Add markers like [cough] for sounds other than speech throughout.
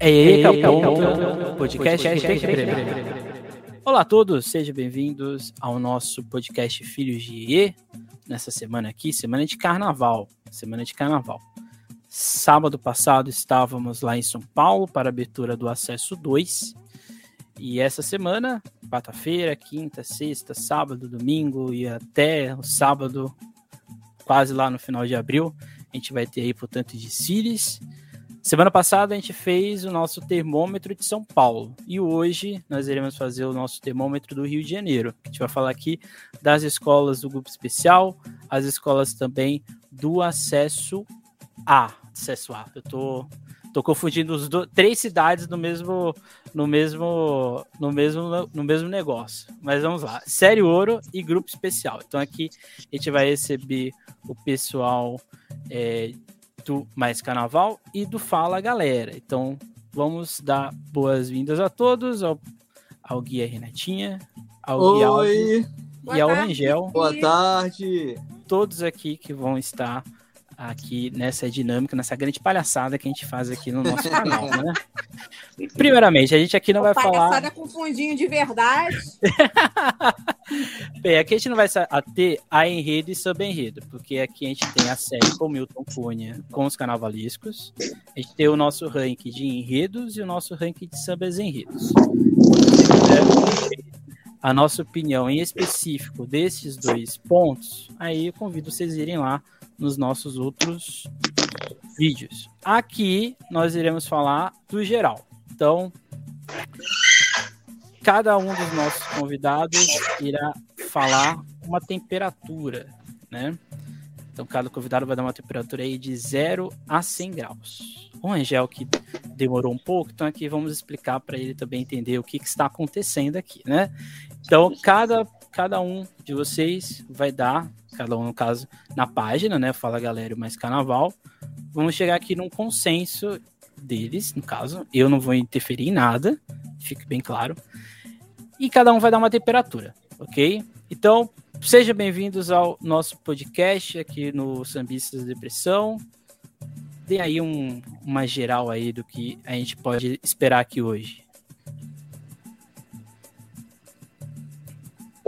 É ele que aponta, podcast Olá a todos, sejam bem-vindos ao nosso podcast Filhos de E. Nessa semana aqui, semana de carnaval. Semana de carnaval. Sábado passado estávamos lá em São Paulo para a abertura do Acesso 2. E essa semana, quarta-feira, quinta, sexta, sábado, domingo e até o sábado, quase lá no final de abril, a gente vai ter aí, portanto, desfiles. Semana passada a gente fez o nosso termômetro de São Paulo e hoje nós iremos fazer o nosso termômetro do Rio de Janeiro. A gente vai falar aqui das escolas do grupo especial, as escolas também do acesso A. Acesso A. Eu tô, tô confundindo os do, três cidades no mesmo no mesmo no mesmo no mesmo negócio. Mas vamos lá. Série Ouro e grupo especial. Então aqui a gente vai receber o pessoal é, do Mais Carnaval e do Fala Galera. Então, vamos dar boas-vindas a todos, ao, ao Guia Renatinha, ao Oi. Guia Alves e ao tarde. Rangel. Boa tarde. Todos aqui que vão estar aqui nessa dinâmica, nessa grande palhaçada que a gente faz aqui no nosso canal, né? Primeiramente, a gente aqui não vai falar... Palhaçada com fundinho de verdade. [laughs] Bem, aqui a gente não vai ter a enredo e sub-enredo, porque aqui a gente tem a série com Milton Cunha com os carnavalescos, a gente tem o nosso ranking de enredos e o nosso ranking de sub-enredos. Se quiser ter a nossa opinião em específico desses dois pontos, aí eu convido vocês a irem lá nos nossos outros vídeos. Aqui nós iremos falar do geral. Então, cada um dos nossos convidados irá falar uma temperatura, né? Então, cada convidado vai dar uma temperatura aí de 0 a 100 graus. O Angel, que demorou um pouco, então aqui vamos explicar para ele também entender o que, que está acontecendo aqui, né? Então, cada, cada um de vocês vai dar, cada um no caso, na página, né? Fala Galera Mais Carnaval. Vamos chegar aqui num consenso deles, no caso. Eu não vou interferir em nada, fique bem claro. E cada um vai dar uma temperatura, ok? Então, sejam bem-vindos ao nosso podcast aqui no Sambistas Depressão. Dê aí um, uma geral aí do que a gente pode esperar aqui hoje.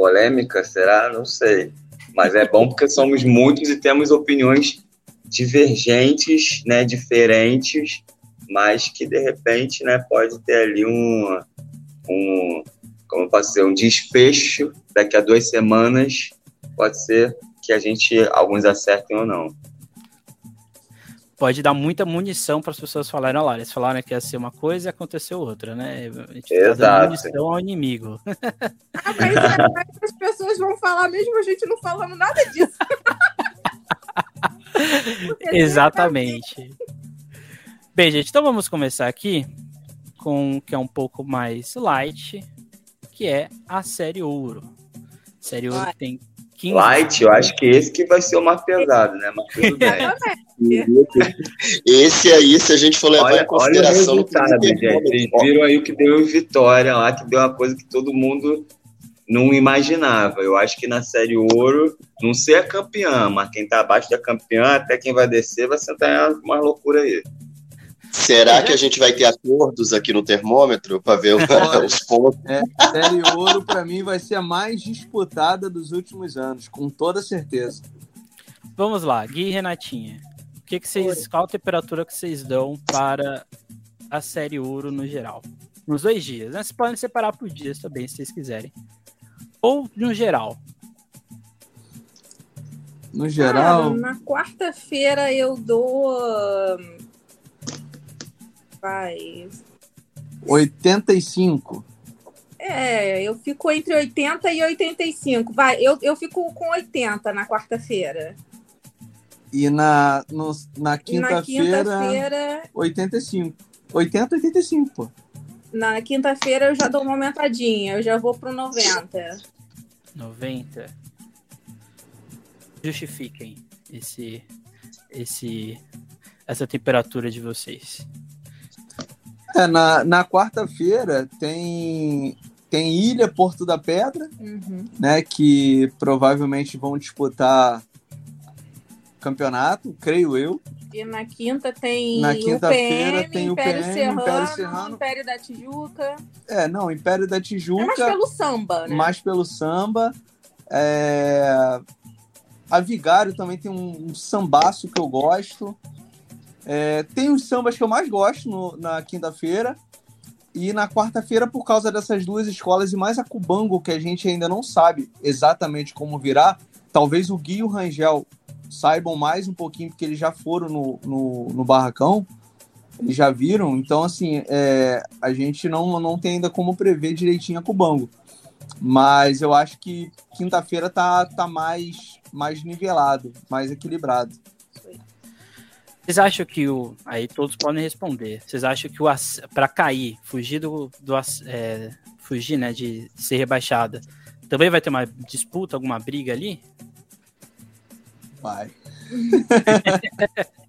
polêmica, será? Não sei. Mas é bom porque somos muitos e temos opiniões divergentes, né, diferentes, mas que de repente, né, pode ter ali um, um como posso dizer, um desfecho daqui a duas semanas, pode ser que a gente, alguns acertem ou não. Pode dar muita munição para as pessoas falarem, olha lá, eles falaram que ia ser uma coisa e aconteceu outra, né? A gente tá dando Exato. munição ao inimigo. [laughs] Ah, mas é, as pessoas vão falar mesmo a gente não falando nada disso. Exatamente. Bem, gente, então vamos começar aqui com o que é um pouco mais light, que é a série Ouro. Série Ouro que tem 15 Light, eu acho que esse que vai ser o mais pesado, né? Mas tudo bem. [laughs] Esse aí, se a gente for levar Olha, em olha o consideração no resultado, gente. Vocês viram aí o que deu em Vitória lá, que deu uma coisa que todo mundo não imaginava. Eu acho que na série Ouro, não sei a campeã, mas quem tá abaixo da campeã, até quem vai descer, vai sentar uma loucura aí. Será que a gente vai ter acordos aqui no termômetro para ver o- [laughs] [laughs] os pontos? É, série Ouro, pra mim, vai ser a mais disputada dos últimos anos, com toda certeza. Vamos lá, Gui e Renatinha. O que, que vocês, qual a temperatura que vocês dão para a série Ouro no geral? Nos dois dias, né? Vocês podem separar por dias também, se vocês quiserem. Ou no geral. No geral, Cara, na quarta-feira eu dou. Vai. 85. É, eu fico entre 80 e 85. Vai, eu, eu fico com 80 na quarta-feira. E na, no- na E na quinta-feira, quinta-feira. 85. 80, 85, pô. Na quinta-feira eu já dou uma aumentadinha, eu já vou pro 90. 90. Justifiquem esse, esse, essa temperatura de vocês. É, na, na quarta-feira tem, tem Ilha Porto da Pedra, Uhum. né? Que provavelmente vão disputar campeonato, creio eu. E na quinta tem Na quinta-feira tem o Império, Serrano, Império Serrano. Império da Tijuca. É, não, Império da É Tijuca. mais pelo samba, né? mais pelo samba. É... A Vigário também tem um, um sambaço que eu gosto. É, Tem os sambas que eu mais gosto no- na quinta-feira. E na quarta-feira, por causa dessas duas escolas e mais a Cubango, que a gente ainda não sabe exatamente como virá, talvez o Gui e o Rangel saibam mais um pouquinho, porque eles já foram no, no, no Barracão, eles já viram. Então, assim, é, a gente não, não tem ainda como prever direitinho a Cubango. Mas eu acho que quinta-feira tá, tá mais, mais nivelado, mais equilibrado. Vocês acham que o. Aí todos podem responder. Vocês acham que o para cair, fugir do. do é, fugir, né? De ser rebaixada, também vai ter uma disputa, alguma briga ali? Vai. [laughs]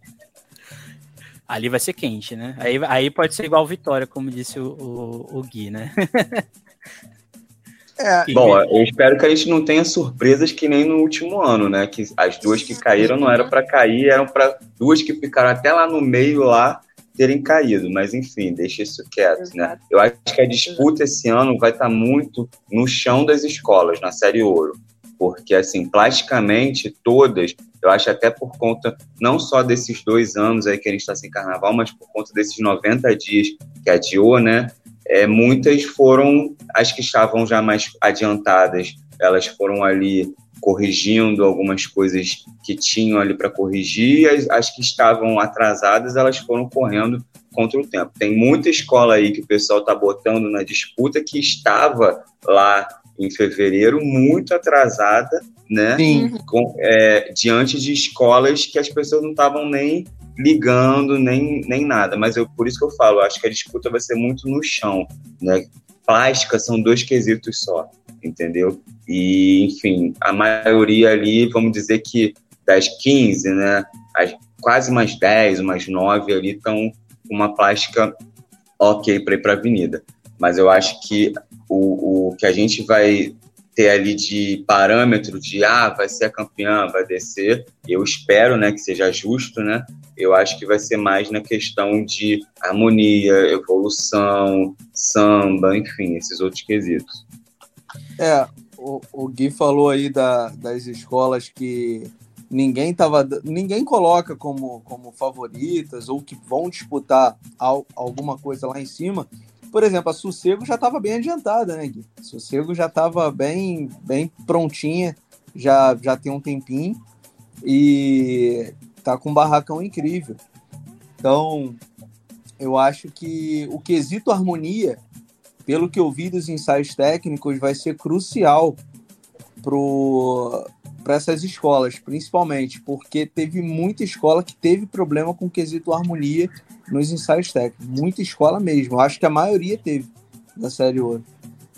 Ali vai ser quente, né? Aí, aí pode ser igual Vitória, como disse o, o, o Gui, né? [laughs] É, Bom, eu espero que a gente não tenha surpresas que nem no último ano, né? Que as duas que caíram não eram para cair, eram para duas que ficaram até lá no meio lá terem caído. Mas enfim, deixa isso quieto, né? Eu acho que a disputa esse ano vai estar muito no chão das escolas, na série ouro. Porque, assim, plasticamente, todas, eu acho até por conta não só desses dois anos aí que a gente está sem carnaval, mas por conta desses 90 dias que adiou, né? É, muitas foram as que estavam já mais adiantadas, elas foram ali corrigindo algumas coisas que tinham ali para corrigir, e as, as que estavam atrasadas, elas foram correndo contra o tempo. Tem muita escola aí que o pessoal está botando na disputa que estava lá em fevereiro muito atrasada, né? com- é, diante de escolas que as pessoas não estavam nem ligando, nem, nem nada. Mas eu, por isso que eu falo, acho que a disputa vai ser muito no chão, né? Plástica são dois quesitos só, entendeu? E, enfim, a maioria ali, vamos dizer que das 15, né? As, quase umas 10, umas 9 ali estão com uma plástica ok para ir para a avenida. Mas eu acho que o, o que a gente vai ter ali de parâmetro de ah, vai ser a campeã, vai descer, eu espero né, que seja justo, né? Eu acho que vai ser mais na questão de harmonia, evolução, samba, enfim, esses outros quesitos. É, o, o Gui falou aí da- das escolas que ninguém tava, ninguém coloca como, como favoritas ou que vão disputar al- alguma coisa lá em cima. Por exemplo, a Sossego já estava bem adiantada, né, Gui? Sossego já estava bem, bem prontinha, já, já tem um tempinho e tá com um barracão incrível. Então, eu acho que o quesito harmonia pelo que eu vi dos ensaios técnicos, vai ser crucial para essas escolas, principalmente, porque teve muita escola que teve problema com o quesito harmonia nos ensaios técnicos. Muita escola mesmo. Eu acho que a maioria teve da série ouro.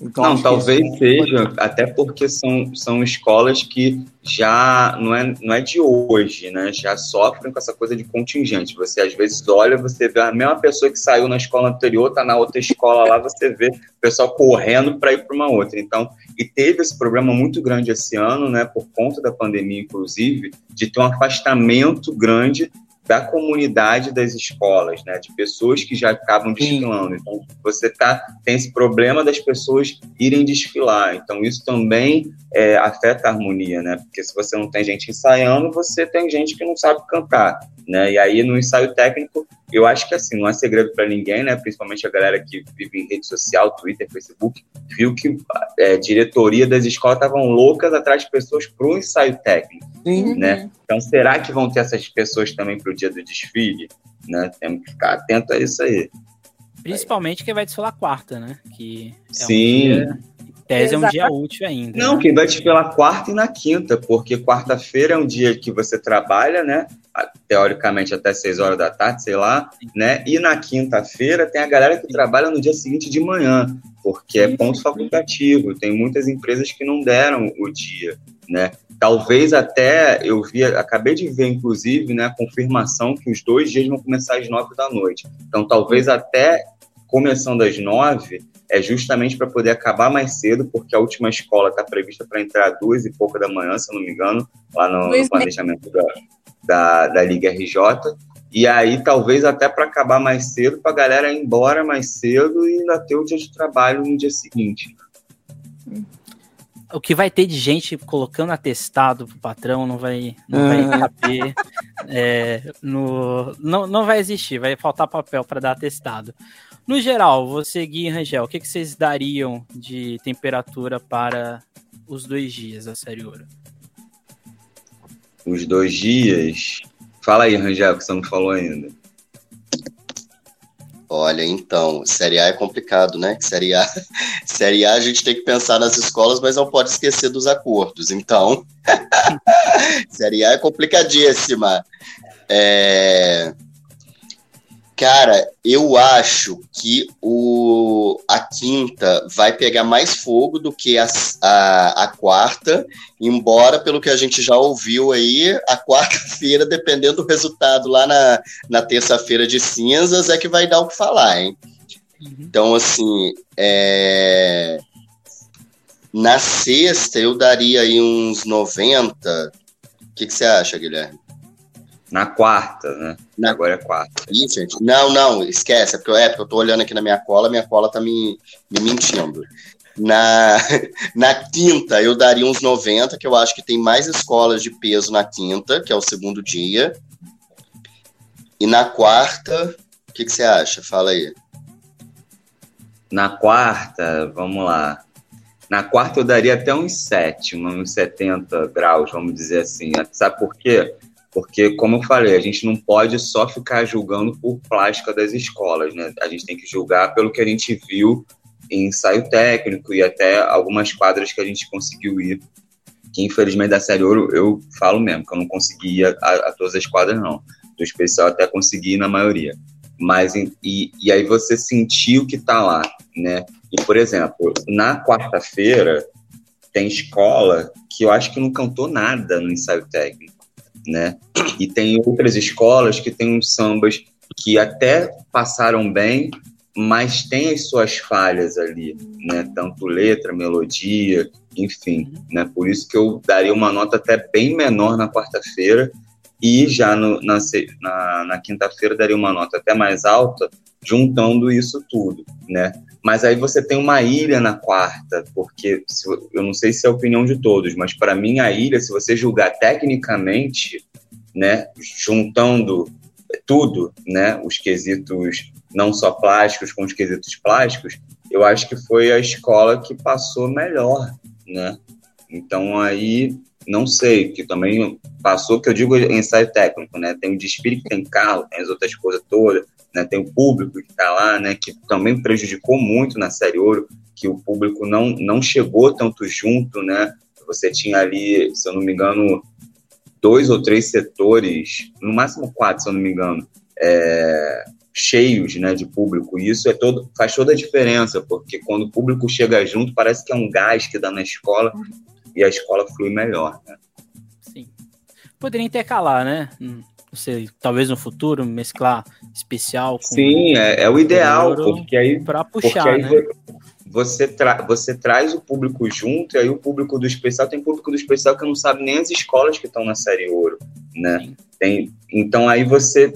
Então, Não, talvez seja, até porque são, são escolas que já não é, não é de hoje, né? Já sofrem com essa coisa de contingente. Você às vezes olha, você vê a mesma pessoa que saiu na escola anterior, tá na outra escola lá, você vê o pessoal correndo para ir para uma outra. Então, e teve esse problema muito grande esse ano, né? Por conta da pandemia, inclusive, de ter um afastamento grande da comunidade das escolas, né, de pessoas que já acabam desfilando. Então, você tá tem esse problema das pessoas irem desfilar. Então, isso também é, afeta a harmonia, né? Porque se você não tem gente ensaiando, você tem gente que não sabe cantar, né? E aí no ensaio técnico, eu acho que assim não é segredo para ninguém, né? Principalmente a galera que vive em rede social, Twitter, Facebook, viu que é, diretoria das escolas estavam loucas atrás de pessoas para o ensaio técnico Sim, né? Então, será que vão ter essas pessoas também para o dia do desfile? Né? Temos que ficar atento a isso aí. Principalmente quem vai desfilar quarta, né? Que é Sim. um dia, tese é um dia útil ainda. Não, né? quem vai desfilar quarta e na quinta, porque quarta-feira é um dia que você trabalha, né? Teoricamente até seis horas da tarde, sei lá, né? E na quinta-feira tem a galera que trabalha no dia seguinte de manhã, porque é ponto facultativo. Tem muitas empresas que não deram o dia, né? Talvez até eu vi, acabei de ver, inclusive, né, a confirmação que os dois dias vão começar às nove da noite. Então, talvez até começando às nove é justamente para poder acabar mais cedo, porque a última escola está prevista para entrar às duas e pouca da manhã, se eu não me engano, lá no, no planejamento da, da, da Liga RJ. E aí, talvez até para acabar mais cedo, para a galera ir embora mais cedo e ainda ter o dia de trabalho no dia seguinte. O que vai ter de gente colocando atestado pro patrão não vai, não vai Ah. caber. é, no, não, não vai existir, vai faltar papel para dar atestado. No geral, você, Gui e Rangel, o que, que vocês dariam de temperatura para os dois dias da série ouro? Os dois dias. Fala aí, Rangel, que você não falou ainda. Olha, então, Série A é complicado, né? Série A, [laughs] série A a gente tem que pensar nas escolas, mas não pode esquecer dos acordos. Então, [laughs] Série A é complicadíssima. É, Cara, eu acho que o... a quinta vai pegar mais fogo do que a, a, a quarta, embora, pelo que a gente já ouviu aí, a quarta-feira, dependendo do resultado lá na, na terça-feira de cinzas, é que vai dar o que falar, hein? Então, assim, é... na sexta eu daria aí uns 90. O que, que você acha, Guilherme? Na quarta, né? Na- Agora é quarta. Ih, gente. Não, não, esquece. É porque, eu- é porque eu tô olhando aqui na minha cola, minha cola tá me, me mentindo. Na, [laughs] na quinta, eu daria uns 90, que eu acho que tem mais escolas de peso na quinta, que é o segundo dia. E na quarta, o que, que você acha? Fala aí. Na quarta, vamos lá. Na quarta eu daria até uns 7, uns 70 graus, vamos dizer assim. Sabe por quê? Porque, como eu falei, a gente não pode só ficar julgando por plástica das escolas, né? A gente tem que julgar pelo que a gente viu em ensaio técnico e até algumas quadras que a gente conseguiu ir. Que, infelizmente, da Série Ouro, eu falo mesmo, que eu não consegui ir a, a todas as quadras, não. Do especial até consegui ir na maioria. Mas, e, e aí você sentiu que tá lá, né? E, por exemplo, na quarta-feira, tem escola que eu acho que não cantou nada no ensaio técnico, né? E tem outras escolas que têm uns sambas que até passaram bem, mas tem as suas falhas ali, né? Tanto letra, melodia, enfim, né? Por isso que eu daria uma nota até bem menor na quarta-feira e já no- na, na, na quinta-feira daria uma nota até mais alta, juntando isso tudo, né? Mas aí você tem uma ilha na quarta, porque se- eu não sei se é a opinião de todos, mas para mim a ilha, se você julgar tecnicamente, né, juntando tudo, né, os quesitos não só plásticos com os quesitos plásticos, eu acho que foi a escola que passou melhor, né? Então aí não sei, que também passou, que eu digo ensaio técnico, né? Tem o desfile que tem carro, tem as outras coisas todas, né? Tem o público que está lá, né? Que também prejudicou muito na Série Ouro, que o público não, não chegou tanto junto, né? Você tinha ali, se eu não me engano, dois ou três setores, no máximo quatro, se eu não me engano, é, cheios, né, de público. E isso é todo, faz toda a diferença, porque quando o público chega junto, parece que é um gás que dá na escola e a escola flui melhor, né? Sim. Poderia intercalar, né? Sei, talvez no futuro mesclar especial com Sim, é, é o ideal, porque aí para puxar, aí né? vo- você, tra você traz o público junto, e aí o público do especial tem público do especial que não sabe nem as escolas que estão na série ouro, né? Tem, então aí você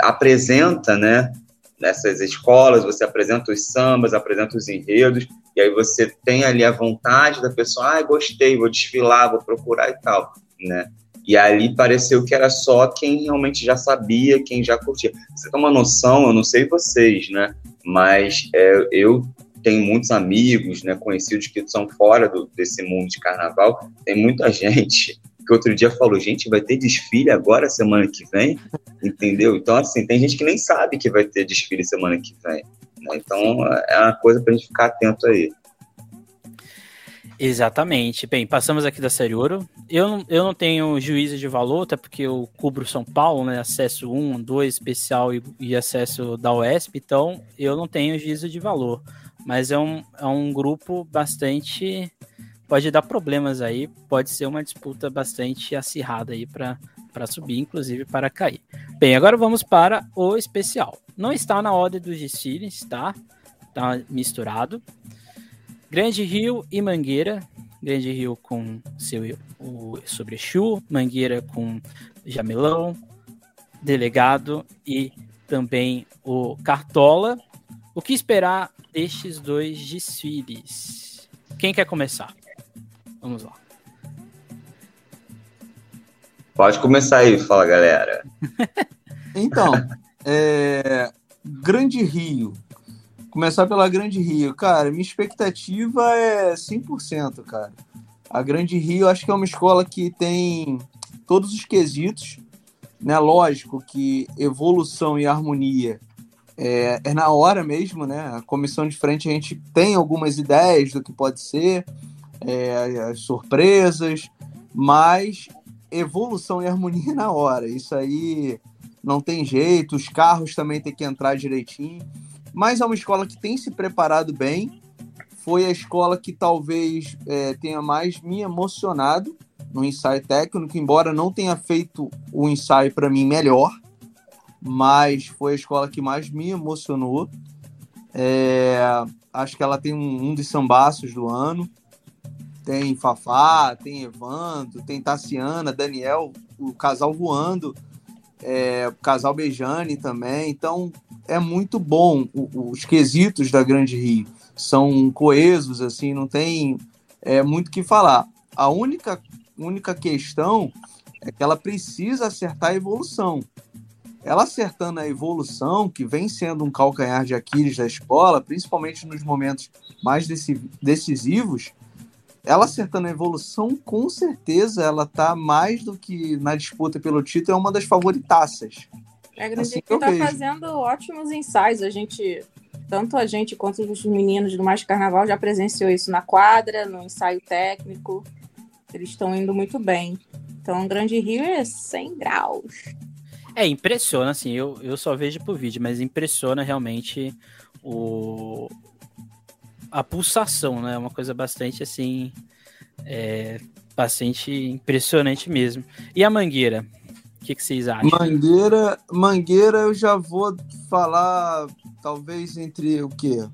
apresenta, né? Nessas escolas, você apresenta os sambas, apresenta os enredos, e aí você tem ali a vontade da pessoa, ah, gostei, vou desfilar, vou procurar e tal, né? E ali pareceu que era só quem realmente já sabia, quem já curtia. Você tem uma noção, eu não sei vocês, né? Mas é, eu tenho muitos amigos, né, conhecidos que são fora do, desse mundo de carnaval. Tem muita [laughs] gente que outro dia falou, gente, vai ter desfile agora semana que vem, entendeu? Então, assim, tem gente que nem sabe que vai ter desfile semana que vem. né? Então, é uma coisa pra gente ficar atento aí. Exatamente. Bem, passamos aqui da Série Ouro. Eu, não- eu não tenho juízo de valor, até porque eu cubro São Paulo, né? Acesso 1, 2 especial e, e acesso da UESP, então eu não tenho juízo de valor. Mas é um, é um grupo bastante. Pode dar problemas aí, pode ser uma disputa bastante acirrada aí para subir, inclusive para cair. Bem, agora vamos para o especial. Não está na ordem dos desfiles, tá? Tá misturado. Grande Rio e Mangueira. Grande Rio com seu o Sobrechu, Mangueira com Jamelão, delegado e também o Cartola. O que esperar destes dois desfiles? Quem quer começar? Vamos lá. Pode começar aí, fala galera. então, [laughs] é... Grande Rio. Começar pela Grande Rio. Cara, minha expectativa é 100%, cara. A Grande Rio, acho que é uma escola que tem todos os quesitos, né? Lógico que evolução e harmonia é, é, na hora mesmo, né? A comissão de frente a gente tem algumas ideias do que pode ser, é, as surpresas, mas evolução e harmonia [laughs] na hora. Isso aí não tem jeito, os carros também tem que entrar direitinho. Mas é uma escola que tem se preparado bem. Foi a escola que talvez é, tenha mais me emocionado no ensaio técnico, embora não tenha feito o ensaio para mim melhor, mas foi a escola que mais me emocionou. É, acho que ela tem um, um dos sambaços do ano. Tem Fafá, tem Evandro, tem Tassiana, Daniel, o casal voando, é, o casal Bejane também. Então é muito bom os quesitos da Grande Rio. São coesos, assim, não tem é, muito o que falar. A única, única questão é que ela precisa acertar a evolução. Ela acertando a evolução, que vem sendo um calcanhar de Aquiles da escola, principalmente nos momentos mais decisivos, ela acertando a evolução, com certeza ela tá mais do que na disputa pelo título, é uma das favoritaças. É, a Grande assim está fazendo ótimos ensaios. A gente, tanto a gente quanto os meninos do Mais Carnaval já presenciou isso na quadra, no ensaio técnico. Eles estão indo muito bem. Então, Grande Rio é 100 graus. É, impressiona, assim, eu, eu só vejo por vídeo, mas impressiona realmente o, a pulsação, né? É uma coisa bastante assim. É, bastante impressionante mesmo. E a mangueira? O que, que vocês acham? Mangueira, mangueira, eu já vou falar, talvez entre o quê?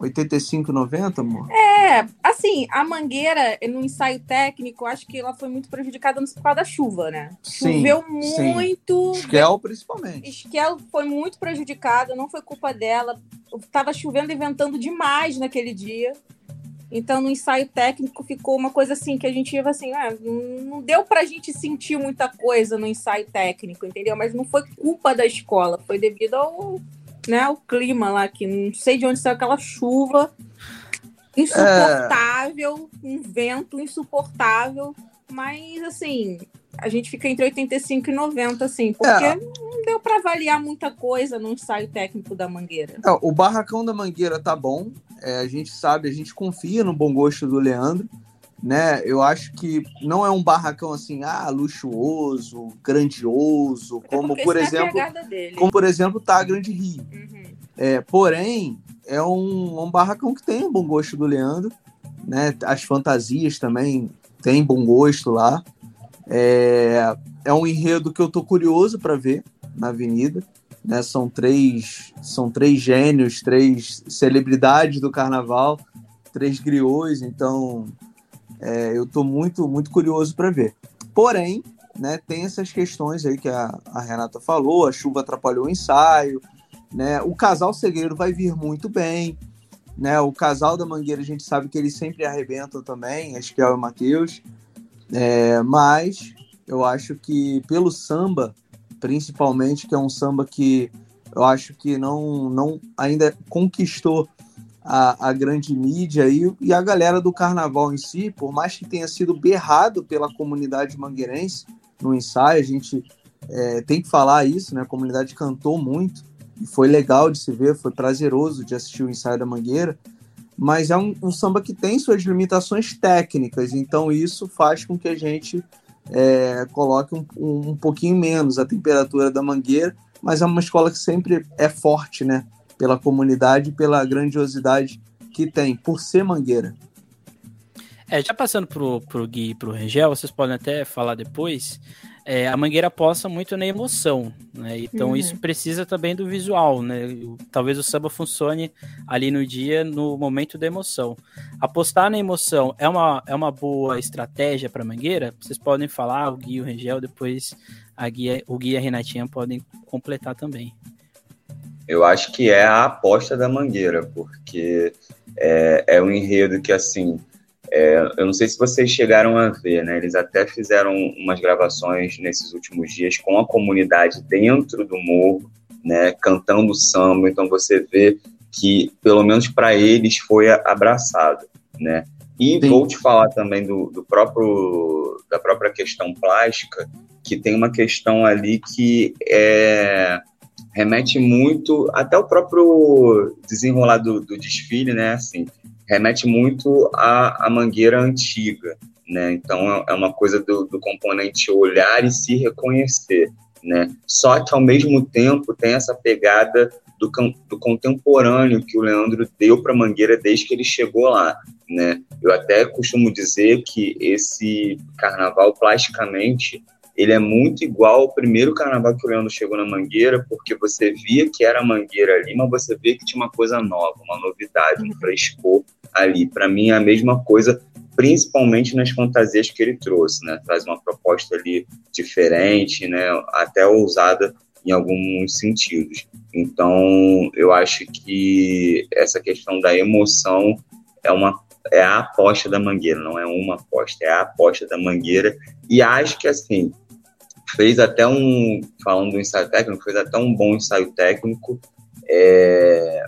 85, 90, amor? É, assim, a Mangueira, no ensaio técnico, acho que ela foi muito prejudicada por causa da chuva, né? Sim, Choveu muito. Sim. Esquel, principalmente. Esquel foi muito prejudicada, não foi culpa dela. Tava chovendo e ventando demais naquele dia. Então, no ensaio técnico ficou uma coisa assim que a gente ia assim, ah, não deu pra gente sentir muita coisa no ensaio técnico, entendeu? Mas não foi culpa da escola, foi devido ao né, o clima lá, que não sei de onde saiu aquela chuva insuportável, é... um vento insuportável, mas assim, a gente fica entre 85 e 90, assim, porque é. não deu para avaliar muita coisa no ensaio técnico da Mangueira. O barracão da Mangueira tá bom, é, a gente sabe, a gente confia no bom gosto do Leandro, né? Eu acho que não é um barracão assim, ah, luxuoso, grandioso, como por é exemplo, como por exemplo tá a Grande Rio. Uhum. É, porém, é um, um barracão que tem um bom gosto do Leandro, né? As fantasias também tem bom gosto lá. É, é um enredo que eu tô curioso para ver na Avenida. Né? São três são três gênios, três celebridades do carnaval, três griots, então é, eu estou muito, muito curioso para ver. Porém, né, tem essas questões aí que a, a, Renata falou, a chuva atrapalhou o ensaio, né, o casal segredo vai vir muito bem, né, o casal da Mangueira a gente sabe que eles sempre arrebentam também, acho que é o Matheus, é, mas eu acho que pelo samba, principalmente, que é um samba que eu acho que não, não ainda conquistou a, a grande mídia e, e a galera do carnaval em si, por mais que tenha sido berrado pela comunidade mangueirense no ensaio, a gente é, tem que falar isso, né? A comunidade cantou muito e foi legal de se ver, foi prazeroso de assistir o ensaio da Mangueira, mas é um, um samba que tem suas limitações técnicas, então isso faz com que a gente é, coloque um, um, um pouquinho menos a temperatura da Mangueira, mas é uma escola que sempre é forte, né? Pela comunidade, pela grandiosidade que tem, por ser Mangueira. É, já passando pro, pro Gui e pro Rangel, vocês podem até falar depois. é, a Mangueira aposta muito na emoção, né? Então uhum. isso precisa também do visual, né? Talvez o samba funcione ali no dia, no momento da emoção. Apostar na emoção é uma, é uma boa estratégia para Mangueira? Vocês podem falar, o Gui e o Rangel, depois a Guia, o Gui e a Renatinha podem completar também. Eu acho que é a aposta da Mangueira, porque é, é um enredo que, assim, é, eu não sei se vocês chegaram a ver, né? Eles até fizeram umas gravações nesses últimos dias com a comunidade dentro do morro, né? Cantando samba. Então você vê que, pelo menos para eles, foi abraçado, né? E Sim. vou te falar também do, do próprio da própria questão plástica, que tem uma questão ali que é, remete muito até o próprio desenrolar do, do desfile, né? Assim, remete muito à, à mangueira antiga, né? Então é uma coisa do, do componente olhar e se reconhecer, né? Só que ao mesmo tempo tem essa pegada do, do contemporâneo que o Leandro deu para Mangueira desde que ele chegou lá, né? Eu até costumo dizer que esse carnaval plasticamente ele é muito igual ao primeiro carnaval que o Leandro chegou na Mangueira, porque você via que era Mangueira ali, mas você via que tinha uma coisa nova, uma novidade, um frescor ali. Para mim é a mesma coisa, principalmente nas fantasias que ele trouxe, né? Traz uma proposta ali diferente, né? Até ousada em alguns sentidos. Então, eu acho que essa questão da emoção é uma é a aposta da Mangueira, não é uma aposta, é a aposta da Mangueira. E acho que assim, fez até um, falando do ensaio técnico, fez até um bom ensaio técnico. É,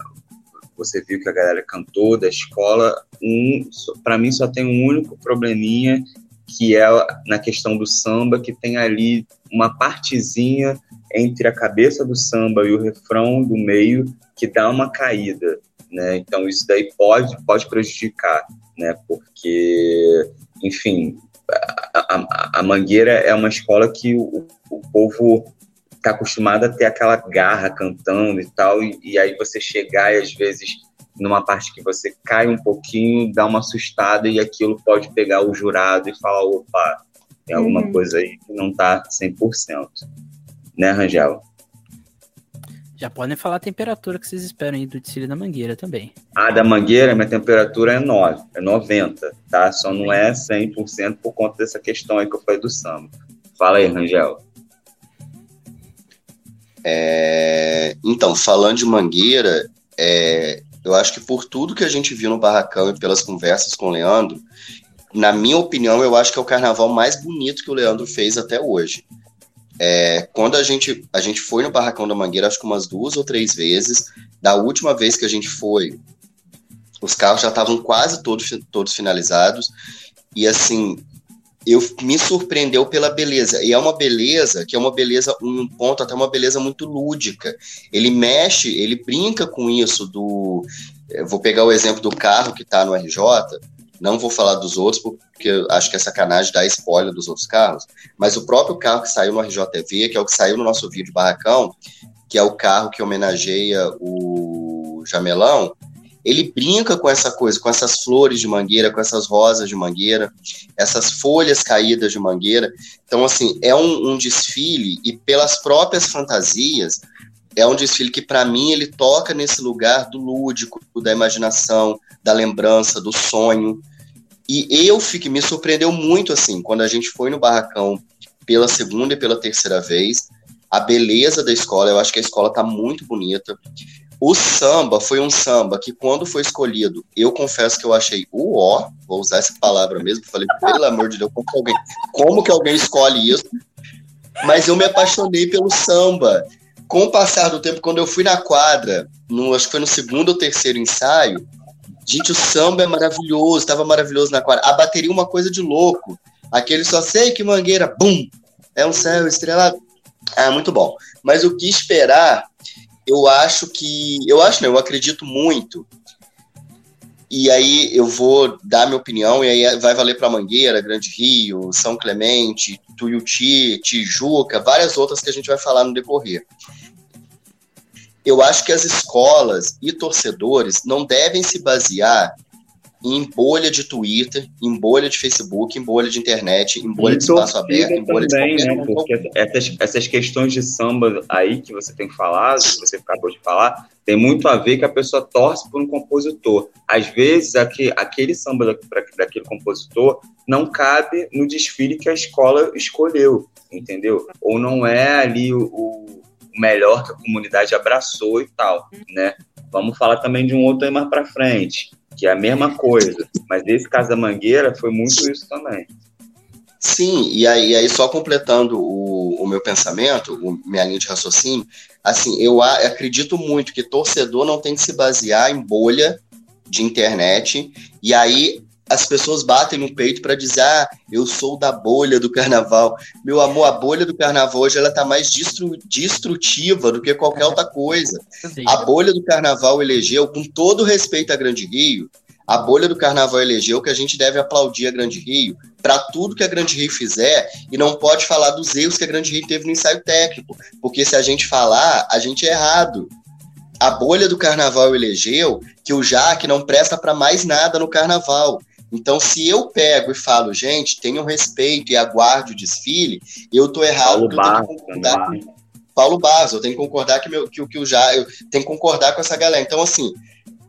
você viu que a galera cantou da escola. Um, para mim só tem um único probleminha que é na questão do samba, que tem ali uma partezinha entre a cabeça do samba e o refrão do meio que dá uma caída, né? Então isso daí pode pode prejudicar, né? Porque, enfim, a, a, Mangueira é uma escola que o, o povo está acostumado a ter aquela garra cantando e tal, e, e, aí você chegar e às vezes numa parte que você cai um pouquinho, dá uma assustada e aquilo pode pegar o jurado e falar, opa, tem alguma uhum. coisa aí que não está 100%. Né, Rangel? Já podem falar a temperatura que vocês esperam aí do desfile da Mangueira também. Ah, da Mangueira, minha temperatura é 9, é 90, tá? Só não é 100% por conta dessa questão aí que eu falei do samba. Fala aí, Rangel. É, então, falando de Mangueira, é, eu acho que por tudo que a gente viu no Barracão e pelas conversas com o Leandro, na minha opinião, eu acho que é o carnaval mais bonito que o Leandro fez até hoje. É, quando a gente, a gente foi no Barracão da Mangueira, acho que umas duas ou três vezes, da última vez que a gente foi, os carros já estavam quase todos, todos finalizados, e assim, eu me surpreendeu pela beleza. E é uma beleza que é uma beleza, um ponto até uma beleza muito lúdica. Ele mexe, ele brinca com isso do. vou pegar o exemplo do carro que está no RJ. Não vou falar dos outros, porque acho que é sacanagem dar spoiler dos outros carros. Mas o próprio carro que saiu no RJTV, que é o que saiu no nosso vídeo Barracão, que é o carro que homenageia o Jamelão, ele brinca com essa coisa, com essas flores de mangueira, com essas rosas de mangueira, essas folhas caídas de mangueira. Então, assim, é um, um desfile e pelas próprias fantasias, é um desfile que, para mim, ele toca nesse lugar do lúdico, da imaginação, da lembrança, do sonho. E eu fiquei, me surpreendeu muito, assim, quando a gente foi no barracão pela segunda e pela terceira vez, a beleza da escola, eu acho que a escola está muito bonita. O samba foi um samba que, quando foi escolhido, eu confesso que eu achei o ó, vou usar essa palavra mesmo, falei, pelo amor de Deus, como que alguém, como que alguém escolhe isso? Mas eu me apaixonei pelo samba. Com o passar do tempo, quando eu fui na quadra, no, acho que foi no segundo ou terceiro ensaio, gente, o samba é maravilhoso, estava maravilhoso na quadra. A bateria é uma coisa de louco. Aquele só sei que mangueira, bum, é um céu estrelado. É muito bom. Mas o que esperar eu acho que. Eu acho, não, eu acredito muito. E aí eu vou dar minha opinião, e aí vai valer para Mangueira, Grande Rio, São Clemente, Tuiuti, Tijuca, várias outras que a gente vai falar no decorrer. Eu acho que as escolas e torcedores não devem se basear em bolha de Twitter, em bolha de Facebook, em bolha de internet, em bolha e de espaço aberto, em bolha também, de né? Porque essas, essas questões de samba aí que você tem falado, que você acabou de falar, tem muito a ver que a pessoa torce por um compositor. Às vezes, aqui, aquele samba da, daquele compositor não cabe no desfile que a escola escolheu, entendeu? Ou não é ali o, o melhor que a comunidade abraçou e tal, né? Vamos falar também de um outro aí mais para frente que é a mesma coisa. Mas caso da Mangueira foi muito isso também. Sim, e aí, aí só completando o, o meu pensamento, o, minha linha de raciocínio, assim, eu a, acredito muito que torcedor não tem que se basear em bolha de internet, e aí as pessoas batem no peito para dizer, ah, eu sou da bolha do carnaval. Meu amor, a bolha do carnaval hoje ela tá mais destru destrutiva do que qualquer outra coisa. A bolha do carnaval elegeu, com todo respeito à Grande Rio, a bolha do carnaval elegeu que a gente deve aplaudir a Grande Rio para tudo que a Grande Rio fizer e não pode falar dos erros que a Grande Rio teve no ensaio técnico, porque se a gente falar, a gente é errado. A bolha do carnaval elegeu que o Jaque não presta para mais nada no carnaval. Então, se eu pego e falo, gente, tenham respeito e aguarde o desfile, eu tô errado. Paulo Barros, Paulo Barros, eu tenho que concordar que, meu, que, que o já, eu tenho que concordar com essa galera. Então, assim,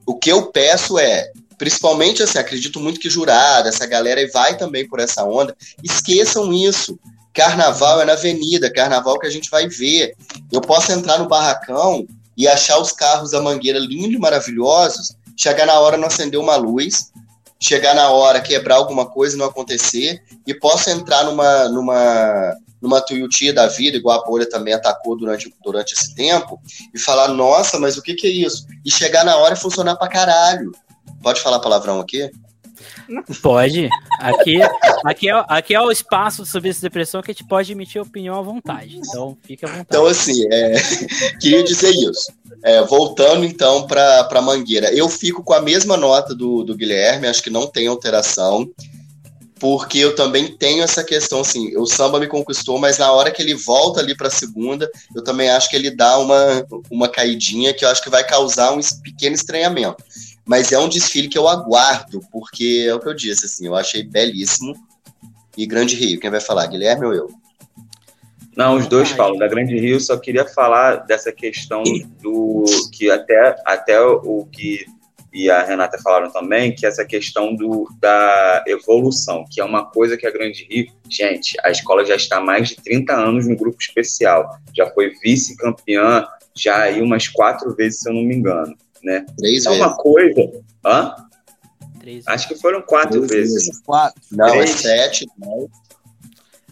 o que eu peço é, principalmente assim, acredito muito que jurada, essa galera vai também por essa onda, esqueçam isso. Carnaval é na avenida, carnaval que a gente vai ver. Eu posso entrar no barracão e achar os carros da mangueira lindos e maravilhosos, chegar na hora não acender uma luz, chegar na hora, quebrar alguma coisa e não acontecer, e posso entrar numa, numa, numa Tuiuti da vida, igual a bolha também atacou durante, durante esse tempo, e falar, nossa, mas o que, que é isso? E chegar na hora e funcionar pra caralho. Pode falar palavrão aqui? Pode. Aqui, aqui, é, aqui é o espaço sobre essa depressão que a gente pode emitir opinião à vontade. Então, fique à vontade. Então, assim, é, [laughs] queria dizer isso. É, voltando, então, para Mangueira. Eu fico com a mesma nota do, do Guilherme, acho que não tem alteração, porque eu também tenho essa questão, assim, o samba me conquistou, mas na hora que ele volta ali para a segunda, eu também acho que ele dá uma, uma caidinha que eu acho que vai causar um pequeno estranhamento mas é um desfile que eu aguardo, porque é o que eu disse, assim, eu achei belíssimo. E Grande Rio, quem vai falar, Guilherme ou eu? Não, os dois falam. Da Grande Rio, só queria falar dessa questão do que até, até o que e a Renata falaram também, que essa questão do, da evolução, que é uma coisa que a Grande Rio, gente, a escola já está há mais de 30 anos no grupo especial, já foi vice-campeã já aí umas quatro vezes, se eu não me engano né? Três é vezes. uma coisa. Hã? Três Acho que foram quatro Três vezes. Quatro. Não, Três. é sete. Não.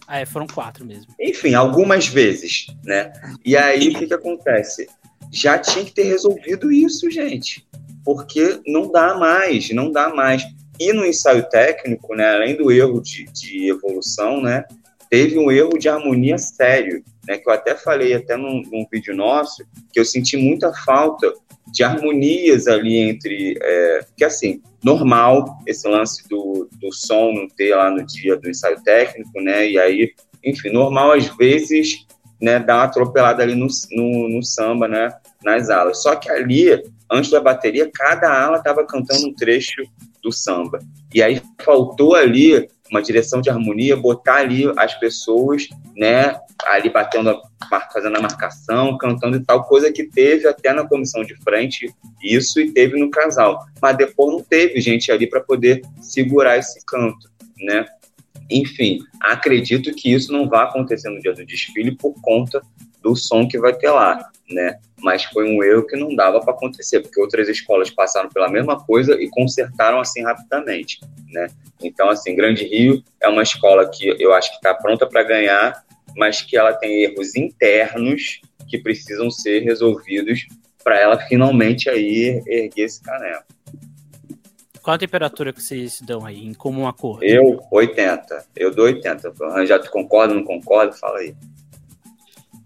Ah, é, foram quatro mesmo. Enfim, algumas vezes, né? E aí o que, que acontece? Já tinha que ter resolvido isso, gente. Porque não dá mais, não dá mais. E no ensaio técnico, né, além do erro de, de evolução, né, teve um erro de harmonia sério, né, que eu até falei até num, num vídeo nosso, que eu senti muita falta de harmonias ali entre. É, que assim, normal esse lance do, do som não ter lá no dia do ensaio técnico, né? E aí, enfim, normal às vezes né, dar uma atropelada ali no, no, no samba, né? Nas alas. Só que ali, antes da bateria, cada ala estava cantando um trecho do samba. E aí faltou ali uma direção de harmonia, botar ali as pessoas, né, ali batendo, fazendo a marcação, cantando e tal, coisa que teve até na comissão de frente, isso e teve no casal. Mas depois não teve gente ali para poder segurar esse canto, né? Enfim, acredito que isso não vai acontecer no dia do desfile por conta do som que vai ter lá, né? Mas foi um erro que não dava para acontecer, porque outras escolas passaram pela mesma coisa e consertaram assim rapidamente, né? Então, assim, Grande Rio é uma escola que eu acho que está pronta para ganhar, mas que ela tem erros internos que precisam ser resolvidos para ela finalmente aí erguer esse caneco. Qual a temperatura que vocês dão aí, em comum acordo? Eu, 80. Eu dou 80. Já tu concorda, não concorda? Fala aí.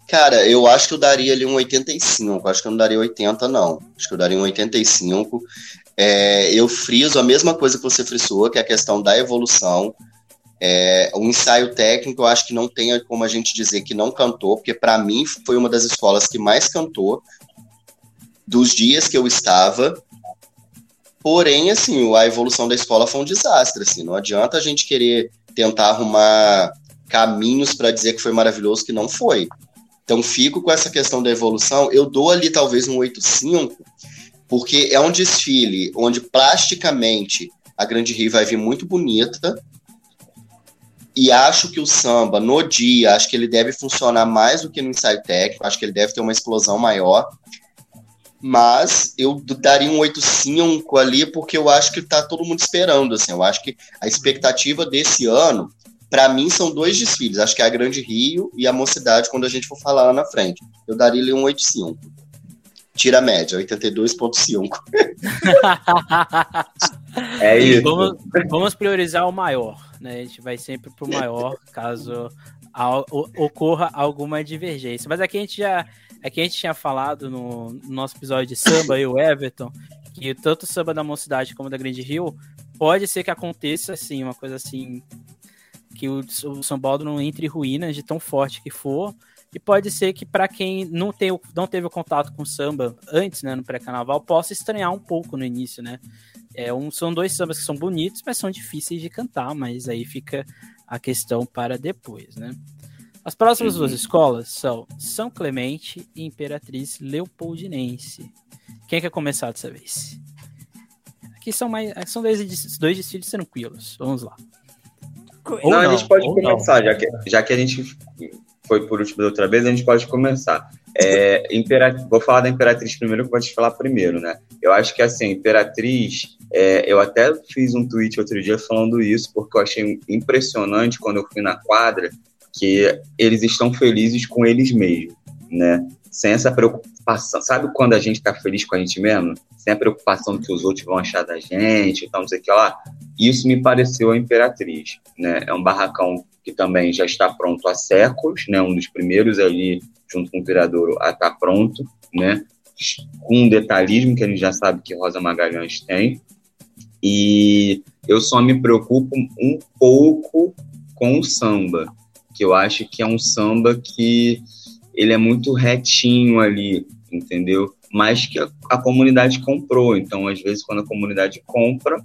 Cara, eu acho que eu daria ali um 85. Acho que eu não daria 80, não. Acho que eu daria um 85. É, eu friso a mesma coisa que você frisou, que é a questão da evolução. É, o ensaio técnico, eu acho que não tem como a gente dizer que não cantou, porque para mim foi uma das escolas que mais cantou dos dias que eu estava. Porém, assim, a evolução da escola foi um desastre, assim, não adianta a gente querer tentar arrumar caminhos para dizer que foi maravilhoso, que não foi. Então, fico com essa questão da evolução. Eu dou ali talvez um 8,5, porque é um desfile onde plasticamente a Grande Rio vai vir muito bonita. E acho que o samba, no dia, acho que ele deve funcionar mais do que no ensaio técnico, acho que ele deve ter uma explosão maior. Mas eu daria um 8,5 ali, porque eu acho que está todo mundo esperando. Assim, eu acho que a expectativa desse ano para mim, são dois desfiles. Acho que é a Grande Rio e a Mocidade, quando a gente for falar lá na frente. Eu daria ele um 8,5. Tira a média, 82,5. é isso. Vamos, vamos, priorizar o maior. Né? A gente vai sempre para o maior, caso ocorra alguma divergência. Mas aqui a gente já. Aqui a gente tinha falado no, no nosso episódio de samba, e o Everton, que tanto o samba da Mocidade como da Grande Rio pode ser que aconteça assim, uma coisa assim que o, o São Paulo não entre em ruínas de tão forte que for. E pode ser que para quem não, tem, não teve o contato com samba antes, né, no pré-carnaval, possa estranhar um pouco no início, né? É um, são dois sambas que são bonitos, mas são difíceis de cantar, mas aí fica a questão para depois, né? As próximas uhum. duas escolas são São Clemente e Imperatriz Leopoldinense. Quem quer começar dessa vez? Aqui são mais, são dois, dois desfiles tranquilos. Vamos lá. Ou não, não, a gente pode começar, já que, já que a gente foi por último da outra vez, a gente pode começar. É, Vou falar da Imperatriz primeiro, que eu vou te falar primeiro, né? Eu acho que, assim, Imperatriz, é, eu até fiz um tweet outro dia falando isso, porque eu achei impressionante quando eu fui na quadra, que eles estão felizes com eles mesmos, né? Sem essa preocupação. Sabe quando a gente está feliz com a gente mesmo? Sem a preocupação do que os outros vão achar da gente, então não sei o que lá. Isso me pareceu a Imperatriz, né? É um barracão que também já está pronto há séculos, né? Um dos primeiros ali, junto com o Viradouro, a estar tá pronto, né? Com um detalhismo que a gente já sabe que Rosa Magalhães tem. E eu só me preocupo um pouco com o samba, que eu acho que é um samba que ele é muito retinho ali, entendeu? Mas que a, a comunidade comprou. Então, às vezes, quando a comunidade compra,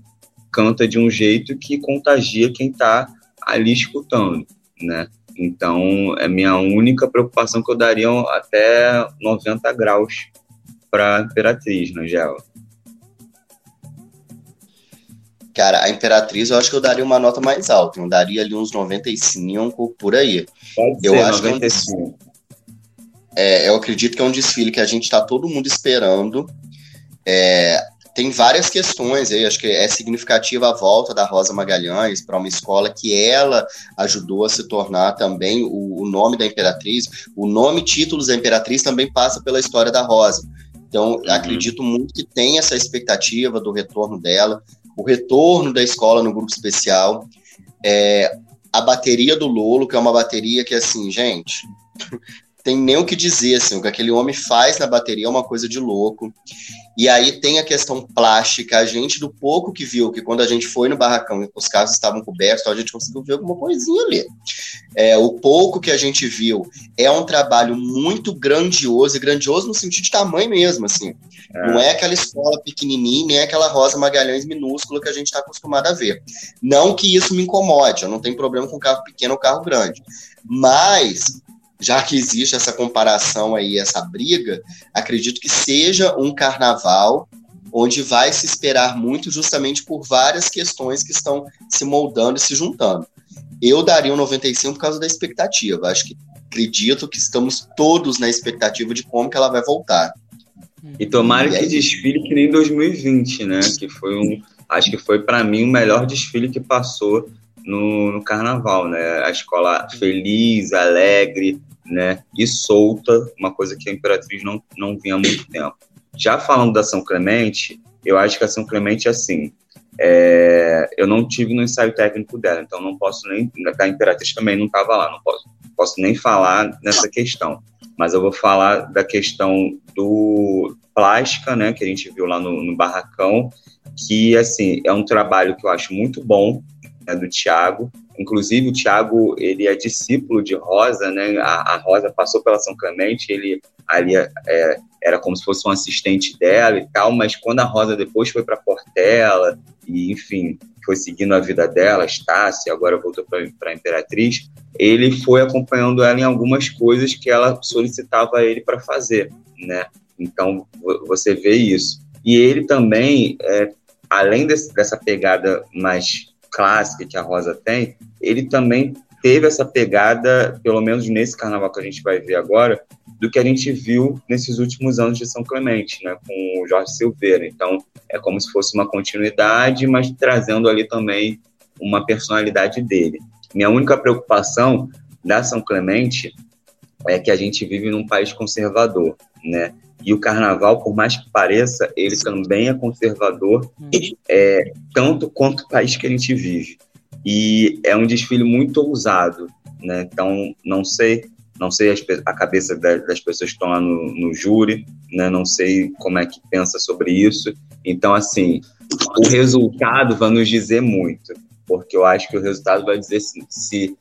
canta de um jeito que contagia quem está ali escutando, né? Então, é minha única preocupação que eu daria até 90 graus para Imperatriz, né, Gela? Cara, a Imperatriz eu acho que eu daria uma nota mais alta. Eu daria ali uns 95 por aí. Pode eu ser, acho 95. que é, eu acredito que é um desfile que a gente está todo mundo esperando. É, tem várias questões aí, acho que é significativa a volta da Rosa Magalhães para uma escola que ela ajudou a se tornar também o, o, nome da Imperatriz. O nome títulos da Imperatriz também passa pela história da Rosa. Então, uhum. acredito muito que tem essa expectativa do retorno dela, o retorno da escola no grupo especial, é, a bateria do Lolo, que é uma bateria que, assim, gente, [laughs] tem nem o que dizer, assim, o que aquele homem faz na bateria é uma coisa de louco. E aí tem a questão plástica, a gente, do pouco que viu, que quando a gente foi no barracão, os carros estavam cobertos, então a gente conseguiu ver alguma coisinha ali. É, o pouco que a gente viu é um trabalho muito grandioso, e grandioso no sentido de tamanho mesmo, assim. É. Não é aquela escola pequenininha, nem aquela Rosa Magalhães minúscula que a gente está acostumado a ver. Não que isso me incomode, eu não tenho problema com carro pequeno ou carro grande. Mas já que existe essa comparação aí, essa briga, acredito que seja um carnaval onde vai se esperar muito justamente por várias questões que estão se moldando e se juntando. Eu daria um 95 por causa da expectativa. Acho que acredito que estamos todos na expectativa de como que ela vai voltar. E tomara e que desfile que nem 2020, né? Que foi um, acho que foi para mim o melhor desfile que passou no, no carnaval, né? A escola feliz, alegre, né, e solta, uma coisa que a Imperatriz não, não vinha há muito tempo. Já falando da São Clemente, eu acho que a São Clemente, assim, é, eu não tive no ensaio técnico dela, então não posso nem, da Imperatriz também não estava lá, não posso, posso nem falar nessa questão, mas eu vou falar da questão do plástica, né, que a gente viu lá no, no Barracão, que, assim, é um trabalho que eu acho muito bom, né, do Tiago, Inclusive, o Tiago, ele é discípulo de Rosa, né? A, a, Rosa passou pela São Clemente, ele ali é, era como se fosse um assistente dela e tal, mas quando a Rosa depois foi para Portela e, enfim, foi seguindo a vida dela, Estácia, agora voltou para a Imperatriz, ele foi acompanhando ela em algumas coisas que ela solicitava a ele para fazer, né? Então, você vê isso. E ele também, é, além desse, dessa pegada mais clássica que a Rosa tem, ele também teve essa pegada, pelo menos nesse carnaval que a gente vai ver agora, do que a gente viu nesses últimos anos de São Clemente, né, com o Jorge Silveira. Então, é como se fosse uma continuidade, mas trazendo ali também uma personalidade dele. Minha única preocupação da São Clemente é que a gente vive num país conservador, né? E o carnaval, por mais que pareça, ele também é conservador, é, tanto quanto o país que a gente vive. E é um desfile muito ousado, né? Então, não sei não sei a cabeça das pessoas que estão lá no, no júri, né? não sei como é que pensa sobre isso. Então, assim, o resultado vai nos dizer muito, porque eu acho que o resultado vai dizer se, se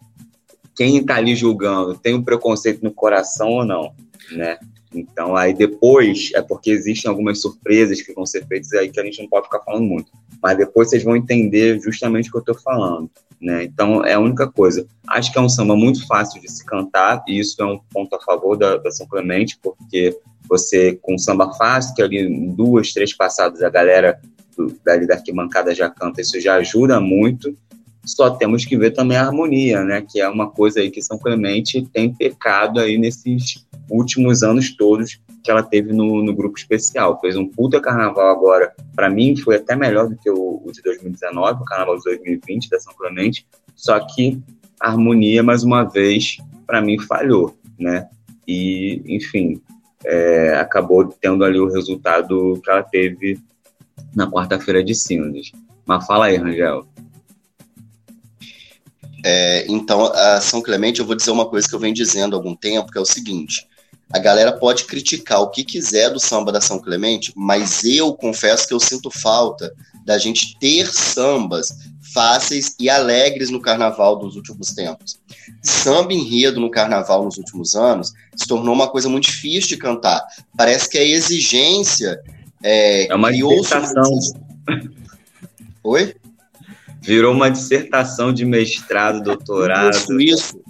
quem está ali julgando tem um preconceito no coração ou não, né? Então, aí depois, é porque existem algumas surpresas que vão ser feitas aí que a gente não pode ficar falando muito. Mas depois vocês vão entender justamente o que eu estou falando. Né? Então, é a única coisa. Acho que é um samba muito fácil de se cantar, e isso é um ponto a favor da, da São Clemente, porque você, com samba fácil, que ali duas, três passadas a galera do, dali da arquibancada já canta, isso já ajuda muito. Só temos que ver também a harmonia, né? Que é uma coisa aí que São Clemente tem pecado aí nesses últimos anos todos que ela teve no, no grupo especial. Fez um puta carnaval agora, para mim foi até melhor do que o, o, de 2019, o carnaval de 2020 da São Clemente, só que a harmonia, mais uma vez, para mim falhou, né? E, enfim, é, acabou tendo ali o resultado que ela teve na quarta-feira de cinzas. Mas fala aí, Rangel. É, então, a São Clemente, eu vou dizer uma coisa que eu venho dizendo há algum tempo, que é o seguinte: a galera pode criticar o que quiser do samba da São Clemente, mas eu confesso que eu sinto falta da gente ter sambas fáceis e alegres no carnaval dos últimos tempos. Samba enredo no carnaval nos últimos anos se tornou uma coisa muito difícil de cantar. Parece que a exigência é, é uma dissertação. Oi? Virou uma dissertação de mestrado, doutorado. Isso, isso.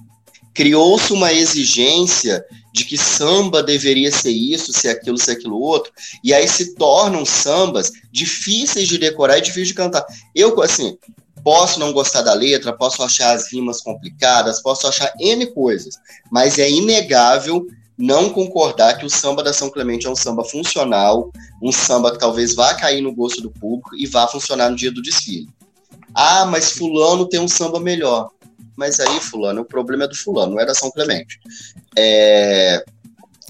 Criou-se uma exigência de que samba deveria ser isso, ser aquilo, ser aquilo outro, e aí se tornam sambas difíceis de decorar e difíceis de cantar. Eu, assim, posso não gostar da letra, posso achar as rimas complicadas, posso achar N coisas, mas é inegável não concordar que o samba da São Clemente é um samba funcional, um samba que talvez vá cair no gosto do público e vá funcionar no dia do desfile. Ah, mas fulano tem um samba melhor mas aí, fulano, o problema é do fulano, não é da São Clemente. É,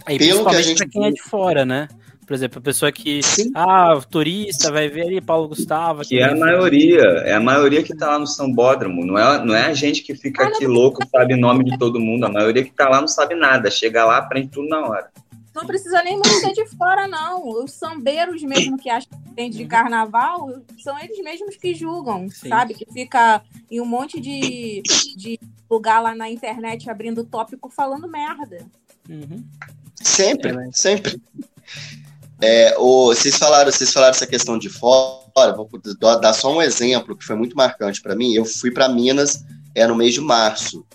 aí, pelo que a gente. Pra quem é de fora, né? Por exemplo, a pessoa que. Sim. Ah, o turista vai ver ali Paulo Gustavo. Que é a maioria, é a maioria que tá lá no Sambódromo. Não é, não é a gente que fica aqui louco, sabe nome de todo mundo. A maioria que tá lá não sabe nada. Chega lá, aprende tudo na hora. Não precisa nem muito ser de fora, não. Os sambeiros mesmo que acham que tem de carnaval são eles mesmos que julgam, Sim. sabe? Que fica em um monte de, de lugar lá na internet abrindo tópico falando merda. Uhum. Sempre, é, sempre. É, o, vocês falaram, vocês falaram essa questão de fora. Vou dar só um exemplo que foi muito marcante para mim. Eu fui para Minas é no mês de março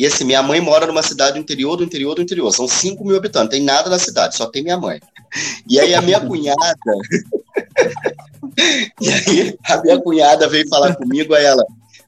e assim, minha mãe mora numa cidade do interior do interior do interior. São 5 mil habitantes, tem nada na cidade, só tem minha mãe. E aí a minha [laughs] cunhada. [laughs] e aí a minha cunhada veio falar comigo, aí ela,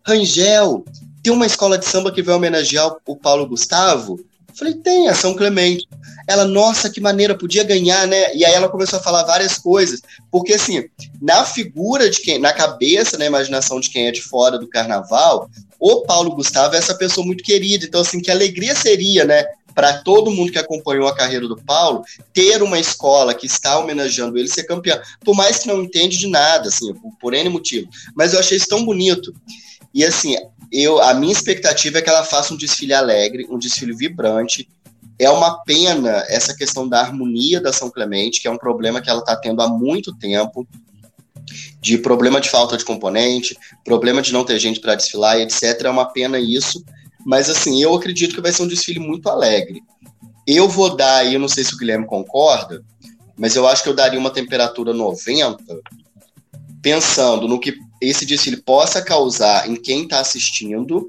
Rangel, tem uma escola de samba que vai homenagear o Paulo Gustavo? Eu falei, tem, a São Clemente. Ela, nossa, que maneira, podia ganhar, né? E aí ela começou a falar várias coisas. Porque, assim, na figura de quem, na cabeça, na imaginação de quem é de fora do carnaval, o Paulo Gustavo é essa pessoa muito querida. Então, assim, que alegria seria, né? Para todo mundo que acompanhou a carreira do Paulo, ter uma escola que está homenageando ele ser campeão. Por mais que não entende de nada, assim, por, N motivo. Mas eu achei isso tão bonito. E assim, eu, a minha expectativa é que ela faça um desfile alegre, um desfile vibrante. É uma pena essa questão da harmonia da São Clemente, que é um problema que ela está tendo há muito tempo de problema de falta de componente, problema de não ter gente para desfilar, etc. É uma pena isso, mas assim, eu acredito que vai ser um desfile muito alegre. Eu vou dar aí, eu não sei se o Guilherme concorda, mas eu acho que eu daria uma temperatura 90, pensando no que esse desfile possa causar em quem está assistindo,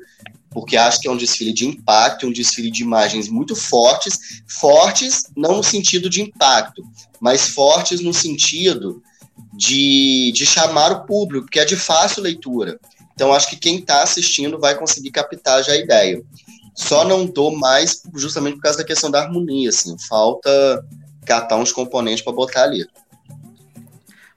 porque acho que é um desfile de impacto, um desfile de imagens muito fortes, fortes não no sentido de impacto, mas fortes no sentido de, de chamar o público, que é de fácil leitura. Então, acho que quem está assistindo vai conseguir captar já a ideia. Só não dou mais justamente por causa da questão da harmonia, assim, falta catar uns componentes para botar ali.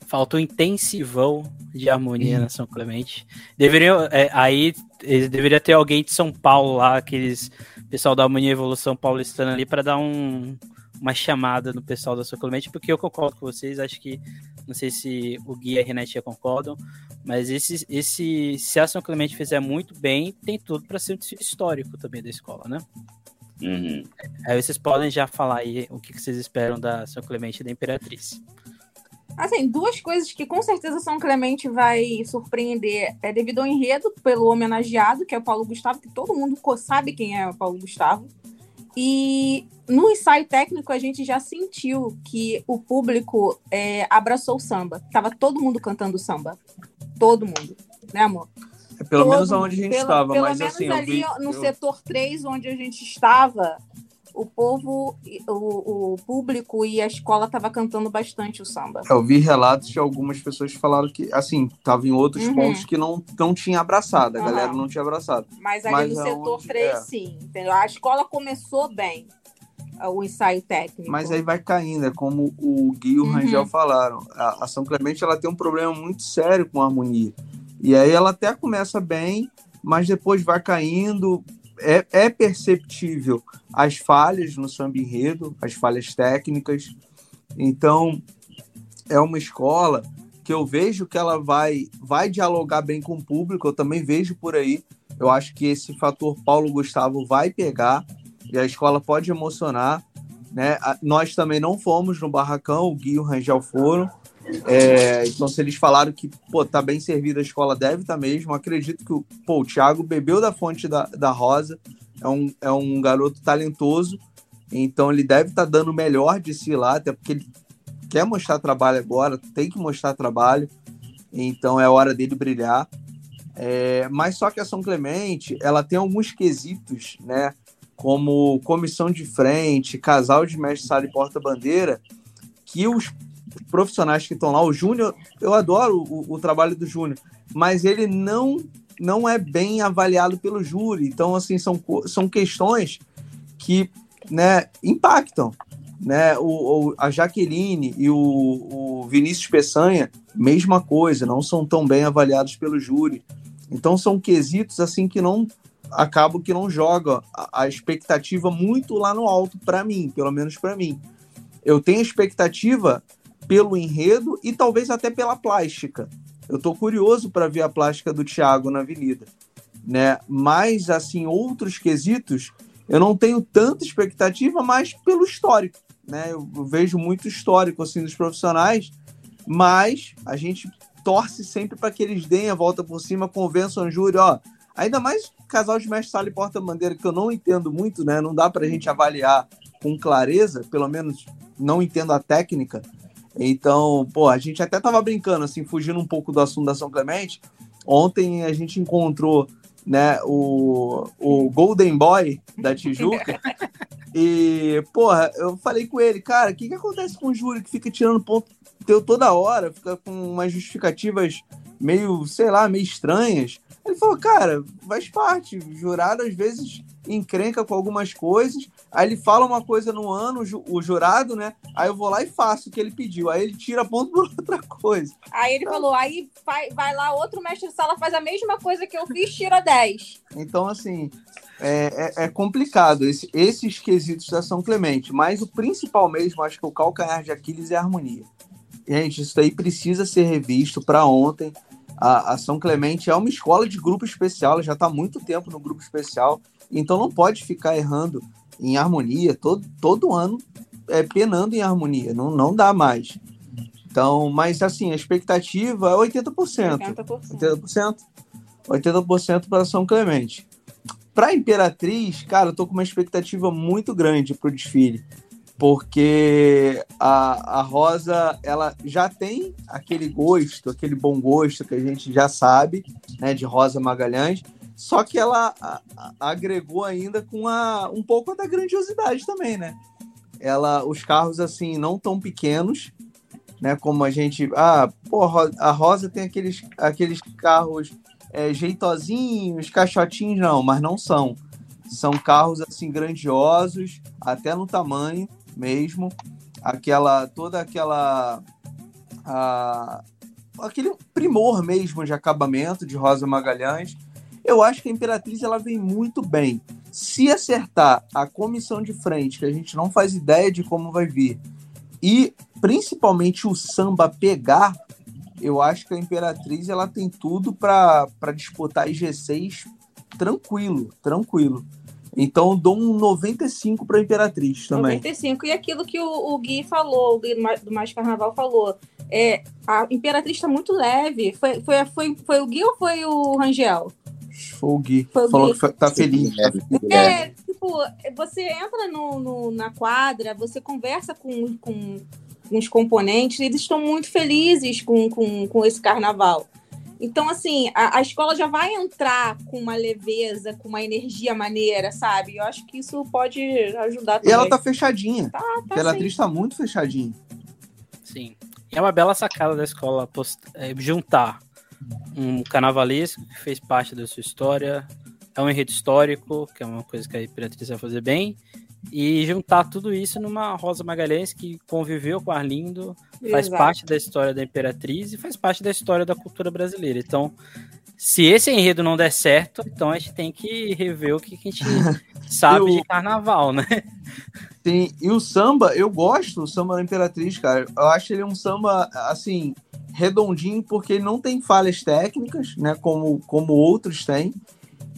Falta um intensivão de harmonia na São Clemente. Deveriam, é, aí deveria ter alguém de São Paulo lá, aqueles pessoal da Harmonia Evolução Paulistana ali, para dar um, uma chamada no pessoal da São Clemente, porque eu concordo com vocês, acho que, não sei se o Gui e a Renate concordam, mas esse, esse, se a São Clemente fizer muito bem, tem tudo para ser um desfile histórico também da escola, né? Uhum. Aí vocês podem já falar aí o que vocês esperam da São Clemente e da Imperatriz. Assim, duas coisas que com certeza São Clemente vai surpreender é devido ao enredo pelo homenageado, que é o Paulo Gustavo, que todo mundo sabe quem é o Paulo Gustavo. E no ensaio técnico a gente já sentiu que o público é, abraçou o samba. Tava todo mundo cantando samba. Todo mundo, né, amor? É pelo todo, menos onde a gente pelo, estava, pelo mas menos assim. ali vi, no eu... setor 3, onde a gente estava, o povo, o, o público e a escola tava cantando bastante o samba. Eu vi relatos de algumas pessoas que falaram que, assim, tava em outros Uhum. pontos que não, não tinha abraçado, a Aham. galera não tinha abraçado. Mas ali Mas no aonde- setor 3, é. sim. Entendeu? A escola começou bem uh, o ensaio técnico. Mas aí vai caindo, é como o Gui e o Uhum. Rangel falaram. A, a São Clemente ela tem um problema muito sério com a harmonia. E aí ela até começa bem, mas depois vai caindo. É, é perceptível as falhas no samba enredo, as falhas técnicas. Então, é uma escola que eu vejo que ela vai, vai dialogar bem com o público, eu também vejo por aí. Eu acho que esse fator Paulo Gustavo vai pegar e a escola pode emocionar. Né? Nós também não fomos no barracão, o Gui e o Rangel foram. É, então, se eles falaram que pô, tá bem servida a escola, deve estar mesmo. Acredito que o, pô, o Thiago bebeu da fonte da, da Rosa, é um, é um garoto talentoso, então ele deve estar dando o melhor de si lá, até porque ele quer mostrar trabalho agora, tem que mostrar trabalho, então é hora dele brilhar. É, mas só que a São Clemente, ela tem alguns quesitos, né? Como comissão de frente, casal de mestre sala e porta-bandeira, que os profissionais que estão lá, o Júnior, eu adoro o, o trabalho do Júnior, mas ele não não é bem avaliado pelo júri. Então, assim, são, são questões que né, impactam. Né? O, o- a Jaqueline e o, o Vinícius Peçanha, mesma coisa, não são tão bem avaliados pelo júri. Então, são quesitos assim que não acabam que não jogam a, a expectativa muito lá no alto para mim, pelo menos para mim. Eu tenho expectativa pelo enredo e talvez até pela plástica. Eu tô curioso para ver a plástica do Thiago na Avenida, né? Mas assim, outros quesitos, eu não tenho tanta expectativa, mas pelo histórico, né? Eu eu vejo muito histórico assim dos profissionais, mas a gente torce sempre para que eles deem a volta por cima, convençam o júri, ó. Ainda mais casal de mestre sala e porta-bandeira, que eu não entendo muito, né? Não dá para a gente avaliar com clareza, pelo menos não entendo a técnica. Então, pô, a gente até tava brincando, assim, fugindo um pouco do assunto da São Clemente. Ontem a gente encontrou, né, o, o Golden Boy da Tijuca. [laughs] e, porra, eu falei com ele, cara, o que, que acontece com o júri que fica tirando ponto teu toda hora, fica com umas justificativas meio, sei lá, meio estranhas. Ele falou, cara, faz parte. O jurado às vezes encrenca com algumas coisas. Aí ele fala uma coisa no ano, o ju- o jurado, né? Aí eu vou lá e faço o que ele pediu. Aí ele tira ponto [laughs] por outra coisa. Aí ele falou, aí vai, vai lá, outro mestre de sala faz a mesma coisa que eu fiz, tira 10. Então, assim, é, é- é complicado esse- esses quesitos da São Clemente. Mas o principal mesmo, acho que o calcanhar de Aquiles é a harmonia. Gente, isso daí precisa ser revisto para ontem. A, a São Clemente é uma escola de grupo especial, ela já está há muito tempo no grupo especial, então não pode ficar errando em harmonia todo, todo ano, é, penando em harmonia, não, não dá mais. Então, mas assim, a expectativa é 80%. 80%. 80%? 80% para São Clemente. Para Imperatriz, cara, eu tô com uma expectativa muito grande pro desfile. Porque a, a Rosa ela já tem aquele gosto, aquele bom gosto que a gente já sabe, né, de Rosa Magalhães, só que ela a, a, agregou ainda com a, um pouco da grandiosidade também, né? Ela, os carros assim não tão pequenos, né? Como a gente, ah, pô, a Rosa tem aqueles, aqueles carros é, jeitosinhos, caixotinhos, não, mas não são. São carros assim grandiosos, até no tamanho mesmo, aquela toda aquela a, aquele primor mesmo de acabamento de Rosa Magalhães. Eu acho que a Imperatriz ela vem muito bem. Se acertar a comissão de frente, que a gente não faz ideia de como vai vir, e principalmente o samba pegar, eu acho que a Imperatriz ela tem tudo para disputar IG6 tranquilo, tranquilo. Então dou um 95 para a Imperatriz também. 95. E aquilo que o, o Gui falou, o Gui do Mais Carnaval falou, é, a Imperatriz está muito leve. Foi, foi, foi, foi o Gui ou foi o Rangel? Foi o Gui. Foi o Falou Gui. que tá feliz. Tá feliz. É, tipo, você entra no, no, na quadra, você conversa com, com, com os componentes, eles estão muito felizes com, com, com esse carnaval. Então, assim, a, a, escola já vai entrar com uma leveza, com uma energia maneira, sabe? Eu acho que isso pode ajudar também. E ela tá fechadinha. Tá, tá. A Imperatriz tá muito fechadinha. Sim. É uma bela sacada da escola post... é, juntar um carnavalesco que fez parte da sua história, é um enredo histórico, que é uma coisa que a Imperatriz vai fazer bem, e juntar tudo isso numa Rosa Magalhães que conviveu com Arlindo, faz Exato. parte da história da Imperatriz e faz parte da história da cultura brasileira. Então, se esse enredo não der certo, então a gente tem que rever o que a gente [laughs] sabe eu... de carnaval, né? Sim, e o samba, eu gosto do samba da Imperatriz, cara. Eu acho ele um samba, assim, redondinho, porque ele não tem falhas técnicas, né? Como, como outros têm.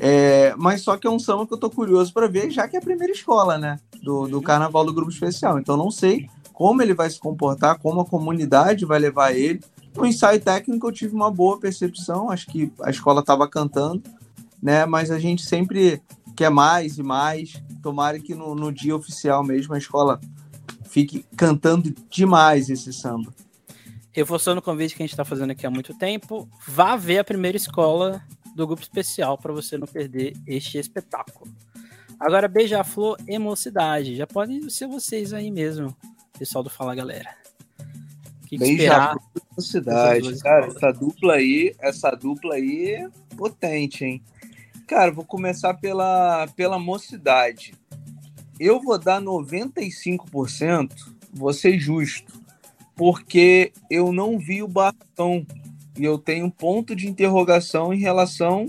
É, mas só que é um samba que eu tô curioso para ver, já que é a primeira escola, né? Do, do carnaval do grupo especial. Então não sei como ele vai se comportar, como a comunidade vai levar ele. No ensaio técnico eu tive uma boa percepção, acho que a escola estava cantando, né? Mas a gente sempre quer mais e mais. Tomara que no, no dia oficial mesmo a escola fique cantando demais esse samba. Reforçando o convite que a gente está fazendo aqui há muito tempo, vá ver a primeira escola do grupo especial para você não perder este espetáculo. Agora, Beija-Flor e Mocidade. Já podem ser vocês aí mesmo pessoal do Fala Galera. Que que Beija cidade, cara, essa dupla aí, essa dupla aí é potente, hein? Cara, vou começar pela, pela mocidade. Eu vou dar 95%, vou ser justo, porque eu não vi o Bartão e eu tenho um ponto de interrogação em relação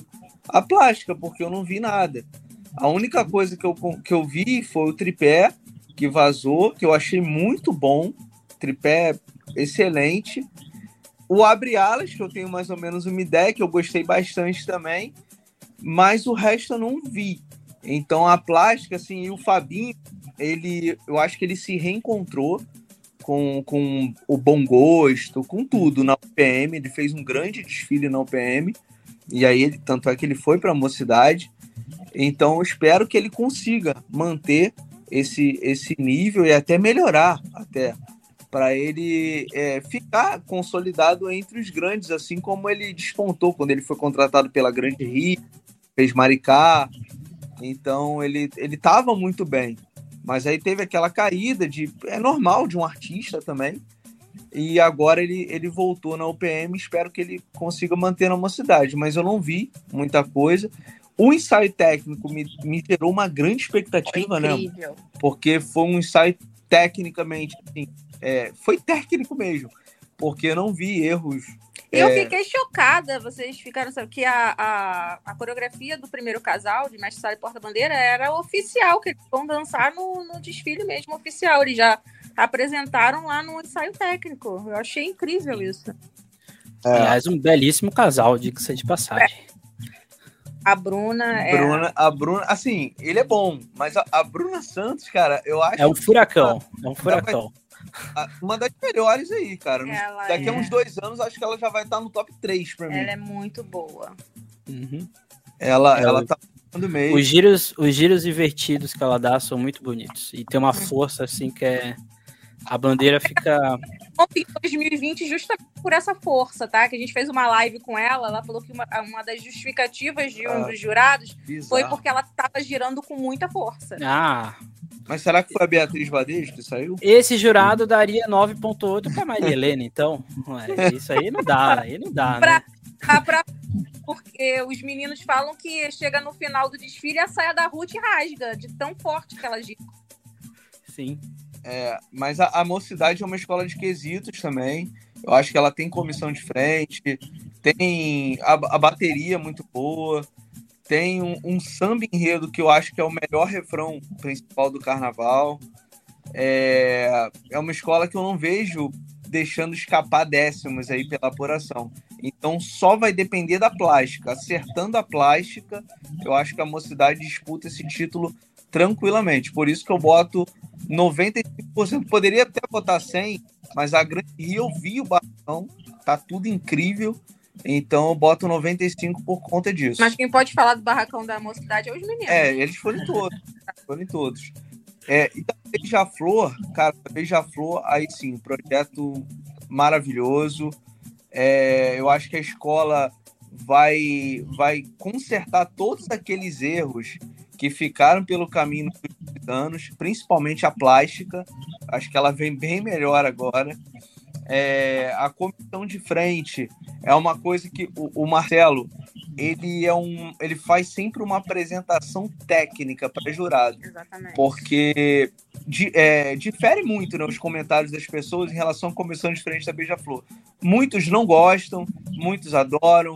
à plástica, porque eu não vi nada. A única coisa que eu, que eu vi foi o tripé que vazou, que eu achei muito bom, tripé excelente. O Abre Alas, que eu tenho mais ou menos uma ideia, que eu gostei bastante também, mas o resto eu não vi. Então a plástica, assim, e o Fabinho, ele, eu acho que ele se reencontrou com, com o bom gosto, com tudo na UPM. Ele fez um grande desfile na UPM, e aí, ele, tanto é que ele foi para a mocidade. Então, eu espero que ele consiga manter esse, esse nível e até melhorar até para ele é, ficar consolidado entre os grandes, assim como ele despontou quando ele foi contratado pela Grande Rio, fez Maricá. Então ele ele estava muito bem, mas aí teve aquela caída de é normal de um artista também. E agora ele, ele voltou na UPM, espero que ele consiga manter na mocidade, mas eu não vi muita coisa. O ensaio técnico me, me gerou uma grande expectativa, né? Porque foi um ensaio tecnicamente, assim, é, foi técnico mesmo, porque eu não vi erros. E é... eu fiquei chocada, vocês ficaram sabendo que a, a, a, coreografia do primeiro casal, de Mestre Sala e Porta-Bandeira, era oficial, que eles vão dançar no, no desfile mesmo oficial. Eles já apresentaram lá no ensaio técnico. Eu achei incrível isso. É. Aliás, um belíssimo casal, diga-se de passagem. A Bruna é. Bruna, a Bruna, assim, ele é bom, mas a, a Bruna Santos, cara, eu acho. É um furacão. é um furacão. Uma das melhores aí, cara. Ela Daqui é... a uns dois anos, acho que ela já vai estar no top 3 pra mim. Ela é muito boa. Uhum. Ela, ela, ela tá. Os giros, os giros invertidos que ela dá são muito bonitos. E tem uma força assim que é. A bandeira fica. Em 2020, justamente por essa força, tá? Que a gente fez uma live com ela. Ela falou que uma, uma das justificativas de um Ah, dos jurados Bizarro. foi porque ela tava girando com muita força. Ah, Mas será que foi a Beatriz Badejo que saiu? esse jurado daria 9,8 pra Maria Helena, então. Ué, isso aí não dá, aí não dá, né? Pra- pra- Porque os meninos falam que chega no final do desfile a saia da Ruth rasga, de tão forte que ela gira. Sim. É, mas a, a mocidade é uma escola de quesitos também. Eu acho que ela tem comissão de frente, tem a, a bateria muito boa, tem um, um samba enredo que eu acho que é o melhor refrão principal do carnaval. É, é uma escola que eu não vejo deixando escapar décimos aí pela apuração. Então só vai depender da plástica. Acertando a plástica, eu acho que a mocidade disputa esse título tranquilamente. Por isso que eu boto 95%. Poderia até botar 100, mas a Grande Rio eu vi o Barão, tá tudo incrível. Então eu boto 95 por conta disso. Mas quem pode falar do barracão da mocidade é os meninos. É, eles foram em todos. [laughs] Foram todos. É, e da Beija-Flor, cara, Beija-Flor, aí sim, projeto maravilhoso. É, eu acho que a escola vai, vai consertar todos aqueles erros que ficaram pelo caminho nos últimos anos, principalmente a plástica. Acho que ela vem bem melhor agora. É, a comissão de frente é uma coisa que o, o Marcelo ele é um ele faz sempre uma apresentação técnica para jurado Exatamente. porque di- é, difere muito né, os comentários das pessoas em relação à comissão de frente da Beija-Flor. Muitos não gostam, muitos adoram.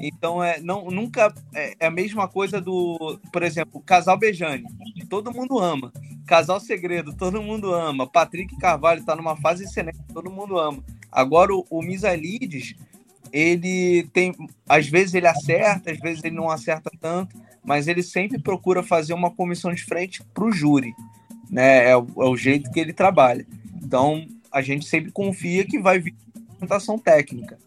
Então é não nunca é, é a mesma coisa do, por exemplo, Casal Bejane, todo mundo ama. Casal Segredo, todo mundo ama. Patrick Carvalho está numa fase excelente, todo mundo ama. Agora o, o Misalides, ele tem às vezes ele acerta, às vezes ele não acerta tanto, mas ele sempre procura fazer uma comissão de frente para o júri né? É o, é o jeito que ele trabalha. Então, a gente sempre confia que vai vir apresentação técnica.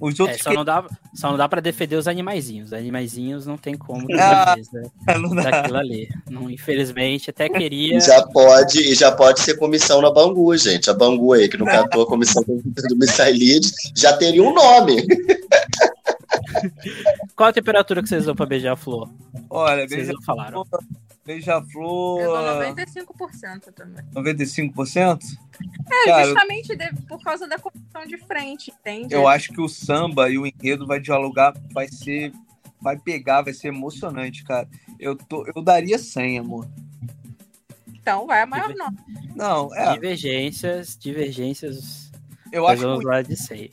Os É, outros só, não dá, só não dá pra defender os animaizinhos. Os animaizinhos não tem como [laughs] Ah. que [laughs] não dá. daquilo ali. Não, infelizmente, até queria. E já pode, e já pode ser comissão na Bangu, gente. A Bangu aí, que não catou a comissão do [laughs] Misailides, já teria um nome. Qual a temperatura que vocês dão pra beijar a flor? Olha, Vocês beija- não falaram. Beija-flor. Eu dou 95% também. 95%? É, Cara, justamente de- por causa da comissão de frente, entende? Eu acho que o samba e o enredo vai dialogar, vai ser. Vai pegar, vai ser emocionante, cara. Eu, tô, eu daria 100, amor. Então vai a maior nota. Não, é. Divergências, divergências. Eu acho que lá de 100.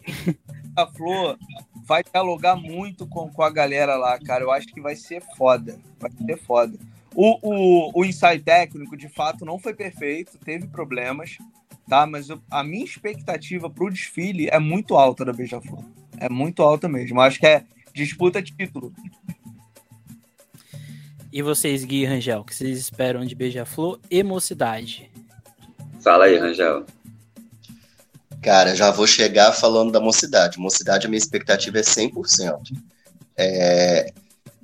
a Flor vai dialogar muito com, com a galera lá, cara. Eu acho que vai ser foda. Vai ser foda. O, o, o ensaio técnico, de fato, não foi perfeito, teve problemas, tá? Mas eu- a minha expectativa pro desfile é muito alta da Beija-Flor. É muito alta mesmo. Eu acho que é disputa título. E vocês, Gui e Rangel, o que vocês esperam de beija-flor e mocidade? Fala aí, Rangel. Cara, já vou chegar falando da mocidade. Mocidade, a minha expectativa é 100%. É,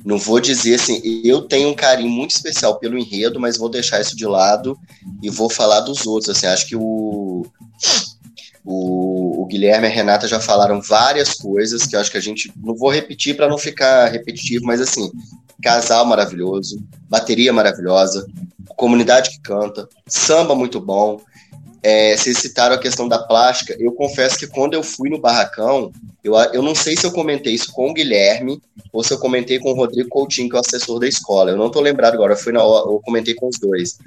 não vou dizer assim, eu tenho um carinho muito especial pelo enredo, mas vou deixar isso de lado e vou falar dos outros. Assim, acho que o, o, o Guilherme e a Renata já falaram várias coisas que eu acho que a gente. Não vou repetir para não ficar repetitivo, mas assim, casal maravilhoso, bateria maravilhosa, comunidade que canta, samba muito bom. É, vocês citaram a questão da plástica. Eu confesso que quando eu fui no Barracão, eu, eu não sei se eu comentei isso com o Guilherme ou se eu comentei com o Rodrigo Coutinho, que é o assessor da escola. Eu não estou lembrado agora, eu, fui na, eu comentei com os dois.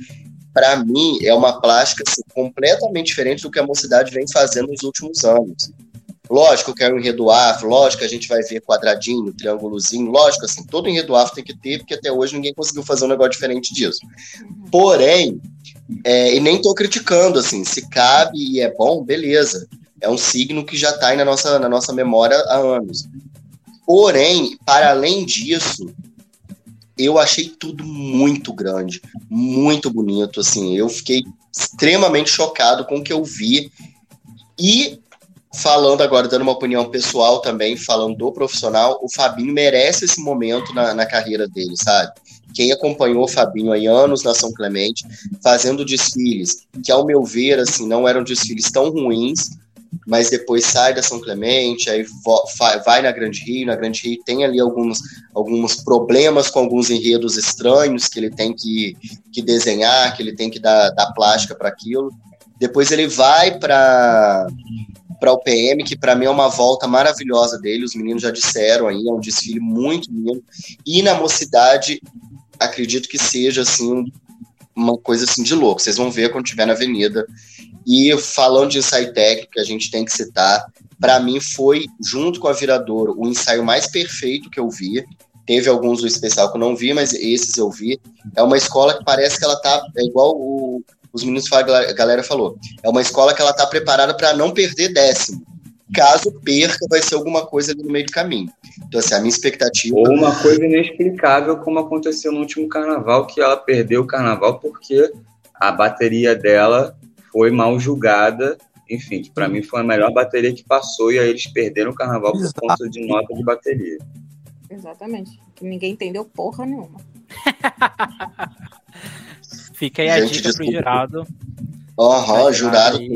Para mim, é uma plástica assim, completamente diferente do que a mocidade vem fazendo nos últimos anos. Lógico que é um enredo afro, lógico que a gente vai ver quadradinho, triângulozinho, lógico, assim, todo enredo afro tem que ter, porque até hoje ninguém conseguiu fazer um negócio diferente disso. Porém, é, e nem estou criticando, assim, se cabe e é bom, beleza. É um signo que já está aí na nossa, na nossa memória há anos. Porém, para além disso, eu achei tudo muito grande, muito bonito, assim, eu fiquei extremamente chocado com o que eu vi e falando agora, dando uma opinião pessoal também, falando do profissional, o Fabinho merece esse momento na, na carreira dele, sabe? Quem acompanhou o Fabinho aí anos na São Clemente, fazendo desfiles, que ao meu ver, assim, não eram desfiles tão ruins, mas depois sai da São Clemente, aí vai na Grande Rio, na Grande Rio tem ali alguns, alguns problemas com alguns enredos estranhos que ele tem que, que desenhar, que ele tem que dar, dar plástica para aquilo. Depois ele vai para para o PM, que para mim é uma volta maravilhosa dele, os meninos já disseram aí, é um desfile muito lindo. E na mocidade, acredito que seja assim uma coisa assim de louco. Vocês vão ver quando estiver na avenida. E falando de ensaio técnico, a gente tem que citar, para mim foi, junto com a Viradouro, o ensaio mais perfeito que eu vi. Teve alguns do especial que eu não vi, mas esses eu vi. É uma escola que parece que ela tá é igual o, os meninos falam, a galera falou. É uma escola que ela tá preparada para não perder décimo. Caso perca, vai ser alguma coisa ali no meio do caminho. Então, assim, a minha expectativa. Ou uma coisa inexplicável, como aconteceu no último carnaval, que ela perdeu o carnaval porque a bateria dela foi mal julgada. Enfim, que para mim foi a melhor bateria que passou e aí eles perderam o carnaval por conta de nota de bateria. Exatamente. Que ninguém entendeu porra nenhuma. [laughs] Fica aí Gente, a dica desculpa. pro jurado. Aham, uhum, jurado aí.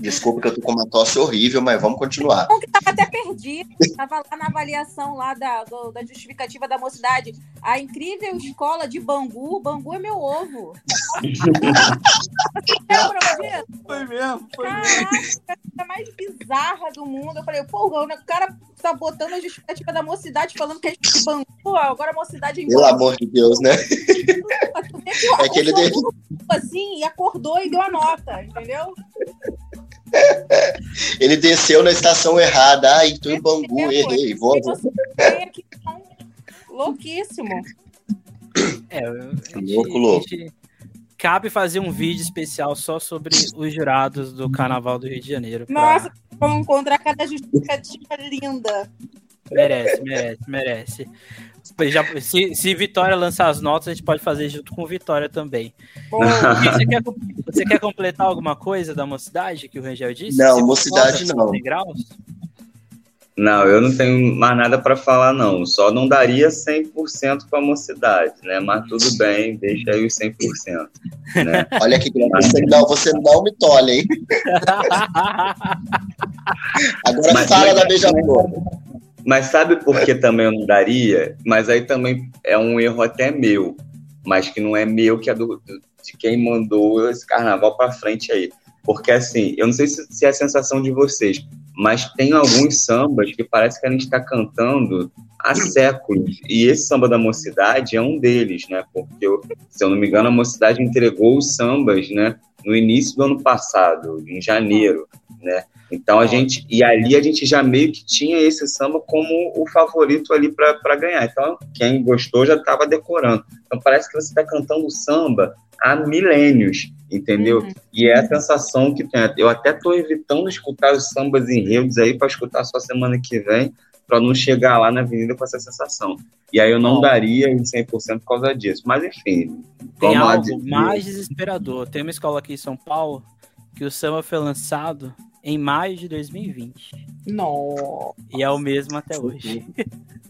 Desculpa que eu tô com uma tosse horrível, mas vamos continuar. Que tava até perdido. Tava lá na avaliação lá da, do, da justificativa da mocidade. A incrível escola de Bangu. Bangu é meu ovo. Foi mesmo, foi Caraca, mesmo. a mais bizarra do mundo. Eu falei, porra, o cara tá botando a justificativa da mocidade falando que é de Bangu, agora a mocidade é Pelo amor de Deus, né? é que ele assim e acordou e deu a nota, entendeu? [laughs] Ele desceu na estação errada. Ai, tô em Bangu, errei. Vou. Louquíssimo. É, gente, louco, louco. cabe fazer um vídeo especial só sobre os jurados do Carnaval do Rio de Janeiro. Pra... Nossa, vamos encontrar cada justificativa linda. Merece, merece, merece. Já, se, se Vitória lançar as notas, a gente pode fazer junto com Vitória também. Você quer, você quer, completar alguma coisa da mocidade que o Rangel disse? Não, se mocidade não. Graus? Não, eu não tenho mais nada para falar, não. Só não daria 100% para a mocidade, né? Mas tudo bem, deixa aí os 100%. Né? [laughs] Olha que você não, você não me tolhe, hein? [laughs] Agora Mas, fala da beija-flor. Mas sabe por que também eu não daria? Mas aí também é um erro até meu, mas que não é meu, que é do, de quem mandou esse carnaval para frente aí. Porque assim, eu não sei se, se, é a sensação de vocês, mas tem alguns sambas que parece que a gente está cantando há séculos. E esse samba da mocidade é um deles, né? Porque, se eu não me engano, a mocidade entregou os sambas, né? No início do ano passado, em janeiro, né? Então a gente e ali a gente já meio que tinha esse samba como o favorito ali para ganhar. Então quem gostou já estava decorando. Então parece que você está cantando samba há milênios, entendeu? Uhum. E é a sensação que tem. Eu até estou evitando escutar os sambas enredos aí para escutar só semana que vem, para não chegar lá na avenida com essa sensação. E aí eu não daria 100% por causa disso. Mas enfim. Tem algo mais desesperador. Tem uma escola aqui em São Paulo que o samba foi lançado em maio de 2020. Nossa. E é o mesmo até hoje.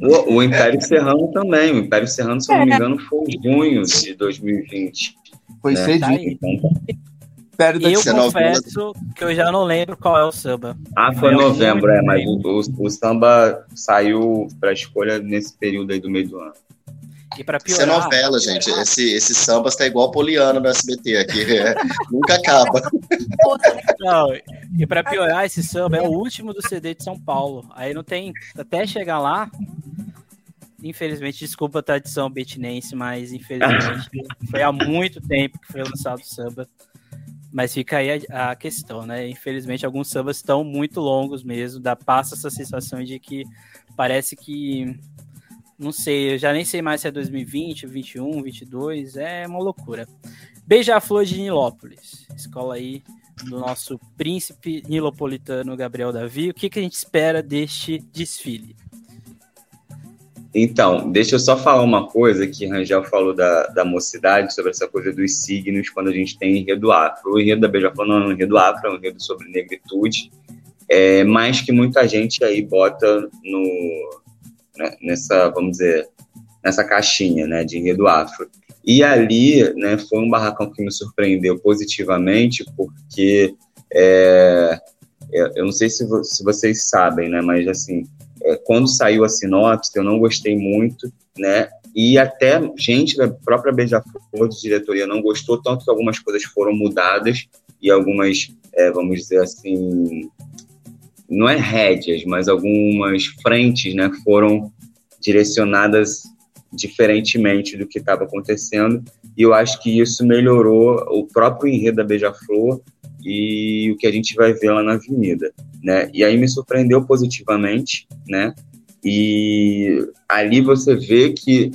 O, o Império Serrano também. O Império Serrano, se é. não me é. engano, foi em junho de 2020. Foi né? cedinho. Tá eu confesso que eu já não lembro qual é o samba. Ah, foi em novembro, é, mas o, o, o samba saiu para escolha nesse período aí do meio do ano. E para piorar. Isso é novela, gente. Esse, esse samba está igual Poliano no SBT aqui. É, [laughs] nunca acaba. Não, e para piorar, esse samba é o último do CD de São Paulo. Aí não tem. Até chegar lá. Infelizmente, desculpa a tradição betinense, mas infelizmente [laughs] foi há muito tempo que foi lançado o samba. Mas fica aí a, a, questão, né? Infelizmente, alguns sambas estão muito longos mesmo. Dá, passa essa sensação de que parece que não sei, eu já nem sei mais se é 2020, 21, 22, é uma loucura. Beija-Flor de Nilópolis, escola aí do nosso príncipe nilopolitano Gabriel Davi. O que, que a gente espera deste desfile? Então, deixa eu só falar uma coisa que Rangel falou da, da mocidade, sobre essa coisa dos signos, quando a gente tem enredo afro. O enredo da Beija-Flor não é um enredo afro, é um enredo sobre negritude, é, mas que muita gente aí bota no, né, nessa, vamos dizer, nessa caixinha né, de enredo afro. E ali né, foi um barracão que me surpreendeu positivamente, porque é, eu não sei se, se, vocês sabem, né, mas assim, é, quando saiu a sinopse, eu não gostei muito, né, e até gente da própria Beija-Flor de diretoria não gostou, tanto que algumas coisas foram mudadas e algumas, é, vamos dizer assim, não é rédeas, mas algumas frentes, né, foram direcionadas diferentemente do que estava acontecendo, e eu acho que isso melhorou o próprio enredo da Beija-Flor e o que a gente vai ver lá na Avenida, né? E aí me surpreendeu positivamente, né? E ali você vê que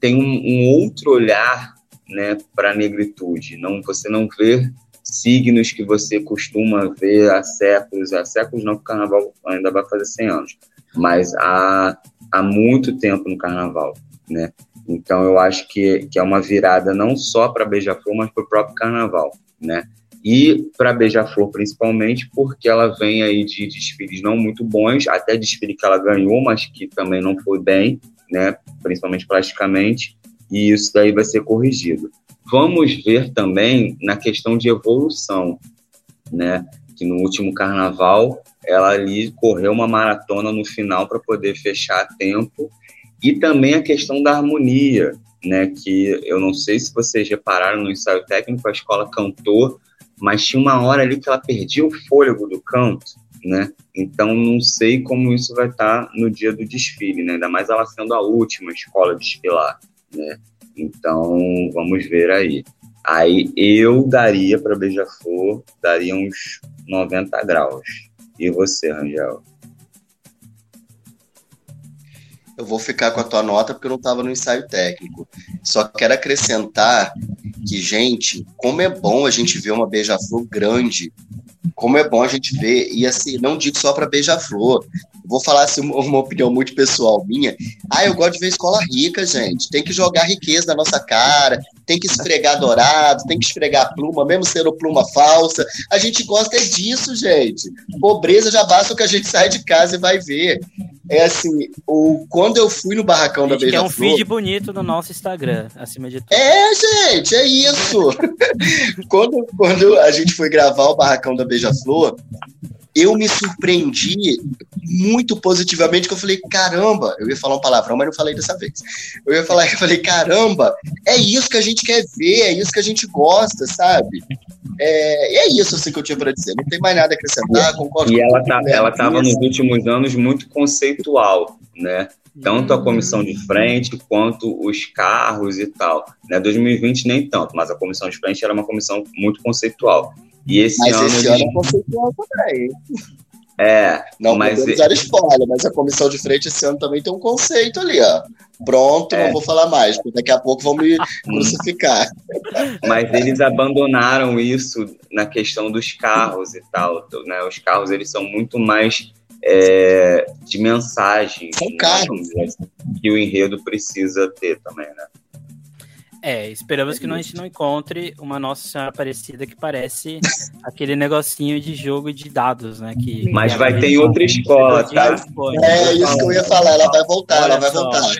tem um, um outro olhar, né, para a negritude. Não, você não vê signos que você costuma ver há séculos, há séculos não, porque o carnaval ainda vai fazer 100 anos, mas há, há muito tempo no carnaval, né? Então eu acho que, que é uma virada não só para Beija-Flor, mas para o próprio carnaval, né? E para Beija-Flor principalmente, porque ela vem aí de desfiles não muito bons, até desfile que ela ganhou, mas que também não foi bem, né? Principalmente plasticamente, e isso daí vai ser corrigido. Vamos ver também na questão de evolução, né? Que no último carnaval ela ali correu uma maratona no final para poder fechar a tempo e também a questão da harmonia, né? Que eu não sei se vocês repararam no ensaio técnico, a escola cantou, mas tinha uma hora ali que ela perdia o fôlego do canto, né? Então não sei como isso vai estar tá no dia do desfile, né? Ainda mais ela sendo a última escola a desfilar, né? Então, vamos ver aí. Aí eu daria para Beija-Flor, daria uns 90 graus. E você, Rangel? Eu vou ficar com a tua nota porque eu não estava no ensaio técnico. Só quero acrescentar que, gente, como é bom a gente ver uma beija-flor grande. Como é bom a gente ver, e assim, não digo só para beija-flor, vou falar assim, uma opinião muito pessoal minha. Ah, eu gosto de ver escola rica, gente. Tem que jogar riqueza na nossa cara, tem que esfregar dourado, tem que esfregar pluma, mesmo sendo pluma falsa. A gente gosta é disso, gente. Pobreza já basta o que a gente sai de casa e vai ver. É assim, o, quando eu fui no barracão da Beija-Flor... é um feed bonito no nosso Instagram, acima de tudo. É, gente, é isso. [laughs] quando, quando a gente foi gravar o barracão da Beija-Flor, eu me surpreendi muito positivamente, que eu falei, caramba, eu ia falar um palavrão, mas não falei dessa vez. Eu ia falar, [laughs] eu falei, caramba, é isso que a gente quer ver, é isso que a gente gosta, sabe? É, é isso assim que eu tinha para dizer, não tem mais nada a acrescentar, concordo. E ela, tá, ela estava nos últimos anos muito conceitual, né? Tanto a comissão de frente quanto os carros e tal. Né? 2020 nem tanto, mas a comissão de frente era uma comissão muito conceitual. E esse mas ano. Esse ano é conceitual também. É, não mas podemos dar spoiler, mas a comissão de frente esse ano também tem um conceito ali, ó. Pronto, é. não vou falar mais, porque daqui a pouco vão me [laughs] crucificar. Mas eles abandonaram isso na questão dos carros e tal, né? Os carros eles são muito mais é, de mensagem, são carros né? que o enredo precisa ter também, né? É, esperamos que a gente não encontre uma Nossa Senhora Aparecida que parece [laughs] aquele negocinho de jogo de dados, né? Que, Mas vai ter outra escola, tá? É isso que eu ia falar, ela vai voltar, Olha ela vai só. voltar.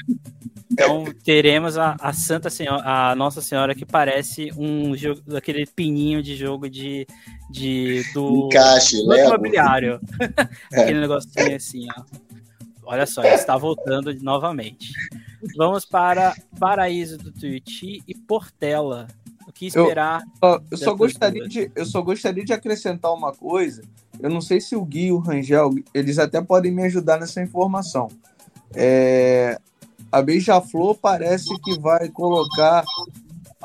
Então teremos a, a Santa Senhora, a Nossa Senhora que parece um jogo, aquele pininho de jogo de, de do, Encaixe, do imobiliário. É. [laughs] aquele negocinho assim, ó. Olha só, está voltando novamente. Vamos para Paraíso do Tuiuti e Portela. O que esperar? Eu, eu só gostaria de, eu só gostaria de acrescentar uma coisa. Eu não sei se o Gui e o Rangel, eles até podem me ajudar nessa informação. É, a Beija-Flor parece que vai colocar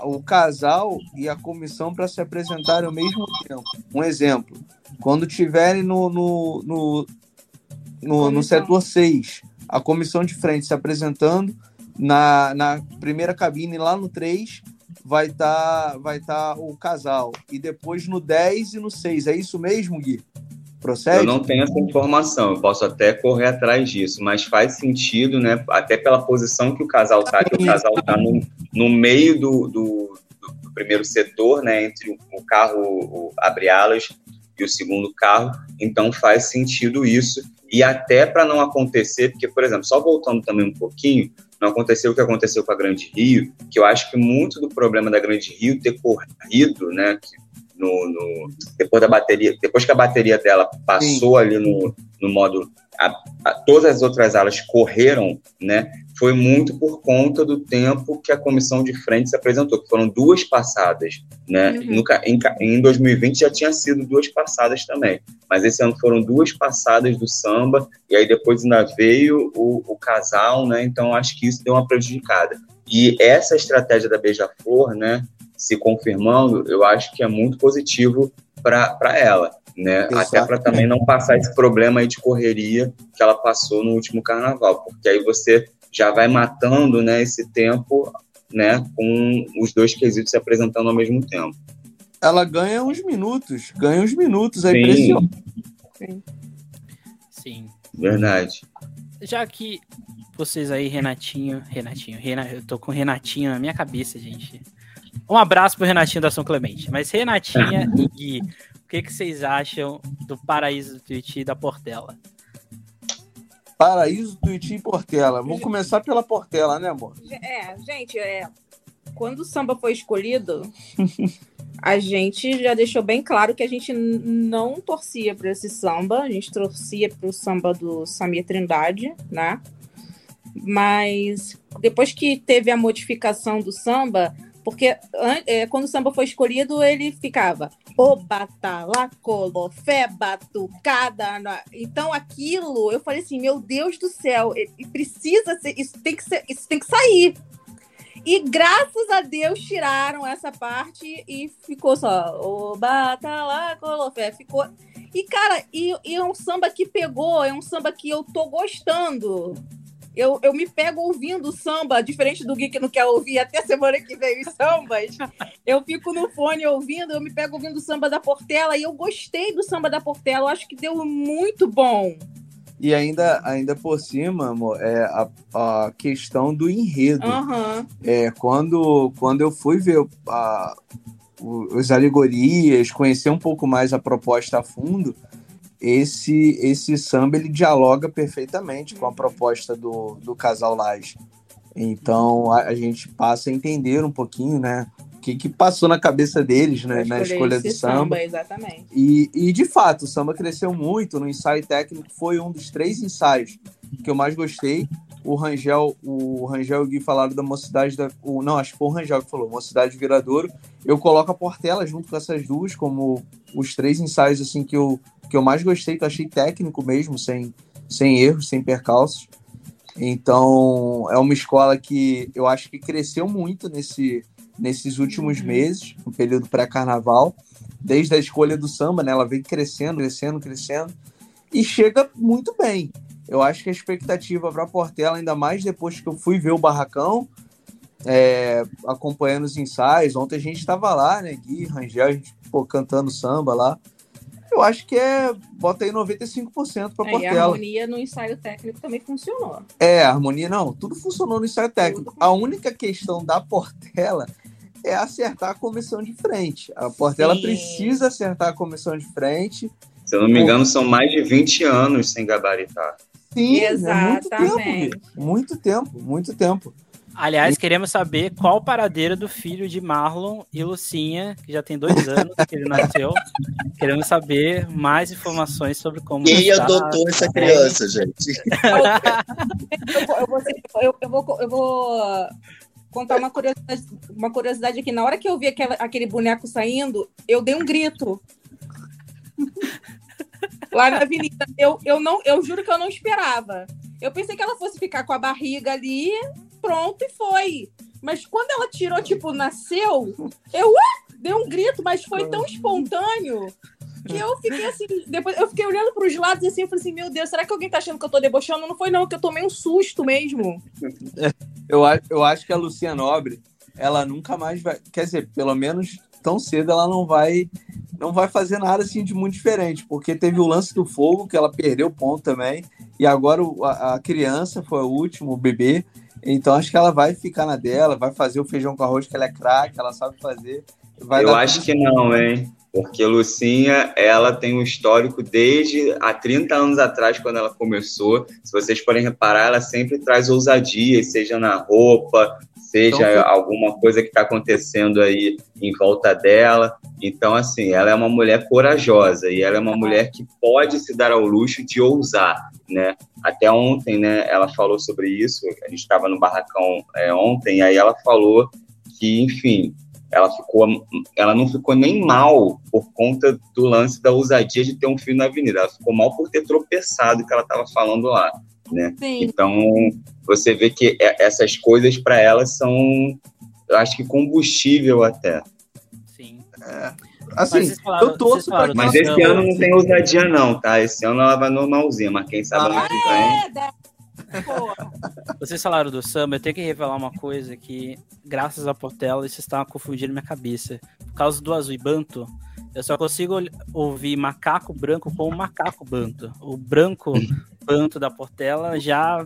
o casal e a comissão para se apresentarem ao mesmo tempo. Um exemplo, quando tiverem no, no, no, no, no setor 6, a comissão de frente se apresentando, na, na primeira cabine, lá no 3, vai estar tá, vai tá o casal. E depois no 10 e no 6. É isso mesmo, Gui? Procede? Eu não tenho essa informação, eu posso até correr atrás disso, mas faz sentido, né? Até pela posição que o casal tá, que o casal tá no, no meio do, do, do primeiro setor, né? Entre o, o carro, o, abre alas, e o segundo carro, então faz sentido isso. E até para não acontecer, porque, por exemplo, só voltando também um pouquinho, não aconteceu o que aconteceu com a Grande Rio, que eu acho que muito do problema da Grande Rio ter corrido, né, no, no depois da bateria, depois que a bateria dela passou Sim. ali no, no modo a, a, todas as outras alas correram, né, foi muito por conta do tempo que a comissão de frente se apresentou, que foram duas passadas, né? Uhum. Em, em 2020 já tinha sido duas passadas também, mas esse ano foram duas passadas do samba e aí depois ainda veio o, o casal, né? Então acho que isso deu uma prejudicada. E essa estratégia da Beija-Flor, né? Se confirmando, eu acho que é muito positivo para ela né? Exato. Até para também não passar esse problema aí de correria que ela passou no último carnaval, porque aí você já vai matando, né, esse tempo, né, com os dois quesitos se apresentando ao mesmo tempo. Ela ganha uns minutos, ganha uns minutos aí Sim. Sim. Sim. Verdade. Já que vocês aí, Renatinho, Renatinho, Renatinho, eu tô com Renatinho na minha cabeça, gente. Um abraço pro Renatinho da São Clemente. Mas Renatinha [laughs] e Gui, o que, que vocês acham do Paraíso do Tuiuti e da Portela? Paraíso, Tuiuti e Portela. Vamos começar pela Portela, né, amor? É, gente, é, quando o samba foi escolhido, [laughs] a gente já deixou bem claro que a gente não torcia para esse samba, a gente torcia para o samba do Samir Trindade, né? Mas depois que teve a modificação do samba, porque é, quando o samba foi escolhido, ele ficava o batalá, colofé, batucada. Então aquilo, eu falei assim, meu Deus do céu, precisa ser, isso tem que ser, isso tem que sair. E graças a Deus tiraram essa parte e ficou só o batalá, colofé, ficou e, cara, e, e, é um samba que pegou, é um samba que eu tô gostando eu, eu me pego ouvindo samba, diferente do Gui que não quer ouvir até semana que vem os sambas. Eu fico no fone ouvindo, eu me pego ouvindo samba da Portela e eu gostei do samba da Portela, eu acho que deu muito bom. E ainda, ainda por cima, amor, é a, a questão do enredo. Uhum. É, quando, quando eu fui ver a, os alegorias, conhecer um pouco mais a proposta a fundo, esse esse samba ele dialoga perfeitamente com a proposta do, do casal Laje. Então a, a, gente passa a entender um pouquinho, né? Que, que passou na cabeça deles né, na escolha do samba. samba. Exatamente. E, e de fato, o samba cresceu muito. No ensaio técnico foi um dos três ensaios que eu mais gostei. O Rangel, o Rangel e o Gui falaram da Mocidade da. O, não, acho que foi o Rangel que falou, Mocidade Viradouro. Eu coloco a Portela junto com essas duas, como os três ensaios assim que eu, que eu mais gostei, que eu achei técnico mesmo, sem, sem erros, sem percalços. Então, é uma escola que eu acho que cresceu muito nesse, nesses últimos uhum. meses, no período pré-carnaval, desde a escolha do samba, né? Ela vem crescendo, crescendo, crescendo, e chega muito bem. Eu acho que a expectativa para a Portela, ainda mais depois que eu fui ver o Barracão, é, acompanhando os ensaios. Ontem a gente estava lá, né, Gui, Rangel, a gente pô, cantando samba lá. Eu acho que é. Bota aí 95% para é, Portela. E a harmonia no ensaio técnico também funcionou. É, a harmonia não, tudo funcionou no ensaio técnico. A única questão da Portela é acertar a comissão de frente. A Portela Sim. precisa acertar a comissão de frente. Se eu não me engano, são mais de 20 anos sem gabaritar. Sim, Exatamente. É muito tempo, muito tempo, muito tempo. Aliás, queremos saber qual o paradeiro do filho de Marlon e Lucinha, que já tem dois anos que ele nasceu. [laughs] queremos saber mais informações sobre como. Quem está... adotou essa criança, gente? eu, vou, eu, eu, vou, eu vou contar uma curiosidade, uma curiosidade aqui. Na hora que eu vi aquele, aquele boneco saindo, eu dei um grito [laughs] lá na avenida. Eu, eu, não, eu juro que eu não esperava. Eu pensei que ela fosse ficar com a barriga ali, pronto, e foi. Mas quando ela tirou, tipo, nasceu, eu uh, dei um grito, mas foi tão espontâneo que eu fiquei assim, depois eu fiquei olhando para os lados assim, eu falei assim, meu Deus, será que alguém tá achando que eu tô debochando? Não foi não, que eu tomei um susto mesmo. Eu, eu acho que a Lucia Nobre, ela nunca mais vai, quer dizer, pelo menos tão cedo ela não vai não vai fazer nada assim de muito diferente, porque teve o lance do fogo, que ela perdeu ponto também, e agora a, a criança foi o último, o bebê, então acho que ela vai ficar na dela, vai fazer o feijão com arroz, que ela é craque, ela sabe fazer. Eu acho que não, hein? Porque Lucinha, ela tem um histórico desde há 30 anos atrás, quando ela começou. Se vocês forem reparar, ela sempre traz ousadia, seja na roupa, seja então, alguma coisa que está acontecendo aí em volta dela. Então, assim, ela é uma mulher corajosa e ela é uma mulher que pode se dar ao luxo de ousar, né? Até ontem, né, ela falou sobre isso, a gente estava no barracão é, ontem, aí ela falou que, enfim, ela ficou, ela não ficou nem mal por conta do lance da ousadia de ter um filho na avenida, ela ficou mal por ter tropeçado que ela estava falando lá, né? Sim. Então você vê que essas coisas para ela são, eu acho que combustível até. Sim. É. Assim, falaram, eu torço pra Mas esse ano não tem ousadia, não, tá? Esse ano ela vai normalzinha, mas quem sabe ah, ano que vem. É, vocês falaram do samba, eu tenho que revelar uma coisa que, graças à Portela, isso está confundindo minha cabeça. Por causa do azul e banto, eu só consigo ouvir macaco branco com macaco banto. O branco banto da Portela já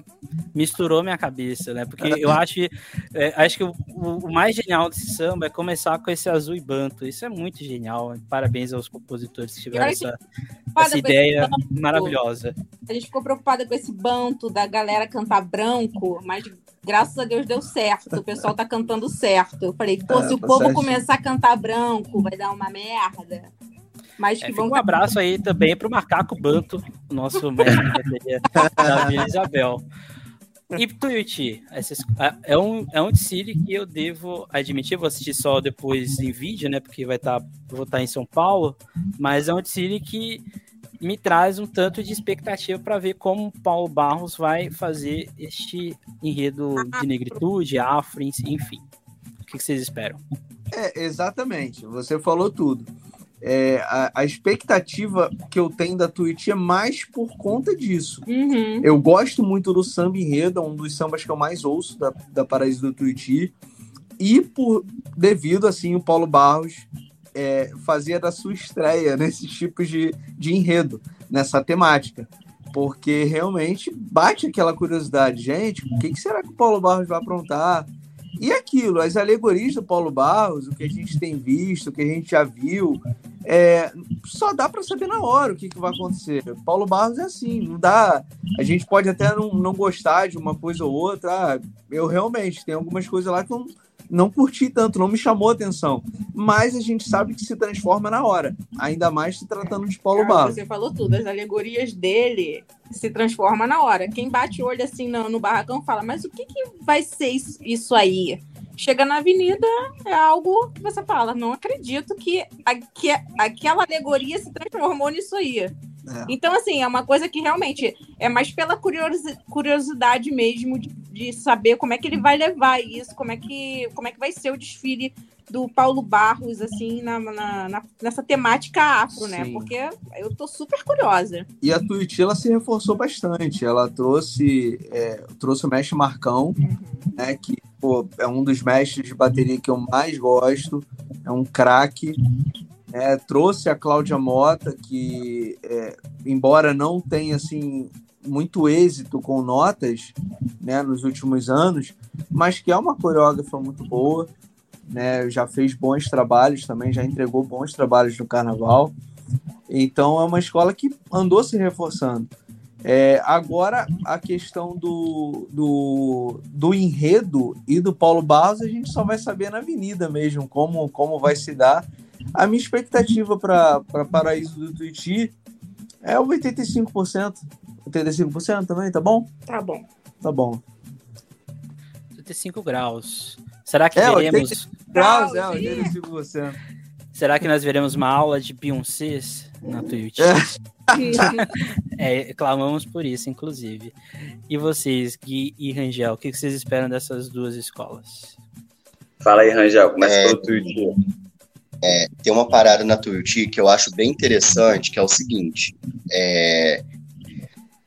misturou minha cabeça, né? Porque eu acho, é, acho que o, o, mais genial desse samba é começar com esse azul e banto. Isso é muito genial. Parabéns aos compositores que tiveram essa, essa ideia maravilhosa. A gente ficou preocupada com esse banto da galera cantar branco, mas graças a Deus deu certo. O pessoal tá cantando certo. Eu falei, pô, é, se o povo certo. começar a cantar branco, vai dar uma merda. Mas que é, um abraço aí também pro Macaco Banto, nosso mestre da Vila Isabel. E Tuiuti, é um, é um desfile que eu devo admitir, vou assistir só depois em vídeo, né? Porque vai estar, tá, vou estar tá em São Paulo, mas é um desfile que me traz um tanto de expectativa para ver como Paulo Barros vai fazer este enredo de negritude, afro, enfim. O que vocês esperam? É, exatamente. Você falou tudo. É, a, a, expectativa que eu tenho da Twitch é mais por conta disso. Uhum. Eu gosto muito do samba enredo, é um dos sambas que eu mais ouço da, da Paraíso do Twitch. E por devido assim o Paulo Barros é, fazia da sua estreia nesses tipos de, de enredo, nessa temática. Porque realmente bate aquela curiosidade, gente, o que, que será que o Paulo Barros vai aprontar? E aquilo, as alegorias do Paulo Barros, o que a gente tem visto, o que a gente já viu, é, só dá para saber na hora o que, que vai acontecer. Paulo Barros é assim, não dá. A gente pode até não, não gostar de uma coisa ou outra. Ah, eu realmente tem algumas coisas lá que não, não curti tanto, não me chamou atenção. Mas a gente sabe que se transforma na hora. Ainda mais se tratando de Paulo Barros. Você falou tudo, as alegorias dele se transforma na hora. Quem bate o olho assim no, no barracão fala, mas o que, que vai ser isso, isso aí? Chega na avenida, é algo que você fala, não acredito que, que aquela alegoria se transformou nisso aí. É. Então, assim, é uma coisa que realmente é mais pela curiosidade mesmo de, de, saber como é que ele vai levar isso, como é que, como é que vai ser o desfile do Paulo Barros, assim, na, na, na nessa temática afro, né? Sim. né? Porque eu tô super curiosa. E a Tuiuti, ela se reforçou bastante. Ela trouxe, é, trouxe o mestre Marcão, uhum. né? Que pô, é um dos mestres de bateria que eu mais gosto. É um craque. É, trouxe a Cláudia Mota, que, é, embora não tenha, assim, muito êxito com notas né, nos últimos anos, mas que é uma coreógrafa muito boa né? Já fez bons trabalhos também, já entregou bons trabalhos no carnaval. Então é uma escola que andou se reforçando. É, agora, a questão do, do, do enredo e do Paulo Barros, a gente só vai saber na avenida mesmo como, como vai se dar. A minha expectativa para Paraíso do Tuiuti é o 85%. 85% também, tá bom? Tá bom. Tá bom. 85 graus. Será que é, veremos. Graus, é, 85%. Será que nós veremos uma aula de Beyoncé na Twitch? [laughs] É. [laughs] é, clamamos por isso, inclusive. E vocês, Gui e Rangel, o que vocês esperam dessas duas escolas? Fala aí, Rangel, começa é, pelo Twitch. É, tem uma parada na Twitch que eu acho bem interessante, que é o seguinte. É,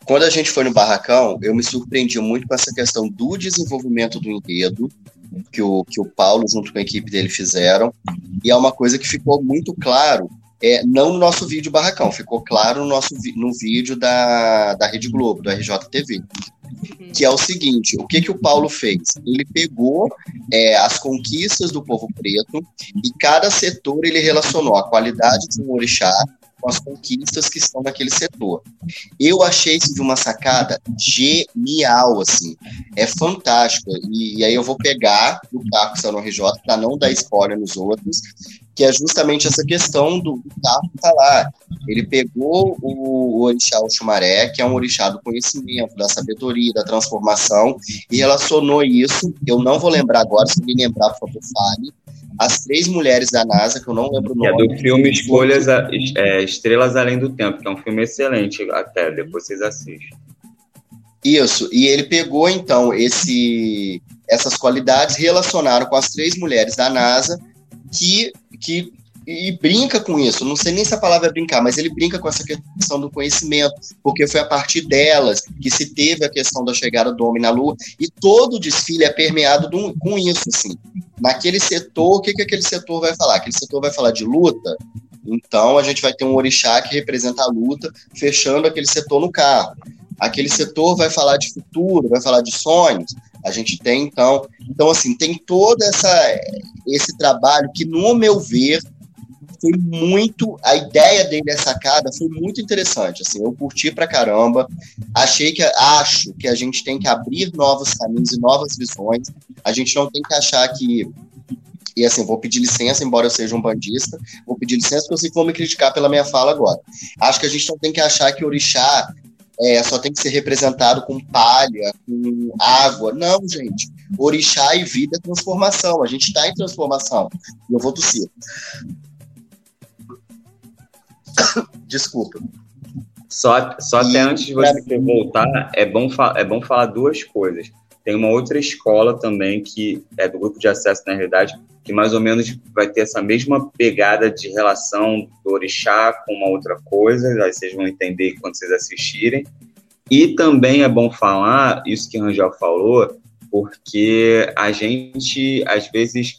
quando a gente foi no Barracão, eu me surpreendi muito com essa questão do desenvolvimento do enredo, que o, que o Paulo, junto com a equipe dele, fizeram. E é uma coisa que ficou muito claro, é, não no nosso vídeo Barracão, ficou claro no nosso no vídeo da, da Rede Globo, do RJTV. Uhum. que é o seguinte: o que, que o Paulo fez? Ele pegou é, as conquistas do povo preto e cada setor ele relacionou a qualidade de um orixá com as conquistas que estão naquele setor. Eu achei isso de uma sacada genial, assim. É fantástico. E, e aí eu vou pegar o que está no RJ para não dar spoiler nos outros, que é justamente essa questão do, que está lá. Ele pegou o, o orixá Oxumaré, que é um orixá do conhecimento, da sabedoria, da transformação, e relacionou isso, eu não vou lembrar agora, se me lembrar, por favor, fale, as três mulheres da NASA, que eu não lembro o nome. É do filme Escolhas, é, Estrelas Além do Tempo, que é um filme excelente, até depois vocês assistem. Isso, e ele pegou então esse, essas qualidades, relacionaram com as três mulheres da NASA, que, que e brinca com isso. Não sei nem se a palavra é brincar, mas ele brinca com essa questão do conhecimento, porque foi a partir delas que se teve a questão da chegada do homem na Lua, e todo o desfile é permeado do, com isso, assim. Naquele setor, o que, que aquele setor vai falar? Aquele setor vai falar de luta, então a gente vai ter um orixá que representa a luta, fechando aquele setor no carro. Aquele setor vai falar de futuro, vai falar de sonhos. A gente tem então, então assim, tem todo essa esse trabalho que no meu ver foi muito. A ideia dele, a sacada, foi muito interessante. Assim, eu curti pra caramba. Achei que acho que a gente tem que abrir novos caminhos e novas visões. A gente não tem que achar que. E assim, vou pedir licença, embora eu seja um bandista, vou pedir licença porque eu sei que vão me criticar pela minha fala agora. Acho que a gente não tem que achar que orixá é, só tem que ser representado com palha, com água. Não, gente. Orixá e vida é transformação. A gente está em transformação. E eu vou tossir. Desculpa. Só, só até antes de você voltar, é bom, é bom falar duas coisas. Tem uma outra escola também, que é do grupo de acesso, na realidade, que mais ou menos vai ter essa mesma pegada de relação do orixá com uma outra coisa, aí vocês vão entender quando vocês assistirem. E também é bom falar, isso que o Rangel falou, porque a gente, às vezes,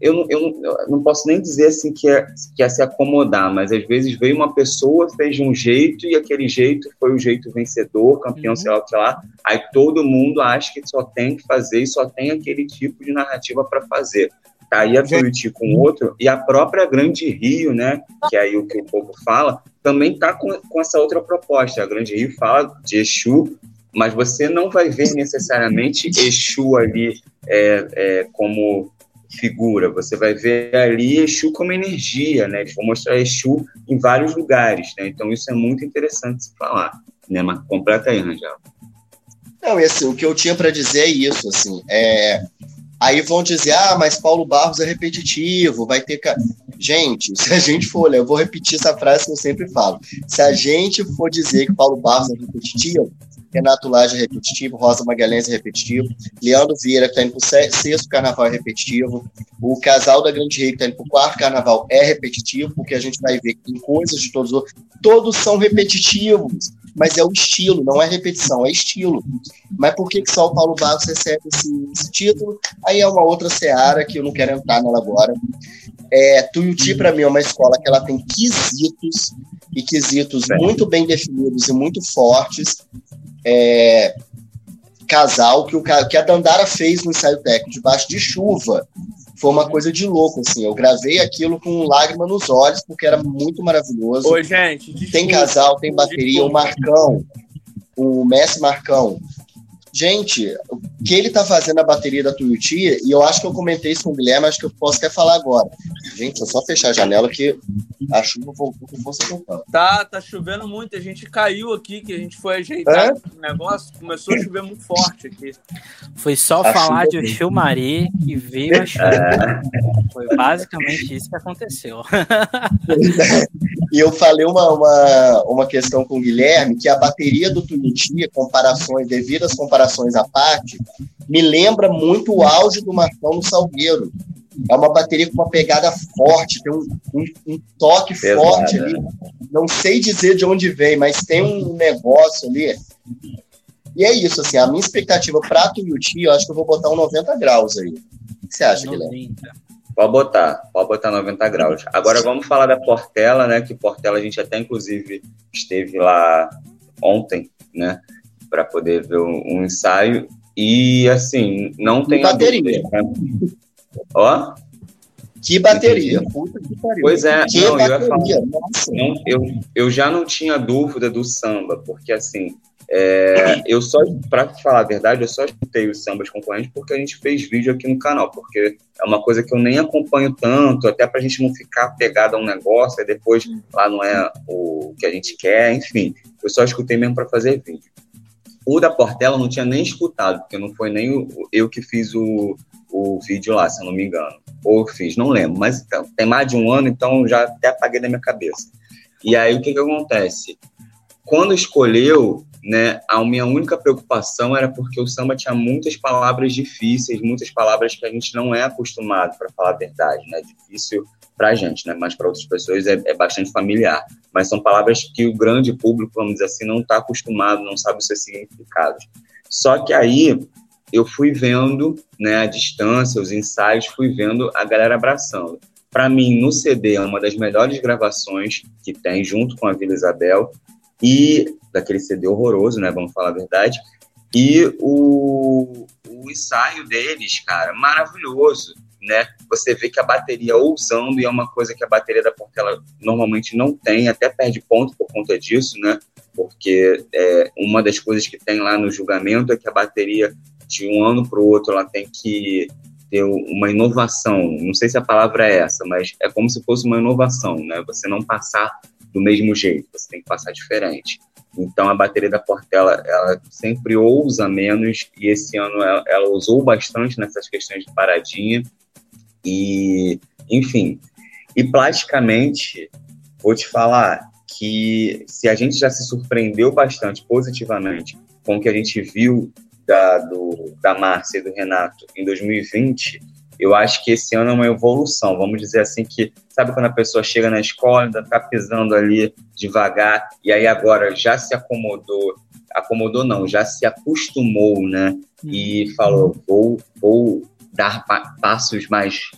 eu não, eu, não, eu não posso nem dizer assim que é, que é se acomodar, mas às vezes veio uma pessoa, fez de um jeito e aquele jeito foi o jeito vencedor, campeão, uhum. sei lá o que lá. Aí todo mundo acha que só tem que fazer e só tem aquele tipo de narrativa para fazer. Tá aí a Tuiuti com outro, e a própria Grande Rio, né, que é aí o que o povo fala, também tá com, com essa outra proposta. A Grande Rio fala de Exu, mas você não vai ver necessariamente Exu ali é, é, como figura, você vai ver ali Exu como energia, né? Eles vão mostrar Exu em vários lugares, né? Então isso é muito interessante se falar, né? Mas completa aí, Rangel. Não, e assim, o que eu tinha para dizer é isso, assim, é... Aí vão dizer, ah, mas Paulo Barros é repetitivo, vai ter... Gente, [laughs] se a gente for olhar, eu vou repetir essa frase que eu sempre falo, se a gente for dizer que Paulo Barros é repetitivo, Renato Laje é repetitivo, Rosa Magalhães é repetitivo, Leandro Vieira, que está indo para o sexto carnaval, é repetitivo, o casal da Grande Rei, que está indo para o quarto carnaval, é repetitivo, porque a gente vai ver que tem coisas de todos os outros, todos são repetitivos, mas é o estilo, não é repetição, é estilo. Mas por que, que só o Paulo Barros recebe esse, esse título? Aí é uma outra seara que eu não quero entrar nela agora. É, Tuiuti, para mim, é uma escola que ela tem quesitos, e quesitos muito bem definidos e muito fortes, é, casal que, o, que a Dandara fez no ensaio técnico, debaixo de chuva. Foi uma coisa de louco, assim. Eu gravei aquilo com lágrima nos olhos, porque era muito maravilhoso. Oi, gente. Desculpa, tem casal, tem bateria, o Marcão, o Messi Marcão, Gente, o que ele tá fazendo a bateria da Tuiuti, e eu acho que eu comentei isso com o Guilherme, acho que eu posso até falar agora. Gente, é só fechar a janela que a chuva voltou com força total. Tá, tá chovendo muito, a gente caiu aqui, que a gente foi ajeitar é? o negócio, começou a chover muito forte aqui. Foi só a falar de Oxil Mari que veio a chuva. É. Foi basicamente isso que aconteceu. [laughs] e eu falei uma, uma, uma questão com o Guilherme, que a bateria do Tuiuti, comparações, devido às comparações à parte, me lembra muito o auge do Marcão no Salgueiro. É uma bateria com uma pegada forte, tem um, um, um toque Pesada. forte ali. Não sei dizer de onde vem, mas tem um negócio ali. E é isso, assim, a minha expectativa para Tuiuti, eu acho que eu vou botar um 90 graus aí. O que você acha, Guilherme? Pode botar, pode botar 90 graus. Agora vamos falar da Portela, né? Que Portela a gente até inclusive esteve lá ontem, né? para poder ver um, um, ensaio. E assim, não tem bateria. Dúvida, né? Ó. Que bateria. Pois é, que não, bateria. Eu, falar, não, eu, eu já não tinha dúvida do samba, porque assim, é, eu só, para falar a verdade, eu só escutei os sambas concorrentes porque a gente fez vídeo aqui no canal, porque é uma coisa que eu nem acompanho tanto, até para a gente não ficar pegado a um negócio e depois lá não é o que a gente quer, enfim. Eu só escutei mesmo para fazer vídeo. O da Portela eu não tinha nem escutado, porque não foi nem eu que fiz o, o vídeo lá, se eu não me engano. Ou fiz, não lembro, mas então, tem mais de um ano, então já até apaguei da minha cabeça. E aí o que, que acontece? Quando escolheu, né, a minha única preocupação era porque o samba tinha muitas palavras difíceis, muitas palavras que a gente não é acostumado, para falar a verdade, né? Difícil para a gente, né? Mas para outras pessoas é, é, bastante familiar. Mas são palavras que o grande público, vamos dizer assim, não está acostumado, não sabe os seus significados. Só que aí eu fui vendo, né, a distância, os ensaios, fui vendo a galera abraçando. Para mim, no CD é uma das melhores gravações que tem, junto com a Vila Isabel, e daquele CD horroroso, né? Vamos falar a verdade. E o, o ensaio deles, cara, maravilhoso, né? Você vê que a bateria ousando e é uma coisa que a bateria da Portela normalmente não tem, até perde ponto por conta disso, né? Porque é, uma das coisas que tem lá no julgamento é que a bateria de um ano para o outro ela tem que ter uma inovação. Não sei se a palavra é essa, mas é como se fosse uma inovação, né? Você não passar do mesmo jeito, você tem que passar diferente. Então a bateria da Portela ela sempre ousa menos e esse ano ela, ela usou bastante nessas questões de paradinha e enfim. E plasticamente vou te falar que se a gente já se surpreendeu bastante positivamente com o que a gente viu da, do, da Márcia e do Renato em 2020, eu acho que esse ano é uma evolução. Vamos dizer assim que, sabe quando a pessoa chega na escola, ainda está pisando ali devagar, e aí agora já se acomodou, acomodou não, já se acostumou, né? E uhum. falou, vou, vou dar pa passos mais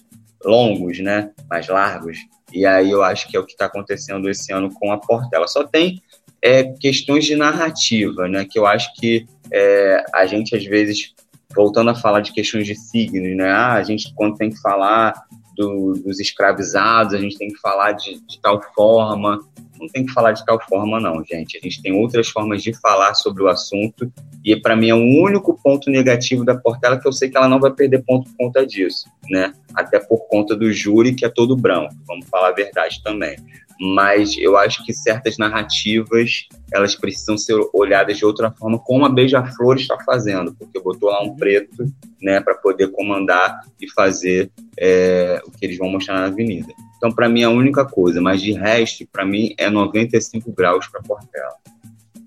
longos, né? Mais largos. E aí eu acho que é o que está acontecendo esse ano com a Portela. Só tem é, questões de narrativa, né? Que eu acho que é, a gente às vezes voltando a falar de questões de signos, né? Ah, a gente, quando tem que falar do, dos escravizados, a gente tem que falar de, de, tal forma. Não tem que falar de tal forma, não, gente. A gente tem outras formas de falar sobre o assunto. E, para mim, é o único ponto negativo da Portela que eu sei que ela não vai perder ponto por conta disso, né? Até por conta do júri, que é todo branco. Vamos falar a verdade também mas eu acho que certas narrativas elas precisam ser olhadas de outra forma, como a Beija-Flor está fazendo, porque botou lá um preto, né, para poder comandar e fazer é, o que eles vão mostrar na avenida. Então, para mim, é a única coisa, mas de resto, para mim, é 95 graus para Portela.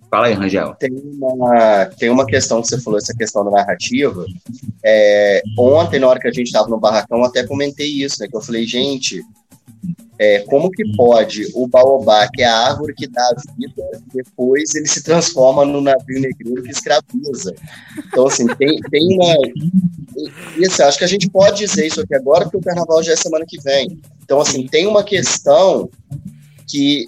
Fala aí, Rangel. Tem uma, tem uma questão que você falou, essa questão da narrativa. É, ontem, na hora que a gente estava no barracão, eu até comentei isso, né? Que eu falei, gente, é, como que pode o baobá, que é a árvore que dá a vida, depois ele se transforma no navio negreiro que escraviza? Então, assim, tem, tem uma. Isso, acho que a gente pode dizer isso aqui agora, porque o carnaval já é semana que vem. Então, assim, tem uma questão que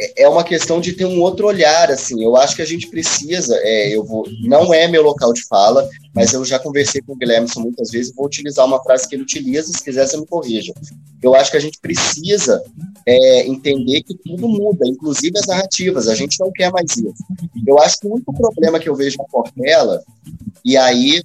é, é uma questão de ter um outro olhar, assim, eu acho que a gente precisa, é, eu vou, não é meu local de fala, mas eu já conversei com o Guilherme muitas vezes, vou utilizar uma frase que ele utiliza, se quiser você me corrija. Eu acho que a gente precisa é, entender que tudo muda, inclusive as narrativas, a gente não quer mais isso. Eu acho que o único problema que eu vejo na Portela, e aí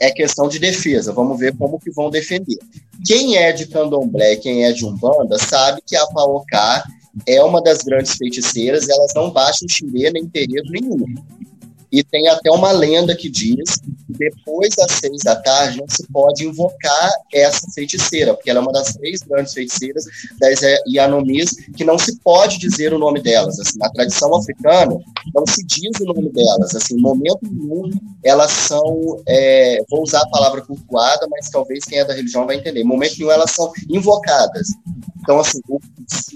é questão de defesa, vamos ver como que vão defender. Quem é de candomblé, quem é de umbanda, sabe que a Paocá é uma das grandes feiticeiras, elas não baixam xirê nem terreiro nenhum. E tem até uma lenda que diz que depois das seis da tarde não se pode invocar essa feiticeira, porque ela é uma das três grandes feiticeiras das Yanomis, que não se pode dizer o nome delas. Assim, na tradição africana, não se diz o nome delas. Assim, momento nenhum, elas são, é, vou usar a palavra cultuada, mas talvez quem é da religião vai entender. Momento nenhum, elas são invocadas. Então, assim, o,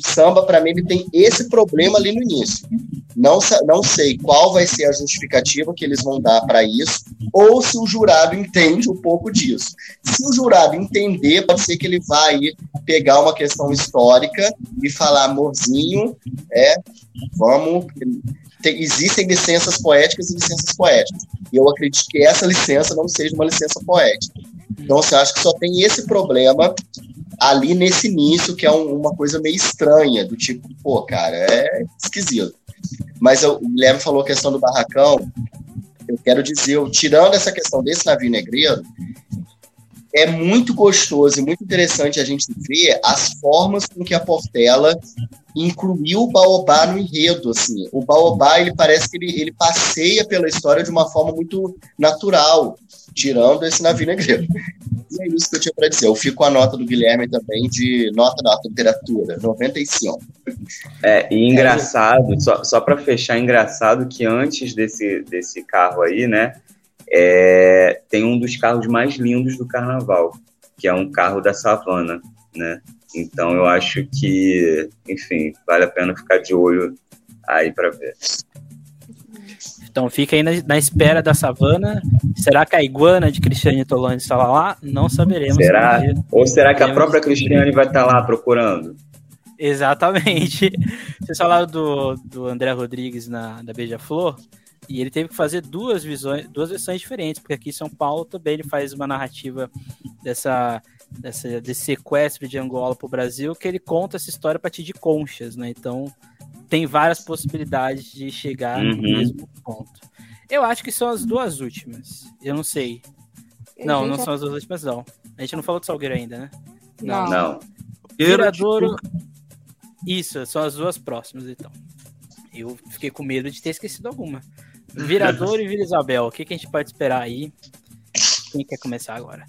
samba, para mim, ele tem esse problema ali no início. Não, não sei qual vai ser a justificativa que eles vão dar para isso, ou se o jurado entende um pouco disso. Se o jurado entender, pode ser que ele vai pegar uma questão histórica e falar, amorzinho, é, vamos tem, existem licenças poéticas e licenças poéticas. E eu acredito que essa licença não seja uma licença poética. Então, assim, eu acho que só tem esse problema ali nesse início, que é um, uma coisa meio estranha, do tipo, pô, cara, é esquisito. Mas eu, o Guilherme falou a questão do barracão, eu quero dizer, eu, tirando essa questão desse navio negreiro, é muito gostoso e muito interessante a gente ver as formas com que a Portela incluiu o Baobá no enredo, assim. O Baobá, ele parece que ele, ele passeia pela história de uma forma muito natural, tirando esse navio negreiro. E é isso que eu tinha para dizer. Eu fico com a nota do Guilherme também de nota da literatura, 95. É, e engraçado, só, só para fechar, engraçado que antes desse, desse carro aí, né, é, tem um dos carros mais lindos do carnaval, que é um carro da savana, né? Então eu acho que, enfim, vale a pena ficar de olho aí para ver. Então fica aí na, na, espera da savana. Será que a iguana de Cristiane Tolani está lá? Não saberemos. Será? Ou será que a própria Cristiane vai estar lá procurando? Exatamente. [laughs] Vocês falaram do, do André Rodrigues na, da Beija-Flor. E ele teve que fazer duas visões, duas versões diferentes, porque aqui em São Paulo também ele faz uma narrativa dessa, dessa desse sequestro de Angola para o Brasil, que ele conta essa história a partir de conchas, né? Então tem várias possibilidades de chegar uhum. no mesmo ponto. Eu acho que são as duas últimas. Eu não sei. não, não são as duas últimas, não. A gente não falou de Salgueiro ainda, né? Não. Não. Viradouro. Isso, são as duas próximas, então. Eu fiquei com medo de ter esquecido alguma. Virador e Vila Isabel, o que, que a gente pode esperar aí? Quem quer começar agora?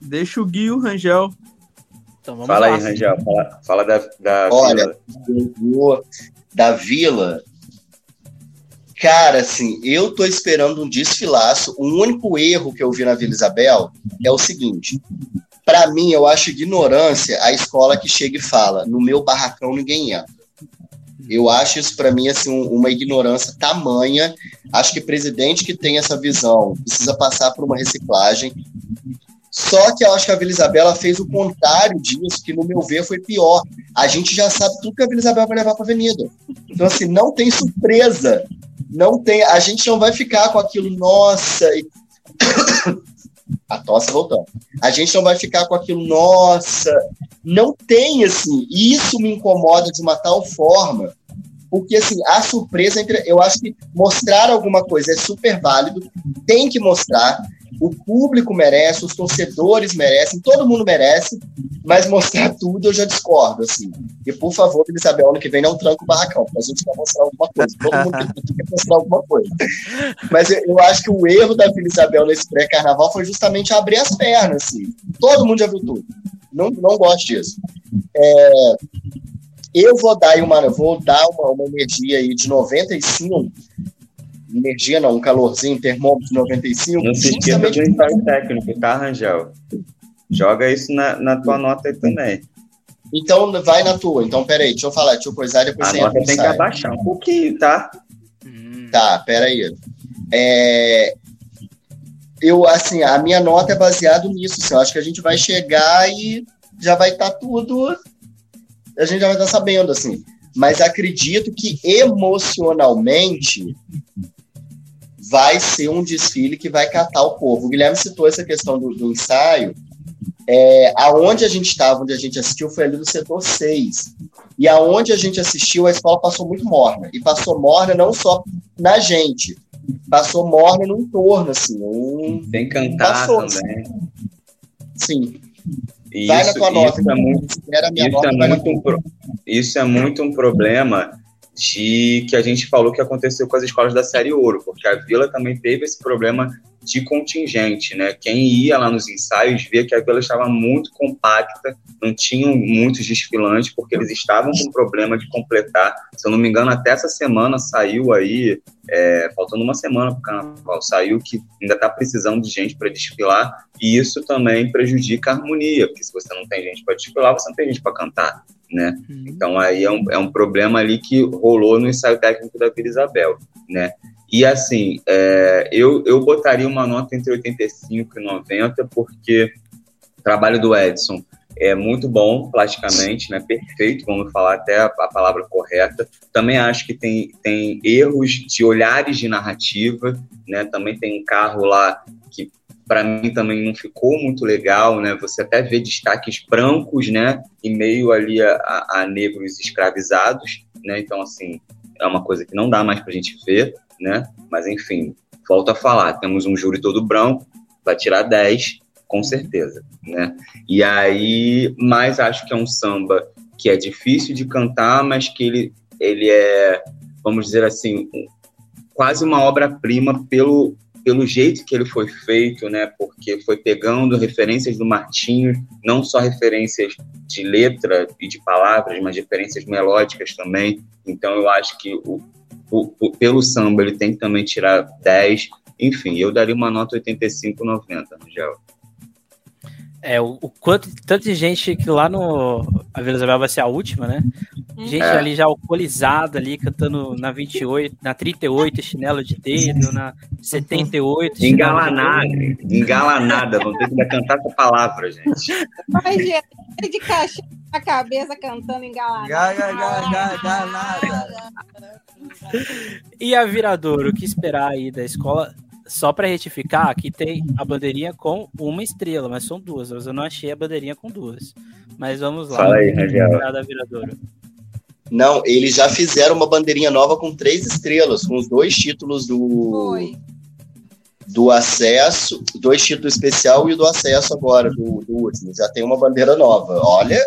Deixa o Gui e o Rangel. Então, vamos fala lá. aí, Rangel. Fala, fala da, da Olha, Vila. da Vila. Cara, assim, eu tô esperando um desfilaço. O único erro que eu vi na Vila Isabel é o seguinte: para mim, eu acho ignorância a escola que chega e fala: no meu barracão ninguém entra. Eu acho isso para mim assim uma ignorância tamanha. Acho que presidente que tem essa visão precisa passar por uma reciclagem. Só que eu acho que a Vila Isabela fez o contrário disso, que no meu ver foi pior. A gente já sabe tudo que a Vila Isabela vai levar para a Avenida. Então assim, não tem surpresa. Não tem, a gente não vai ficar com aquilo, nossa, e... [coughs] a tosse voltando. A gente não vai ficar com aquilo, nossa, não tem assim. E isso me incomoda de uma tal forma porque assim, a surpresa entre. Eu acho que mostrar alguma coisa é super válido, tem que mostrar. O público merece, os torcedores merecem, todo mundo merece, mas mostrar [laughs] tudo eu já discordo, assim. E por favor, Isabel, ano que vem não tranca o barracão, a gente quer mostrar alguma coisa. Todo mundo quer mostrar alguma coisa. Mas eu, eu acho que o erro da Vila Isabel nesse pré-carnaval foi justamente abrir as pernas, assim. Todo mundo já viu tudo. Não, não gosto disso. É, eu vou dar uma, vou dar uma, uma energia aí de 95, energia não, um calorzinho, termômetro de 95. Não se esqueça do ensaio técnico, tá, Rangel? Joga isso na, na tua nota aí também. Então vai na tua. Então, peraí, deixa eu falar, deixa eu coisar depois A nota tem que abaixar um pouquinho, tá? Tá, peraí. É, eu, assim, a minha nota é baseada nisso. Assim, eu acho que a gente vai chegar e já vai estar tá tudo a gente já vai estar sabendo, assim. Mas acredito que emocionalmente vai ser um desfile que vai catar o povo. O Guilherme citou essa questão do, do ensaio. É, aonde a gente estava, onde a gente assistiu, foi ali no setor 6. E aonde a gente assistiu, a escola passou muito morna. E passou morna não só na gente, passou morna no entorno, assim. Um... Tem cantar passou, também. Sim. Isso, vai na tua nota. Isso é muito, isso, nota, é muito um, isso é muito um problema de que a gente falou que aconteceu com as escolas da série Ouro, porque a Vila também teve esse problema de contingente, né? Quem ia lá nos ensaios via que a vila estava muito compacta, não tinham muitos desfilantes, porque eles estavam com problema de completar. Se eu não me engano, até essa semana saiu aí, é, faltando uma semana para o carnaval, saiu que ainda está precisando de gente para desfilar, e isso também prejudica a harmonia, porque se você não tem gente para desfilar, você não tem gente para cantar. Né? Uhum. Então aí é um, é um problema ali que rolou no ensaio técnico da Vila Isabel, né? E assim, é, eu, eu botaria uma nota entre 85 e 90, porque o trabalho do Edson é muito bom plasticamente, né? Perfeito, vamos falar até a, a, palavra correta. Também acho que tem, tem erros de olhares de narrativa, né? Também tem um carro lá que para mim também não ficou muito legal, né? Você até vê destaques brancos, né? E meio ali a, a, negros escravizados, né? Então assim é uma coisa que não dá mais para a gente ver, né? Mas enfim, volto a falar, temos um júri todo branco, vai tirar 10, com certeza, né? E aí, mas acho que é um samba que é difícil de cantar, mas que ele, ele é, vamos dizer assim, quase uma obra-prima pelo, pelo jeito que ele foi feito, né? Porque foi pegando referências do Martinho, não só referências de letra e de palavras, mas referências melódicas também. Então eu acho que o, pelo samba ele tem que também tirar 10. Enfim, eu daria uma nota 85, 90, Angel. É, o, o, quanto tanto de gente que lá no. A Vila Isabel vai ser a última, né? Uhum. Gente é. ali já alcoolizada ali, cantando na 28, na 38, chinelo de dedo, na 78. Engalanada, engalanada. Vamos ter que cantar essa palavra, gente. Mas, gente, de caixa na cabeça cantando engalanada. E a Viradouro, o que esperar aí da escola? Só para retificar, aqui tem a bandeirinha com uma estrela, mas são duas. Eu não achei a bandeirinha com duas. Mas vamos lá. Fala aí, Rangel. Não, eles já fizeram uma bandeirinha nova com três estrelas, com os dois títulos do. Foi. Do acesso, dois títulos especial e do acesso agora, do, do último. Já tem uma bandeira nova. Olha,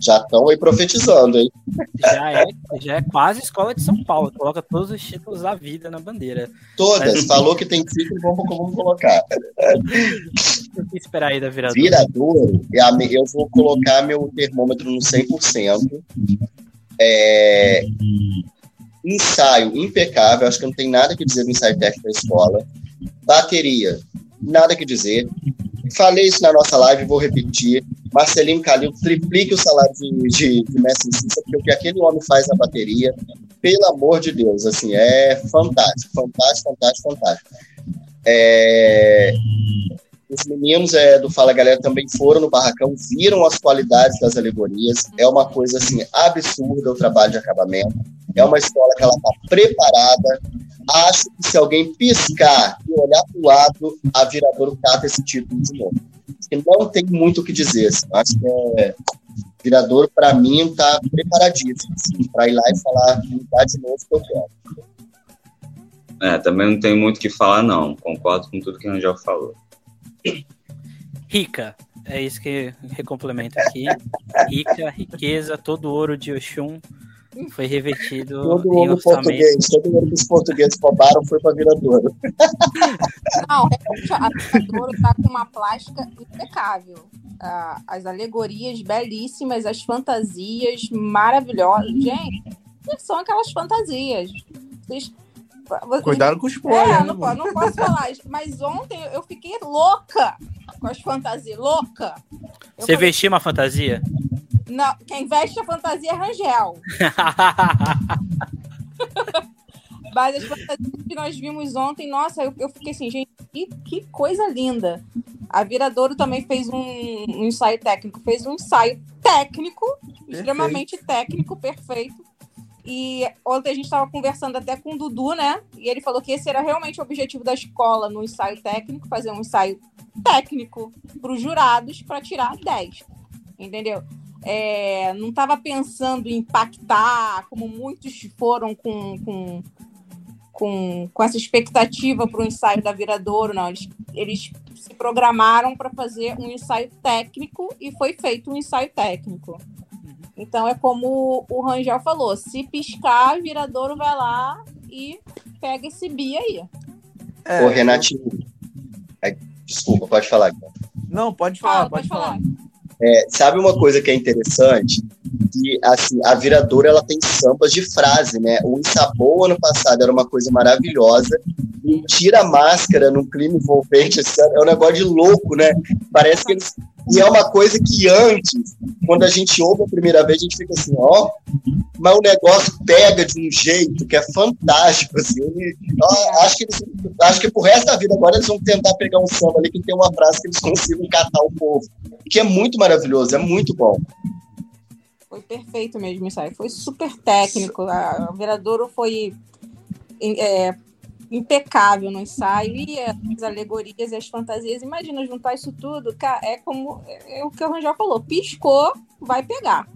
já estão aí profetizando, hein? Já é, já é quase escola de São Paulo. Coloca todos os títulos da vida na bandeira. Todas. Mas... Falou que tem título, vamos, vamos colocar. O que esperar aí da viradora? Viradouro, eu vou colocar meu termômetro no 100%. É... Ensaio impecável. Acho que não tem nada que dizer do ensaio técnico da escola. Bateria, nada que dizer. Falei isso na nossa live, vou repetir. Marcelinho Calil triplique o salário de, de, de Messi Cissa, porque o que aquele homem faz na bateria, pelo amor de Deus, assim, é fantástico, fantástico, fantástico, fantástico. É... Os meninos é, do Fala Galera também foram no barracão, viram as qualidades das alegorias. É uma coisa assim absurda o trabalho de acabamento. É uma escola que ela está preparada. Acho que se alguém piscar e olhar para o lado, a Viradouro cata esse título de novo que não tem muito o que dizer. Assim. Acho que é, Viradouro, para mim, está preparadíssimo assim, para ir lá e falar tá de novo que eu quero. É, também não tem muito o que falar, não. Concordo com tudo que o Angel falou. Rica, é isso que recomplementa aqui. Rica, riqueza, todo ouro de Oxum foi revertido todo em orçamento. Português, todo mundo que os portugueses roubaram foi para Viradouro. Não, a Viradouro está com uma plástica impecável. Ah, as alegorias belíssimas, as fantasias maravilhosas. Gente, são aquelas fantasias. Vocês, Cuidado com os spoiler. É, não, não, posso falar, mas ontem eu fiquei louca com as fantasias, louca. Eu Você falei, vestiu uma fantasia? Não, quem veste a fantasia é Rangel. [laughs] Mas as fantasias que nós vimos ontem, nossa, eu, eu fiquei assim, gente, que, que coisa linda. A Viradouro também fez um, um ensaio técnico, fez um ensaio técnico, perfeito. extremamente técnico, perfeito. E ontem a gente estava conversando até com o Dudu, né? E ele falou que esse era realmente o objetivo da escola no ensaio técnico, fazer um ensaio técnico para os jurados para tirar 10. Entendeu? É, não estava pensando em impactar, como muitos foram com, com, com, com essa expectativa para o ensaio da Viradouro, não. Eles, eles se programaram para fazer um ensaio técnico e foi feito um ensaio técnico. Então é como o Rangel falou: se piscar, Viradouro vai lá e pega esse bi aí. É, Ô, Renatinho. Desculpa, pode falar. Não, pode falar, Fala, pode, pode falar. falar. É, sabe uma coisa que é interessante? Que assim, a viradora ela tem sambas de frase, né? O Insabou ano passado era uma coisa maravilhosa. E tira a máscara num clima envolvente, assim, é um negócio de louco, né? Parece que eles. E é uma coisa que antes, quando a gente ouve a primeira vez, a gente fica assim, ó, mas o negócio pega de um jeito que é fantástico, assim. Ó, acho que eles, acho que pro resto da vida agora eles vão tentar pegar um samba ali que tem uma frase que eles consigam catar o povo. que é muito maravilhoso, é muito bom. Foi perfeito mesmo isso aí. Foi super técnico. A Viradouro foi é, impecável no ensaio. E as alegorias e as fantasias. Imagina juntar isso tudo. É como é, é o que o Rangel falou. Piscou, vai pegar.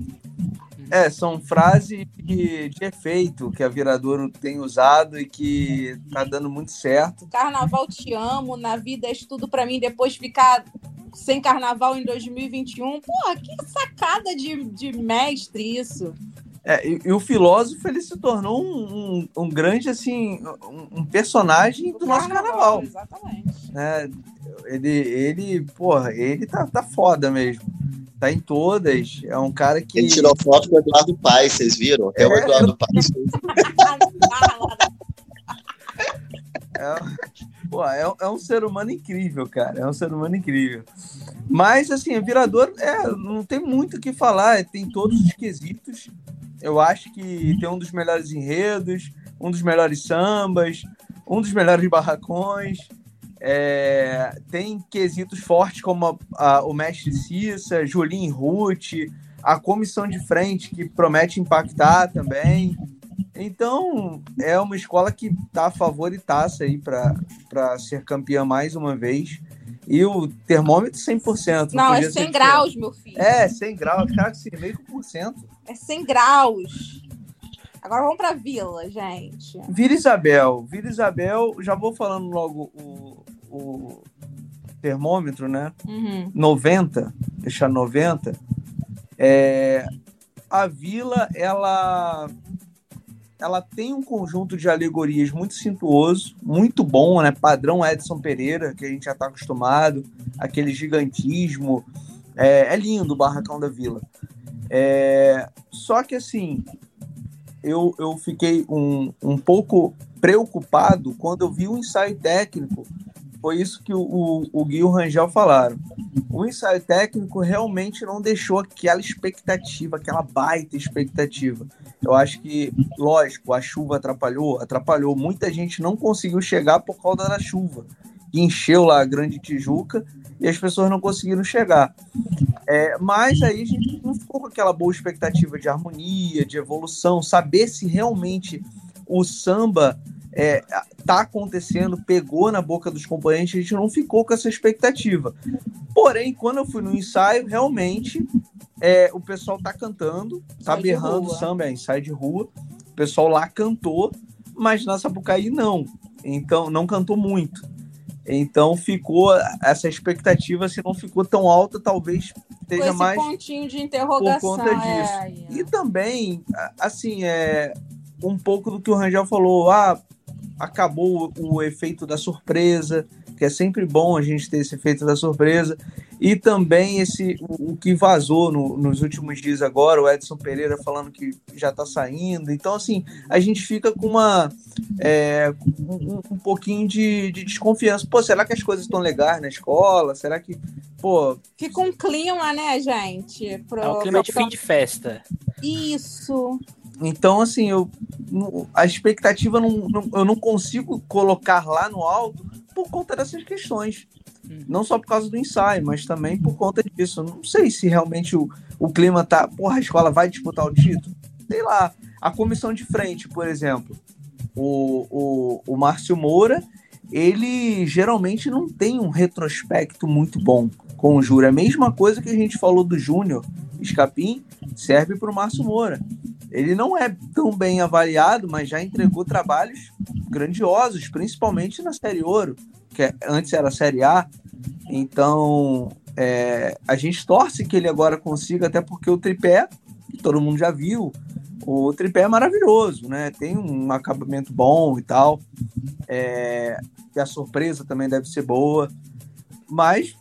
É, são frases de, de efeito que a Viradouro tem usado e que tá dando muito certo. Carnaval te amo, na vida é tudo para mim, depois ficar sem carnaval em 2021. Porra, que sacada de, de mestre isso. É, e, e, o filósofo ele se tornou um, um, um grande assim um, um personagem do, do nosso carnaval, Exatamente. É, ele, ele, porra, ele tá, tá foda mesmo. Tá em todas. É um cara que. Ele tirou foto com o Eduardo Paes, vocês viram? É, é o Eduardo Paes. é, pô, é, é, um ser humano incrível, cara. É um ser humano incrível. Mas, assim, o Virador é, não tem muito o que falar. Tem todos os quesitos. Eu acho que tem um dos melhores enredos, um dos melhores sambas, um dos melhores barracões. É, tem quesitos fortes como a, a, o mestre Cissa, Julinho Ruth, a comissão de frente que promete impactar também. Então, é uma escola que está favoritaça aí para ser campeã mais uma vez. E o termômetro 100%. Não, não é 100 graus, meu filho. É, 100 graus. Cara, que se meio por cento. É 100 graus. Agora vamos para Vila, gente. Vila Isabel. Vila Isabel, já vou falando logo o, o termômetro, né? Uhum. 90, deixar 90. É, a vila, ela ela tem um conjunto de alegorias muito cintuoso, muito bom, né? Padrão Edson Pereira, que a gente já está acostumado, aquele gigantismo. É, é, lindo o Barracão da Vila. É, só que assim, eu, eu fiquei um, um pouco preocupado quando eu vi o ensaio técnico foi isso que o, o, o Gui e o Rangel falaram. O ensaio técnico realmente não deixou aquela expectativa, aquela baita expectativa. Eu acho que, lógico, a chuva atrapalhou, atrapalhou. Muita gente não conseguiu chegar por causa da chuva. Encheu lá a Grande Tijuca e as pessoas não conseguiram chegar. É, mas aí a gente não ficou com aquela boa expectativa de harmonia, de evolução, saber se realmente o samba é, tá acontecendo, pegou na boca dos componentes, a gente não ficou com essa expectativa. Porém, quando eu fui no ensaio, realmente é, o pessoal tá cantando, tá berrando samba, é ensaio de rua. O pessoal lá cantou, mas na Sapucaí não. Então, não cantou muito. Então ficou essa expectativa, se não ficou tão alta, talvez seja mais pontinho de interrogação por conta disso. É, é. E também, assim, é um pouco do que o Rangel falou, ah, acabou o, efeito da surpresa, que é sempre bom a gente ter esse efeito da surpresa, e também esse o, o que vazou no, nos últimos dias agora, o Edson Pereira falando que já está saindo. Então, assim, a gente fica com uma é, um, um, pouquinho de, de, desconfiança. Pô, será que as coisas estão legais na escola? Será que, pô. Fica um clima, né, gente? Pro... É um clima de fim de festa. Isso. Então, assim, eu, a expectativa não, não, eu não consigo colocar lá no alto por conta dessas questões. Uhum. Não só por causa do ensaio, mas também por conta disso. Eu não sei se realmente o, o clima tá. Porra, a escola vai disputar o título? Sei lá. A comissão de frente, por exemplo. O, o, o Márcio Moura, ele geralmente não tem um retrospecto muito bom o Júnior. A mesma coisa que a gente falou do Júnior Escapim serve para o Márcio Moura. Ele não é tão bem avaliado, mas já entregou trabalhos grandiosos, principalmente na Série Ouro, que é, antes era a Série A. Então, é, a gente torce que ele agora consiga, até porque o tripé, todo mundo já viu, o tripé é maravilhoso, né? Tem um acabamento bom e tal. É, e a surpresa também deve ser boa. Mas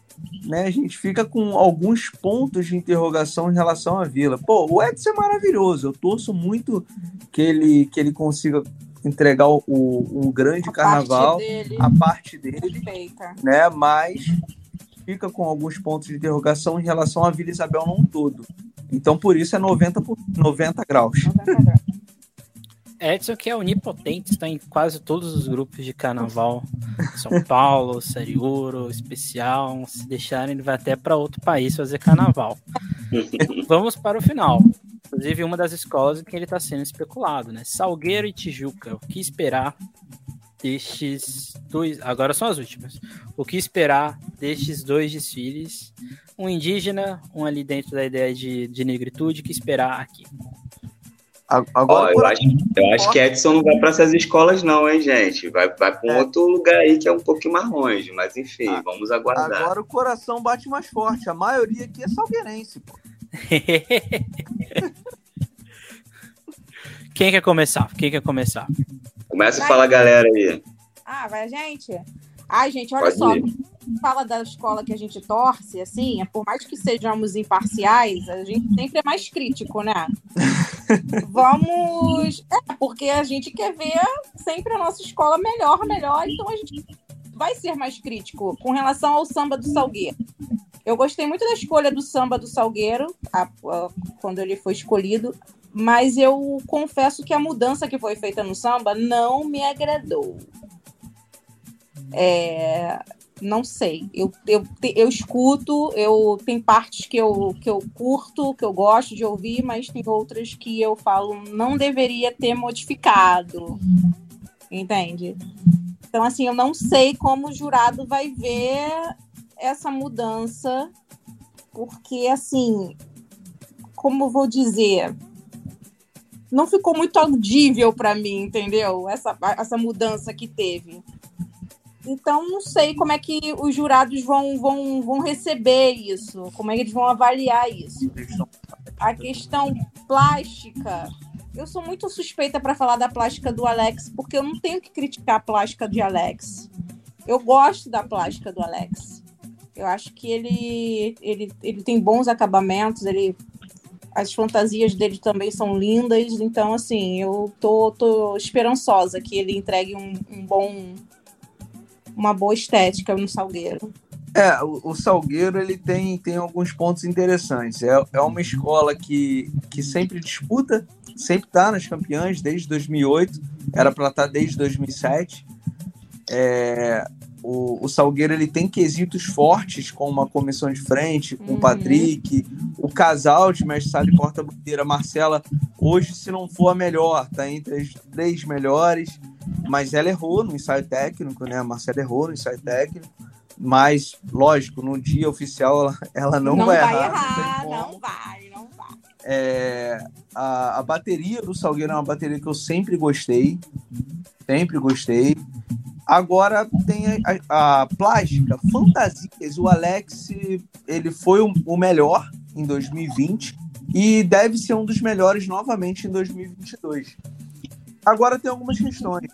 né, a gente fica com alguns pontos de interrogação em relação à Vila. Pô, o Edson é maravilhoso. Eu torço muito que ele, que ele consiga entregar o, o um grande a carnaval, parte dele, a parte dele, perfeita. né? Mas fica com alguns pontos de interrogação em relação à Vila Isabel não todo. Então, por isso é 90 por 90 graus. 90 graus. Edson que é onipotente, está em quase todos os grupos de carnaval. São Paulo, Série Ouro, Especial. Se deixarem, ele vai até para outro país fazer carnaval. [laughs] Vamos para o final. Inclusive, uma das escolas em que ele está sendo especulado, né? Salgueiro e Tijuca. O que esperar destes dois. Agora são as últimas. O que esperar destes dois desfiles? Um indígena, um ali dentro da ideia de, de negritude, que esperar aqui. Agora, eu, acho, eu acho que Edson não vai para essas escolas, não, hein, gente? Vai, vai para um é. outro lugar aí que é um pouquinho mais longe, mas enfim, ah, vamos aguardar. Agora o coração bate mais forte. A maioria aqui é salgueirense, pô. [laughs] Quem quer começar? Quem quer começar? Começa a falar, galera aí. Ah, vai a gente? Ai, gente, olha Pode só. Fala da escola que a gente torce, assim, é por mais que sejamos imparciais, a gente sempre é mais crítico, né? [laughs] Vamos. É, porque a gente quer ver sempre a nossa escola melhor, melhor, então a gente vai ser mais crítico com relação ao samba do Salgueiro. Eu gostei muito da escolha do samba do Salgueiro, a, a, quando ele foi escolhido, mas eu confesso que a mudança que foi feita no samba não me agradou. É, não sei. Eu, eu, eu escuto, eu tem partes que eu, que eu curto, que eu gosto de ouvir, mas tem outras que eu falo não deveria ter modificado. Entende? Então, assim, eu não sei como o jurado vai ver essa mudança, porque, assim, como vou dizer, não ficou muito audível para mim, entendeu? Essa, essa mudança que teve. Então, não sei como é que os jurados vão, vão, vão receber isso, como é que eles vão avaliar isso. A questão plástica, eu sou muito suspeita para falar da plástica do Alex, porque eu não tenho que criticar a plástica de Alex. Eu gosto da plástica do Alex. Eu acho que ele, ele, ele tem bons acabamentos, ele as fantasias dele também são lindas, então assim, eu tô, tô esperançosa que ele entregue um, um bom uma boa estética no Salgueiro. É, o, o, Salgueiro ele tem, tem alguns pontos interessantes. É, é uma escola que, que sempre disputa, sempre está nas campeãs desde 2008, era para estar tá desde 2007. É, o, o, Salgueiro ele tem quesitos fortes, com uma comissão de frente, com uhum. o Patrick, o casal de mestre sala e porta-bandeira, Marcela, hoje, se não for a melhor, tá entre as três melhores mas ela errou no ensaio técnico, né? A Marcela errou no ensaio técnico, mas, lógico, no dia oficial ela, ela não, não vai, vai errar. errar não, não vai, não vai. É, a, a bateria do Salgueiro é uma bateria que eu sempre gostei, sempre gostei. Agora tem a, a, plástica, fantasias. O Alex, ele foi o, o melhor em 2020 e deve ser um dos melhores novamente em 2022. Agora tem algumas questões.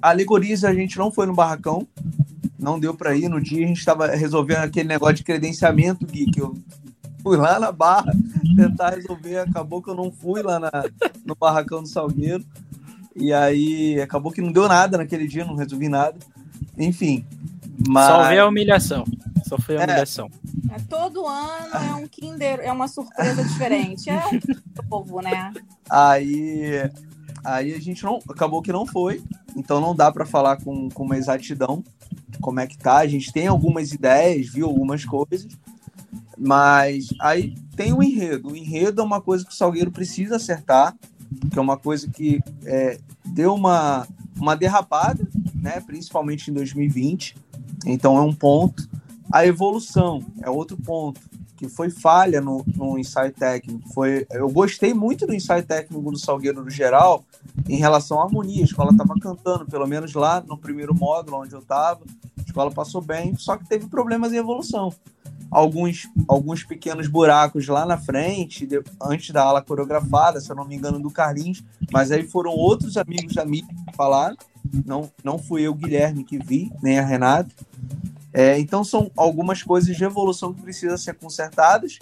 Alegoriza, a gente não foi no barracão, não deu para ir. No dia a gente estava resolvendo aquele negócio de credenciamento, Gui, que eu fui lá na barra tentar resolver. Acabou que eu não fui lá na, no barracão do Salgueiro. E aí acabou que não deu nada naquele dia, não resolvi nada. Enfim. Mas... Só veio a humilhação. Só foi a é. humilhação. É, todo ano é um Kinder, é uma surpresa diferente. É um povo, né? Aí Aí a gente não acabou que não foi, então não dá para falar com, com uma exatidão como é que tá. A gente tem algumas ideias, viu algumas coisas, mas aí tem o enredo. O enredo é uma coisa que o Salgueiro precisa acertar, que é uma coisa que é, deu uma, uma derrapada, né, principalmente em 2020. Então é um ponto. A evolução é outro ponto que foi falha no, no ensaio técnico. Foi, eu gostei muito do ensaio técnico do Salgueiro no geral em relação à harmonia. A escola estava cantando, pelo menos lá no primeiro módulo onde eu estava. A escola passou bem, só que teve problemas em evolução. Alguns, alguns pequenos buracos lá na frente, de, antes da aula coreografada, se eu não me engano, do Carlinhos, mas aí foram outros amigos da mídia que falaram. Não, não fui eu, Guilherme, que vi, nem a Renata. É, então são algumas coisas de evolução que precisam ser consertadas,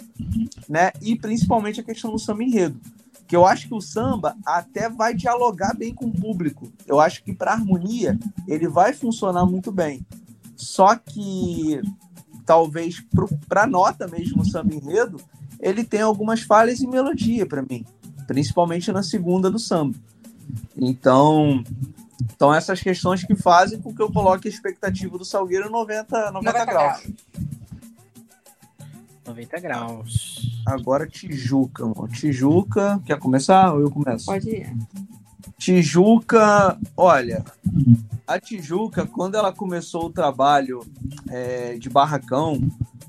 né? E principalmente a questão do samba enredo, que eu acho que o samba até vai dialogar bem com o público. Eu acho que para harmonia ele vai funcionar muito bem. Só que talvez para nota mesmo o samba enredo, ele tem algumas falhas em melodia para mim, principalmente na segunda do samba. Então, então essas questões que fazem com que eu coloque a expectativa do Salgueiro 90, 90, 90 graus. 90 graus. Agora Tijuca, amor. Tijuca, quer começar ou eu começo? Pode ir. Tijuca, olha, a Tijuca, quando ela começou o trabalho é, de barracão,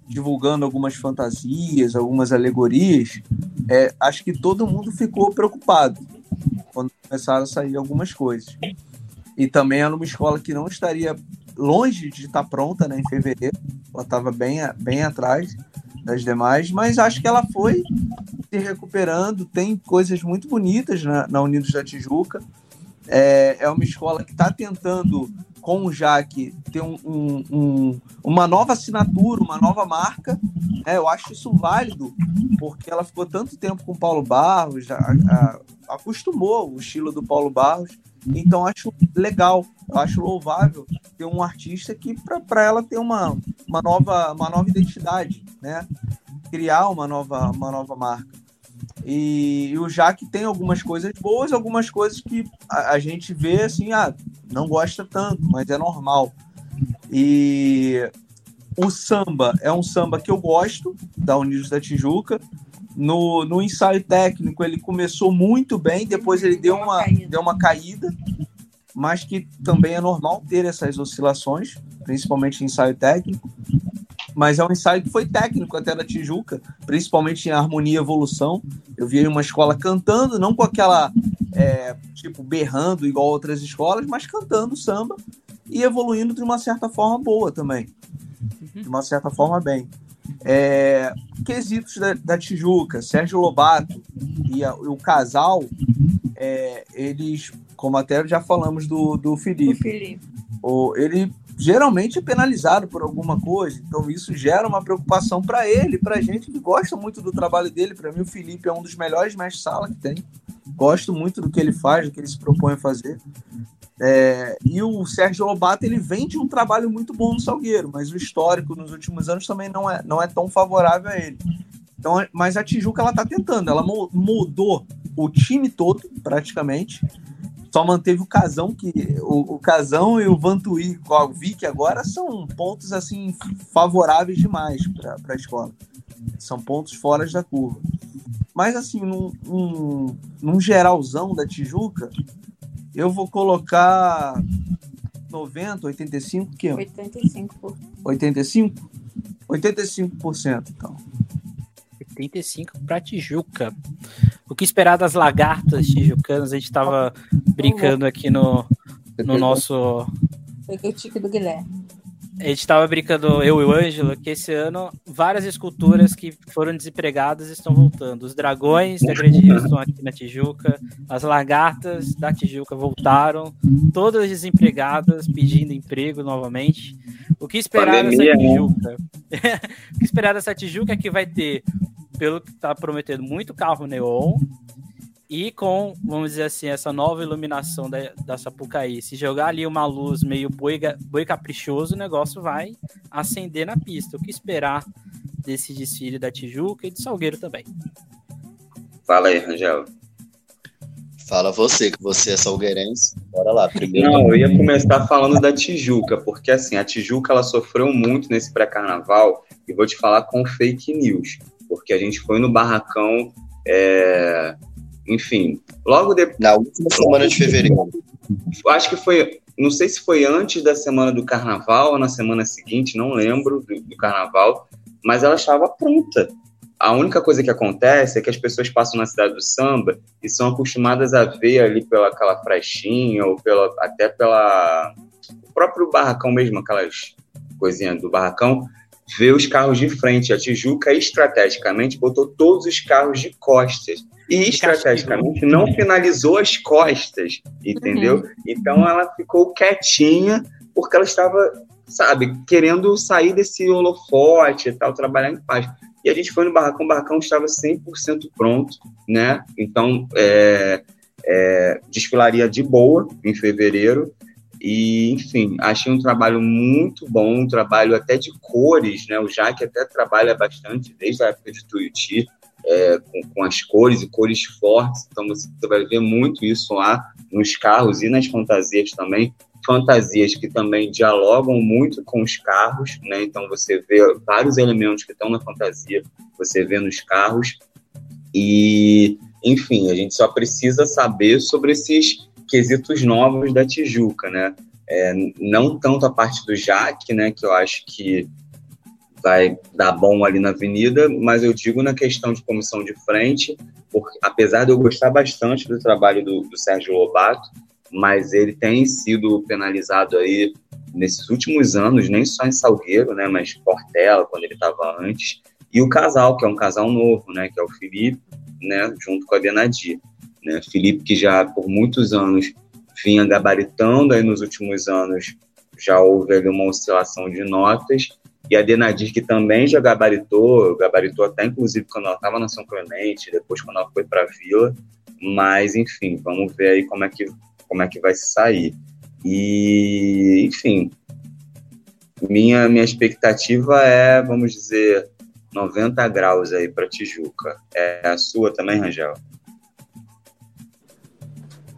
divulgando algumas fantasias, algumas alegorias, é, acho que todo mundo ficou preocupado quando começaram a sair algumas coisas. E também era uma escola que não estaria longe de estar pronta né, em fevereiro, ela estava bem, bem atrás das demais, mas acho que ela foi se recuperando, tem coisas muito bonitas na, na Unidos da Tijuca. É, é uma escola que está tentando, com o Jaque, ter um, um, um, uma nova assinatura, uma nova marca. É, eu acho isso válido, porque ela ficou tanto tempo com o Paulo Barros, a, a, acostumou o estilo do Paulo Barros, então acho legal, acho louvável ter um artista que para ela ter uma, uma, nova, uma nova identidade, né? Criar uma nova, uma nova marca. E, e o Jaque tem algumas coisas boas, algumas coisas que a, a, gente vê assim, ah, não gosta tanto, mas é normal. E o samba é um samba que eu gosto, da Unidos da Tijuca. No, no ensaio técnico ele começou muito bem, depois ele deu uma, deu uma caída, mas que também é normal ter essas oscilações, principalmente em ensaio técnico mas é um ensaio que foi técnico até da Tijuca, principalmente em harmonia e evolução. Eu vi uma escola cantando, não com aquela, é, tipo, berrando igual outras escolas, mas cantando samba e evoluindo de uma certa forma boa também. De uma certa forma bem. É, quesitos da, da, Tijuca, Sérgio Lobato e, a, o casal, é, eles, como até já falamos do, do Felipe, Felipe. O, ele geralmente é penalizado por alguma coisa. Então isso gera uma preocupação para ele, para a gente que gosta muito do trabalho dele. Para mim, o Felipe é um dos melhores mestres sala que tem. Gosto muito do que ele faz, do que ele se propõe a fazer. É, e o Sérgio Lobato ele vem de um trabalho muito bom no Salgueiro, mas o histórico nos últimos anos também não é, não é tão favorável a ele. Então, mas a Tijuca ela está tentando, ela mudou o time todo praticamente só manteve o Casão, que o, o Casão e o Vantuí a Vic agora são pontos assim favoráveis demais para a escola. São pontos fora da curva. Mas assim, num, num, num geralzão da Tijuca, eu vou colocar 90, 85, que 85. 85? 85%, então. 85 para Tijuca. O que esperar das lagartas tijucanas? A gente estava brincando aqui no, no nosso. Peguei o tique do Guilherme. A gente estava brincando, eu e o Ângelo, que esse ano várias esculturas que foram desempregadas estão voltando. Os dragões da Grande Rio estão aqui na Tijuca, as lagartas da Tijuca voltaram, todas desempregadas, pedindo emprego novamente. O que esperar Pandemia, dessa né? Tijuca? [laughs] o que esperar dessa Tijuca é que vai ter pelo que está prometendo, muito carro neon. E com, vamos dizer assim, essa nova iluminação da, da Sapucaí, se jogar ali uma luz meio boi, boi caprichoso, o negócio vai acender na pista. O que esperar desse desfile da Tijuca e de Salgueiro também? Fala aí, Rangel. Fala você, que você é salgueirense. Bora lá, primeiro. Não, eu ia começar falando da Tijuca, porque assim, a Tijuca ela sofreu muito nesse pré-carnaval, e vou te falar com fake news porque a gente foi no barracão, é, enfim, logo depois. Na última semana de fevereiro. Acho que foi, não sei se foi antes da semana do carnaval ou na semana seguinte, não lembro do, do carnaval, mas ela estava pronta. A única coisa que acontece é que as pessoas passam na cidade do samba e são acostumadas a ver ali pela aquela frestinha ou pela, até pela o próprio barracão mesmo, aquelas coisinhas do barracão, ver os carros de frente. A Tijuca, estrategicamente, botou todos os carros de costas. E estrategicamente não finalizou as costas, entendeu? Uhum. Então ela ficou quietinha, porque ela estava, sabe, querendo sair desse holofote e tal, trabalhar em paz. E a gente foi no barracão, o barracão estava 100% pronto, né? Então, é, é, desfilaria de boa em fevereiro. E, enfim, achei um trabalho muito bom, um trabalho até de cores, né? O Jaque até trabalha bastante desde a época de Tuiuti, é, com, com, as cores e cores fortes. Então você vai ver muito isso lá nos carros e nas fantasias também. Fantasias que também dialogam muito com os carros, né? Então você vê vários elementos que estão na fantasia, você vê nos carros. E, enfim, a gente só precisa saber sobre esses quesitos novos da Tijuca, né? É, não tanto a parte do Jaque, né? Que eu acho que vai dar bom ali na avenida, mas eu digo na questão de comissão de frente, porque apesar de eu gostar bastante do trabalho do, do Sérgio Lobato, mas ele tem sido penalizado aí nesses últimos anos, nem só em Salgueiro, né, mas Portela, quando ele estava antes, e o casal, que é um casal novo, né, que é o Felipe, né, junto com a Denadir. Né, Felipe que já por muitos anos vinha gabaritando, aí nos últimos anos já houve ali uma oscilação de notas, e a Denadir, que também já gabaritou, gabaritou até inclusive quando ela estava na São Clemente, depois quando ela foi para a Vila, mas enfim, vamos ver aí como é que, como é que vai sair. E, enfim, minha, minha expectativa é, vamos dizer, 90 graus aí para Tijuca. É a sua também, Rangel?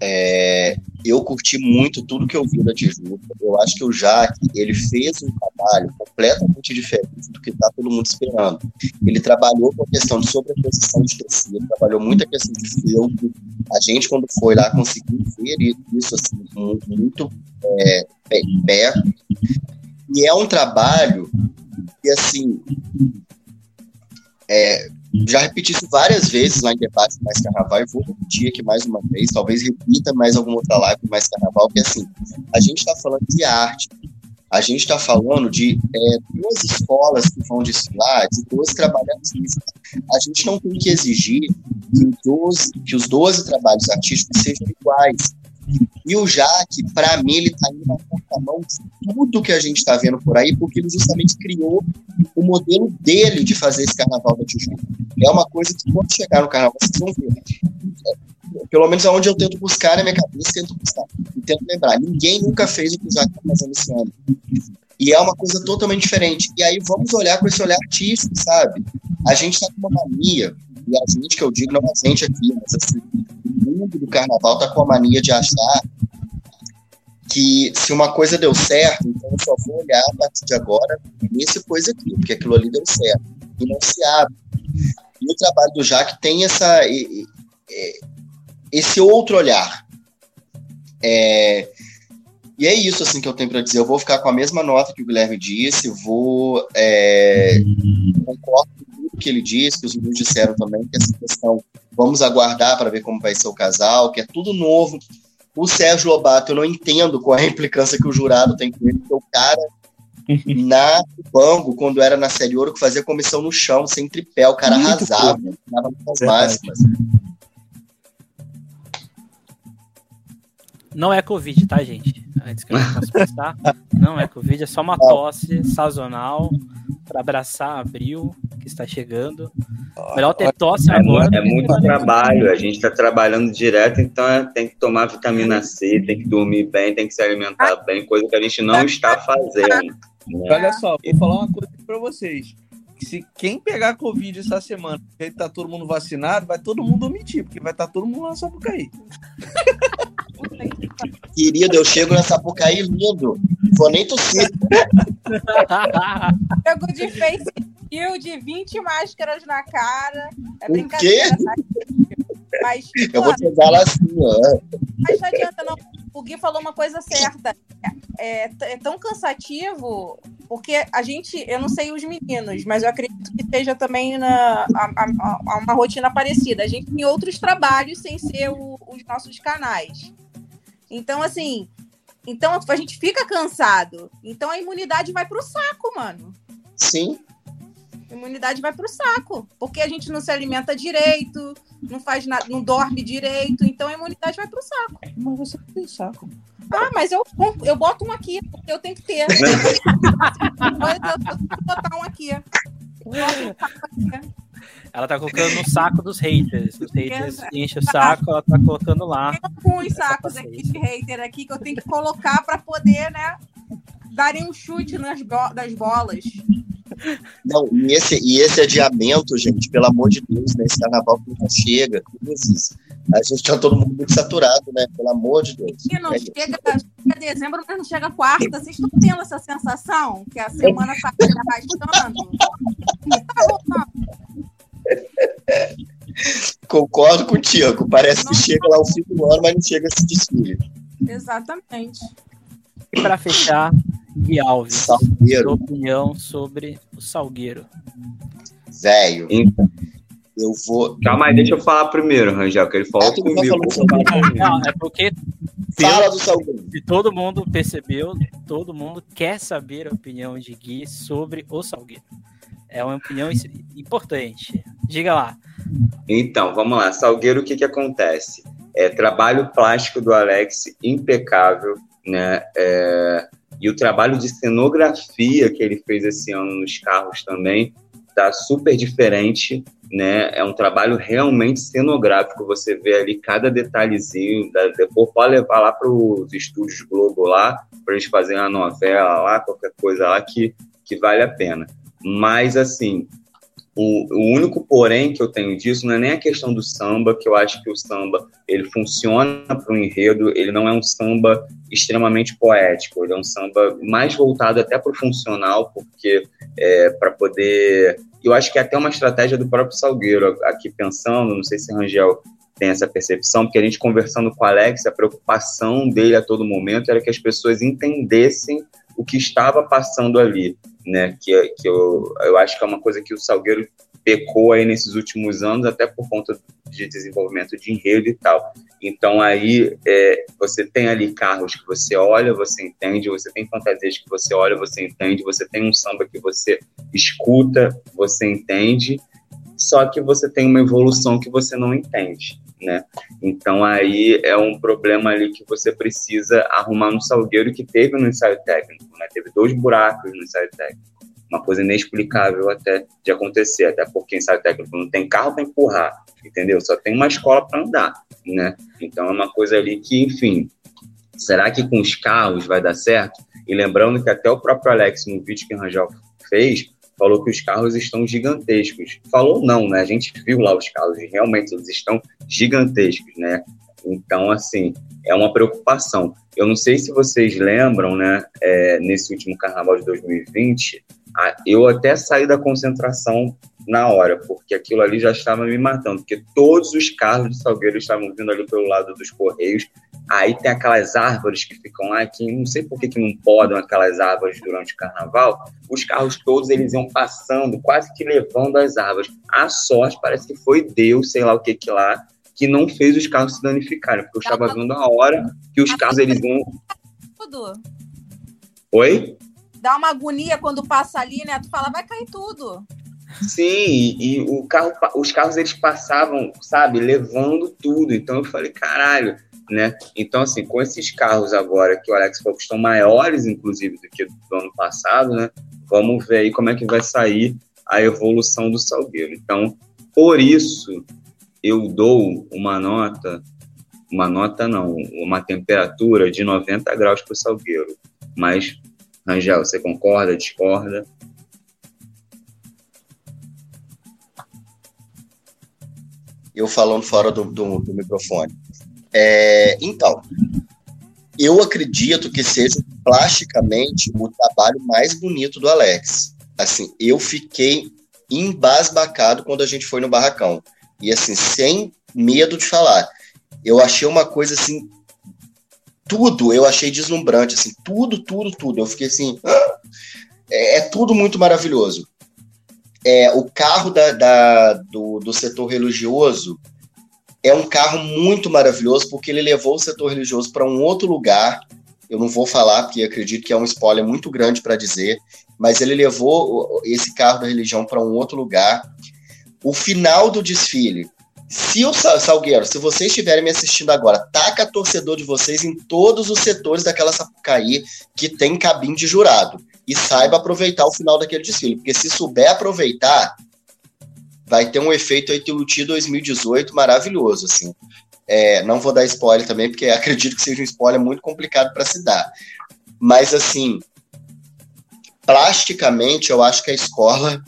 É, eu curti muito tudo que eu vi da Tijuca. Eu acho que o Jaque, ele fez um trabalho completamente diferente do que está todo mundo esperando. Ele trabalhou com a questão de sobreposição de tecido, trabalhou muito a questão de filtro. A gente, quando foi lá, conseguiu ver isso assim, muito, muito é, perto. E é um trabalho que, assim, é, já repeti isso várias vezes lá em debate mais carnaval e vou repetir aqui mais uma vez, talvez repita mais alguma outra live mais carnaval, que assim, a gente está falando de arte, a gente está falando de é, duas escolas que vão desfilar, de duas trabalhadores. A gente não tem que exigir que, 12, que os 12 trabalhos artísticos sejam iguais. E o Jaque, para mim, ele está indo na contramão de tudo que a gente está vendo por aí, porque ele justamente criou o modelo dele de fazer esse carnaval da Tijuca. É uma coisa que quando chegar no carnaval, vocês vão ver. Pelo menos aonde eu tento buscar na minha cabeça, tento buscar. E tento lembrar. Ninguém nunca fez o que o Jaque está fazendo esse ano. E é uma coisa totalmente diferente. E aí vamos olhar com esse olhar artístico, sabe? A gente está com uma mania, e a gente que eu digo, não a gente aqui, mas assim, mundo do carnaval tá com a mania de achar que se uma coisa deu certo, então eu só vou olhar a partir de agora nesse coisa aqui, porque aquilo ali deu certo. E não se abre. E o trabalho do Jaque tem essa, esse outro olhar. É, e é isso assim que eu tenho para dizer. Eu vou ficar com a mesma nota que o Guilherme disse, vou é, concordo que ele disse, que os meninos disseram também, que essa questão Vamos aguardar para ver como vai ser o casal, que é tudo novo. O Sérgio Lobato, eu não entendo qual é a implicância que o jurado tem com ele, porque o cara, [laughs] na Bango, quando era na Série Ouro, que fazia comissão no chão, sem tripé, o cara Muito arrasava, dava as máximas. Não é Covid, tá, gente? Antes que eu não possa passar, não é Covid, é só uma tosse sazonal para abraçar abril que está chegando. Melhor ter tosse é agora. É muito trabalho, a gente está trabalhando direto, então é, tem que tomar vitamina C, tem que dormir bem, tem que se alimentar bem, coisa que a gente não está fazendo. Né? Olha só, vou falar uma coisa para vocês. Se quem pegar Covid essa semana e tá todo mundo vacinado, vai todo mundo omitir, porque vai estar tá todo mundo lá só por cair. Querido, eu chego nessa Sapucaí lindo. Vou nem tossir. [laughs] Chego de face de 20 máscaras na cara. É o quê? Tá? Mas, eu vou pegar lá assim, ó. Mas não adianta, não. O Gui falou uma coisa certa. É, é, tão cansativo, porque a gente, eu não sei os meninos, mas eu acredito que seja também na, a, a, a uma rotina parecida. A gente tem outros trabalhos sem ser o, os nossos canais. Então, assim, então a gente fica cansado. Então a imunidade vai pro saco, mano. Sim. A imunidade vai pro saco. Porque a gente não se alimenta direito, não faz nada, não dorme direito, então a imunidade vai pro saco. Mas você não tem saco. Ah, mas eu, eu boto um aqui, porque eu tenho que ter. [laughs] eu tenho que botar um aqui. Um aqui. Ela tá colocando no saco dos haters. Os haters enchem o saco, ela tá colocando lá. Tem uns sacos aqui de hater aqui que eu tenho que colocar para poder, né? Darem um chute nas bo das bolas. Não, e esse, e esse adiamento, gente, pelo amor de Deus, né? Esse carnaval que não chega, A gente tá todo mundo muito saturado, né? Pelo amor de Deus. E não é chega, chega dezembro, mas não chega quarta. Vocês estão tendo essa sensação que a semana está arrastando? Tá rolando? Concordo contigo. Parece que chega lá o fim do ano, mas não chega esse desfile. Exatamente. E para fechar, Gui Alves, Salgueiro. sua opinião sobre o Salgueiro. Velho, Então, eu vou. calma aí, deixa eu falar primeiro, Rangel, que ele falou tá comigo. Não, é porque Fala do Salgueiro. se todo mundo percebeu, todo mundo quer saber a opinião de Gui sobre o Salgueiro. É uma opinião importante. Diga lá. Então, vamos lá. Salgueiro, o que, que acontece? É, trabalho plástico do Alex impecável, né? É, e o trabalho de cenografia que ele fez esse ano nos carros também tá super diferente, né? É um trabalho realmente cenográfico. Você vê ali cada detalhezinho. Da, depois pode levar lá para os estúdios Globo lá, para eles fazerem uma novela lá, qualquer coisa lá que, que vale a pena. Mas, assim, o, o único porém que eu tenho disso não é nem a questão do samba, que eu acho que o samba ele funciona para o enredo, ele não é um samba extremamente poético, ele é um samba mais voltado até para o funcional, porque é, para poder. Eu acho que é até uma estratégia do próprio Salgueiro, aqui pensando, não sei se Rangel tem essa percepção, porque a gente conversando com o Alex, a preocupação dele a todo momento era que as pessoas entendessem o que estava passando ali né? Que, que eu, eu acho que é uma coisa que o Salgueiro pecou aí nesses últimos anos, até por conta de desenvolvimento de enredo e tal. Então aí é, você tem ali carros que você olha, você entende, você tem fantasias que você olha, você entende, você tem um samba que você escuta, você entende, só que você tem uma evolução que você não entende. Né? Então aí é um problema ali que você precisa arrumar no Salgueiro que teve no ensaio técnico, né? Teve dois buracos no ensaio técnico, uma coisa inexplicável até de acontecer, até porque ensaio técnico não tem carro para empurrar, entendeu? Só tem uma escola para andar, né? Então é uma coisa ali que, enfim, será que com os carros vai dar certo? E lembrando que até o próprio Alex no vídeo que o Rangel fez falou que os carros estão gigantescos. Falou não, né? A gente viu lá os carros realmente eles estão gigantescos, né? Então, assim, é uma preocupação. Eu não sei se vocês lembram, né? É, nesse último carnaval de 2020, a, eu até saí da concentração na hora, porque aquilo ali já estava me matando, porque todos os carros de Salgueiro estavam vindo ali pelo lado dos Correios. Aí tem aquelas árvores que ficam lá, que não sei por que, que não podam aquelas árvores durante o carnaval. Os carros todos eles iam passando, quase que levando as árvores. A sorte parece que foi Deus, sei lá o que que lá, que não fez os carros se danificarem, porque eu estava vendo a hora que os carros eles iam. Tudo. Oi? Dá uma agonia quando passa ali, né? Tu fala, vai cair tudo. Sim, e, e o carro, os carros eles passavam, sabe, levando tudo. Então eu falei, caralho, né? Então, assim, com esses carros agora que o Alex falou que estão maiores, inclusive, do que do ano passado, né? Vamos ver aí como é que vai sair a evolução do Salgueiro. Então, por isso, eu dou uma nota, uma nota não, uma temperatura de 90 graus para o Salgueiro. Mas, Rangel, você concorda, discorda? Eu falando fora do, do, do microfone. É, então, eu acredito que seja plasticamente o trabalho mais bonito do Alex. Assim, eu fiquei embasbacado quando a gente foi no barracão. E assim, sem medo de falar. Eu achei uma coisa assim, tudo eu achei deslumbrante, assim, tudo, tudo, tudo. Eu fiquei assim, [gasps] é, é tudo muito maravilhoso. É, o carro da, da, do, do setor religioso é um carro muito maravilhoso porque ele levou o setor religioso para um outro lugar. Eu não vou falar porque acredito que é um spoiler muito grande para dizer, mas ele levou esse carro da religião para um outro lugar. O final do desfile, se o Salgueiro, se vocês estiverem me assistindo agora, taca torcedor de vocês em todos os setores daquela Sapucaí que tem cabine de jurado e saiba aproveitar o final daquele desfile, porque se souber aproveitar, vai ter um efeito aí Iluti 2018 maravilhoso, assim. É, não vou dar spoiler também, porque [laughs] acredito que seja um spoiler muito complicado para se dar. Mas, assim, plasticamente, eu acho que a escola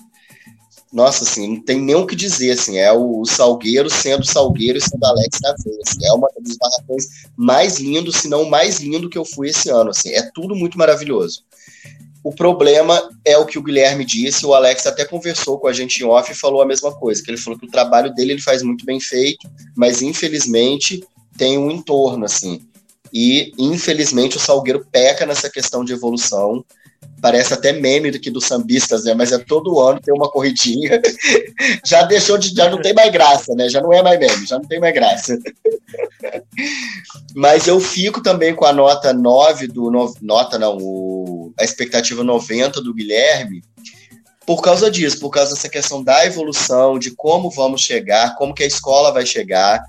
nossa, assim, não tem nem o que dizer, assim, é o Salgueiro sendo Salgueiro e sendo Alex da vez, assim, é uma dos barracões mais lindos, se não o mais lindo que eu fui esse ano, assim, é tudo muito maravilhoso. O problema é o que o Guilherme disse, o Alex até conversou com a gente em off e falou a mesma coisa, que ele falou que o trabalho dele ele faz muito bem feito, mas infelizmente tem um entorno, assim, e infelizmente o Salgueiro peca nessa questão de evolução, parece até meme do que dos sambistas, né? Mas é todo ano tem uma corridinha. [laughs] já deixou de, já não tem mais graça, né? Já não é mais meme, já não tem mais graça. [laughs] Mas eu fico também com a nota 9 do no, nota não, o, a expectativa 90 do Guilherme. Por causa disso, por causa dessa questão da evolução, de como vamos chegar, como que a escola vai chegar,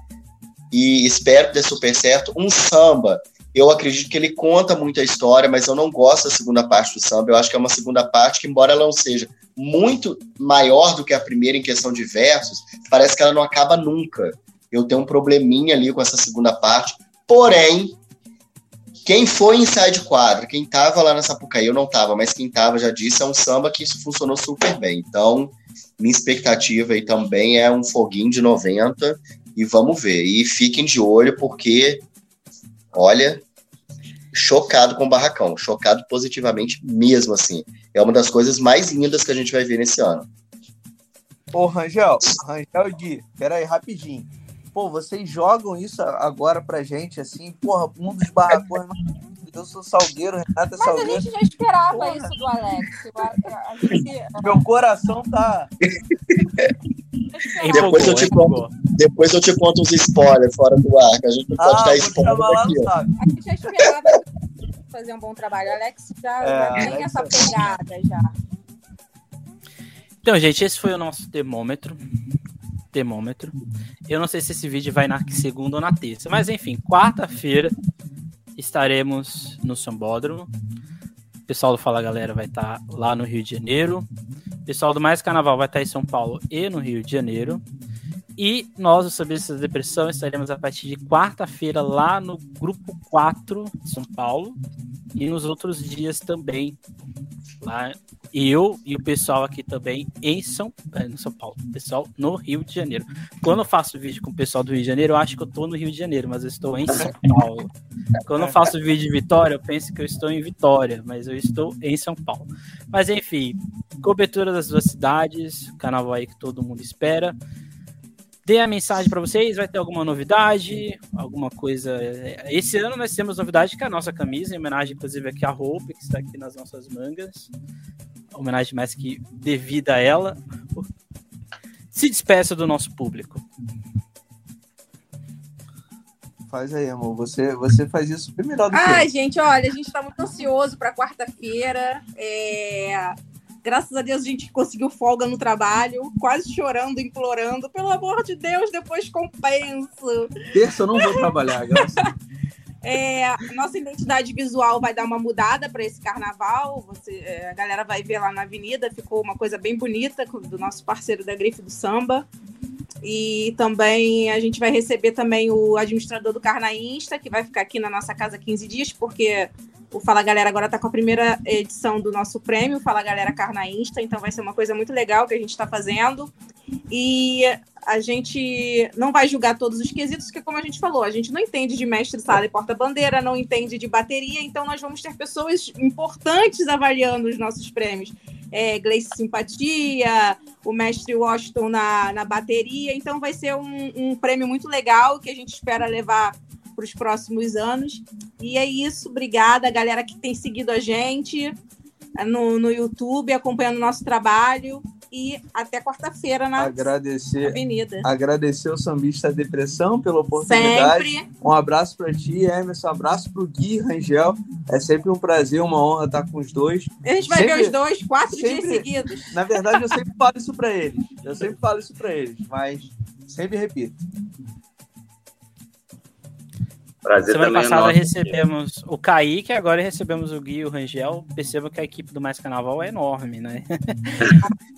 e espero que dê super certo. Um samba eu acredito que ele conta muita história, mas eu não gosto da segunda parte do samba. Eu acho que é uma segunda parte que, embora ela não seja muito maior do que a primeira em questão de versos, parece que ela não acaba nunca. Eu tenho um probleminha ali com essa segunda parte. Porém, quem foi em de quadro, quem estava lá na Sapucaí, eu não estava, mas quem estava já disse, é um samba que isso funcionou super bem. Então, minha expectativa aí também é um foguinho de 90 e vamos ver. E fiquem de olho, porque olha, chocado com o barracão, chocado positivamente mesmo, assim. É uma das coisas mais lindas que a gente vai ver nesse ano. Ô, Rangel, Rangel Gui, peraí, rapidinho. Pô, vocês jogam isso agora pra gente, assim, porra, um dos barracões eu sou Salgueiro, Renata Mas Salgueiro. Mas a gente já esperava Porra. isso do Alex. Gente... Meu coração tá. [laughs] depois, eu te conto, depois eu te conto uns spoilers fora do ar, que a gente não pode ah, dar spoiler aqui. A gente já esperava fazer um bom trabalho. Alex já, é, já tem essa pegada já. Então, gente, esse foi o nosso termômetro. Termômetro. Eu não sei se esse vídeo vai na segunda ou na terça, mas enfim, quarta-feira estaremos no Sambódromo. O pessoal do Fala Galera vai estar lá no Rio de Janeiro. O pessoal do Mais Carnaval vai estar em São Paulo e no Rio de Janeiro. E nós, os Sabistas da Depressão, estaremos a partir de quarta-feira lá no Grupo 4 de São Paulo. E nos outros dias também lá eu e o pessoal aqui também em São, é, São Paulo, pessoal no Rio de Janeiro. Quando eu faço vídeo com o pessoal do Rio de Janeiro, eu acho que eu estou no Rio de Janeiro, mas eu estou em São Paulo. Quando eu faço vídeo de Vitória, eu penso que eu estou em Vitória, mas eu estou em São Paulo. Mas enfim, cobertura das duas cidades, canal aí que todo mundo espera. Dê a mensagem para vocês, vai ter alguma novidade, alguma coisa. Esse ano nós temos novidade que é a nossa camisa, em homenagem inclusive aqui à roupa que está aqui nas nossas mangas homenagem mais que devida a ela. Se despeça do nosso público. Faz aí, amor. Você, você faz isso bem melhor do que Ai, gente, olha, a gente está muito ansioso para quarta-feira. É... Graças a Deus a gente conseguiu folga no trabalho, quase chorando, implorando. Pelo amor de Deus, depois compensa. Terça eu não vou trabalhar, graças. [laughs] É, nossa identidade visual vai dar uma mudada para esse carnaval. Você, é, a galera vai ver lá na avenida, ficou uma coisa bem bonita do nosso parceiro da Grife do Samba. E também a gente vai receber também o administrador do Carnaísta, que vai ficar aqui na nossa casa 15 dias, porque o Fala Galera agora está com a primeira edição do nosso prêmio, Fala Galera Carnaísta, então vai ser uma coisa muito legal que a gente está fazendo. E a gente não vai julgar todos os quesitos, porque, como a gente falou, a gente não entende de mestre sala e porta-bandeira, não entende de bateria, então nós vamos ter pessoas importantes avaliando os nossos prêmios. É, Gleice Simpatia, o mestre Washington na, na bateria, então vai ser um, um prêmio muito legal que a gente espera levar para os próximos anos. E é isso, obrigada, galera que tem seguido a gente no, no YouTube, acompanhando o nosso trabalho e até quarta-feira na agradecer, Avenida. Agradecer o Sambista Depressão pela oportunidade. Sempre. Um abraço para ti, Emerson. Um abraço para o Gui Rangel. É sempre um prazer, uma honra estar com os dois. A gente vai sempre, ver os dois quatro sempre, dias seguidos. Na verdade, eu sempre falo isso para eles. Eu sempre falo isso para eles, mas sempre repito. Prazer Semana é passada é recebemos o Kaique, agora recebemos o Gui e o Rangel. Perceba que a equipe do Mais Carnaval é enorme, né? [laughs]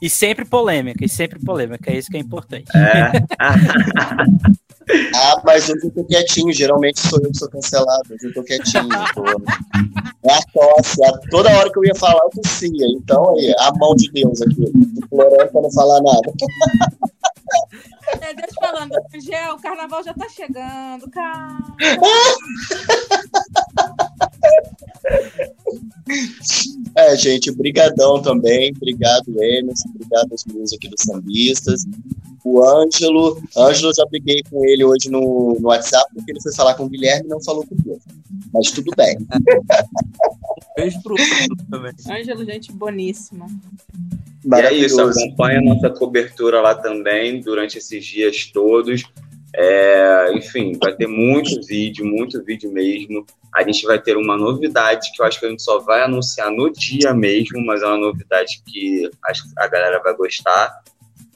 E sempre polêmica, e sempre polêmica, é isso que é importante. É. [laughs] Ah, mas hoje eu tô quietinho. Geralmente sou eu que sou cancelado. Hoje eu tô quietinho. Tô... É a tosse. A... Toda hora que eu ia falar, eu tossia. Então, aí, a mão de Deus aqui. Implorando pra não falar nada. É, Deus falando, Gel, o carnaval já tá chegando, cara. [laughs] É, gente, brigadão também. Obrigado, Emerson. Obrigado aos meninos aqui dos sambistas. O Ângelo. Ângelo, eu já briguei com ele hoje no, no WhatsApp, porque ele foi falar com o Guilherme e não falou comigo. Mas tudo bem. [laughs] Beijo pro Ângelo também. Ângelo, gente boníssima. E é isso, acompanha a nossa cobertura lá também durante esses dias todos. É, enfim, vai ter muito vídeo, muito vídeo mesmo. A gente vai ter uma novidade que eu acho que a gente só vai anunciar no dia mesmo, mas é uma novidade que acho que a galera vai gostar.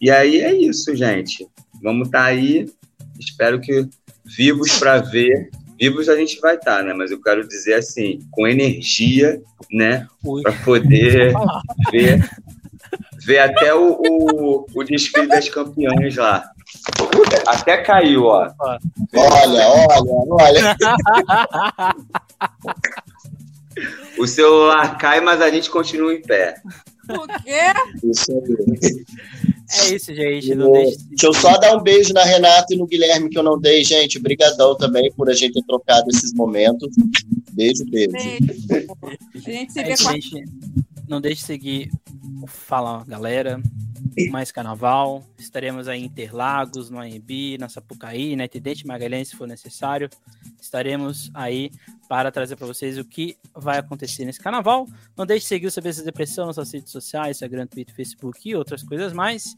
E aí é isso, gente. Vamos estar tá aí. Espero que vivos para ver. Vivos a gente vai estar, tá, né? Mas eu quero dizer assim, com energia, né? Para poder [laughs] ver, ver até o, o, o desfile das campeãs lá. Até caiu, ó. Olha, olha, olha. o celular cai, mas a gente continua em pé. O quê? Isso aí. É isso, gente. Não deixe... Deixa eu só dar um beijo na Renata e no Guilherme que eu não dei, gente. Obrigadão também por a gente ter trocado esses momentos. Beijo, beijo. beijo. A gente se é vê com a... Não deixe de seguir o Fala Galera mais carnaval. Estaremos aí em Interlagos, no AMB, na Sapucaí, na Intendente Magalhães, se for necessário. Estaremos aí para trazer para vocês o que vai acontecer nesse carnaval. Não deixe de seguir o Cabeça Depressão nas suas redes sociais, Instagram, Twitter, Facebook e outras coisas mais.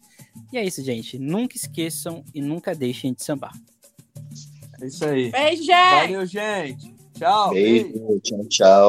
E é isso, gente. Nunca esqueçam e nunca deixem de sambar. É isso aí. Beijo, gente. Valeu, gente. Tchau. Beijo, tchau, tchau.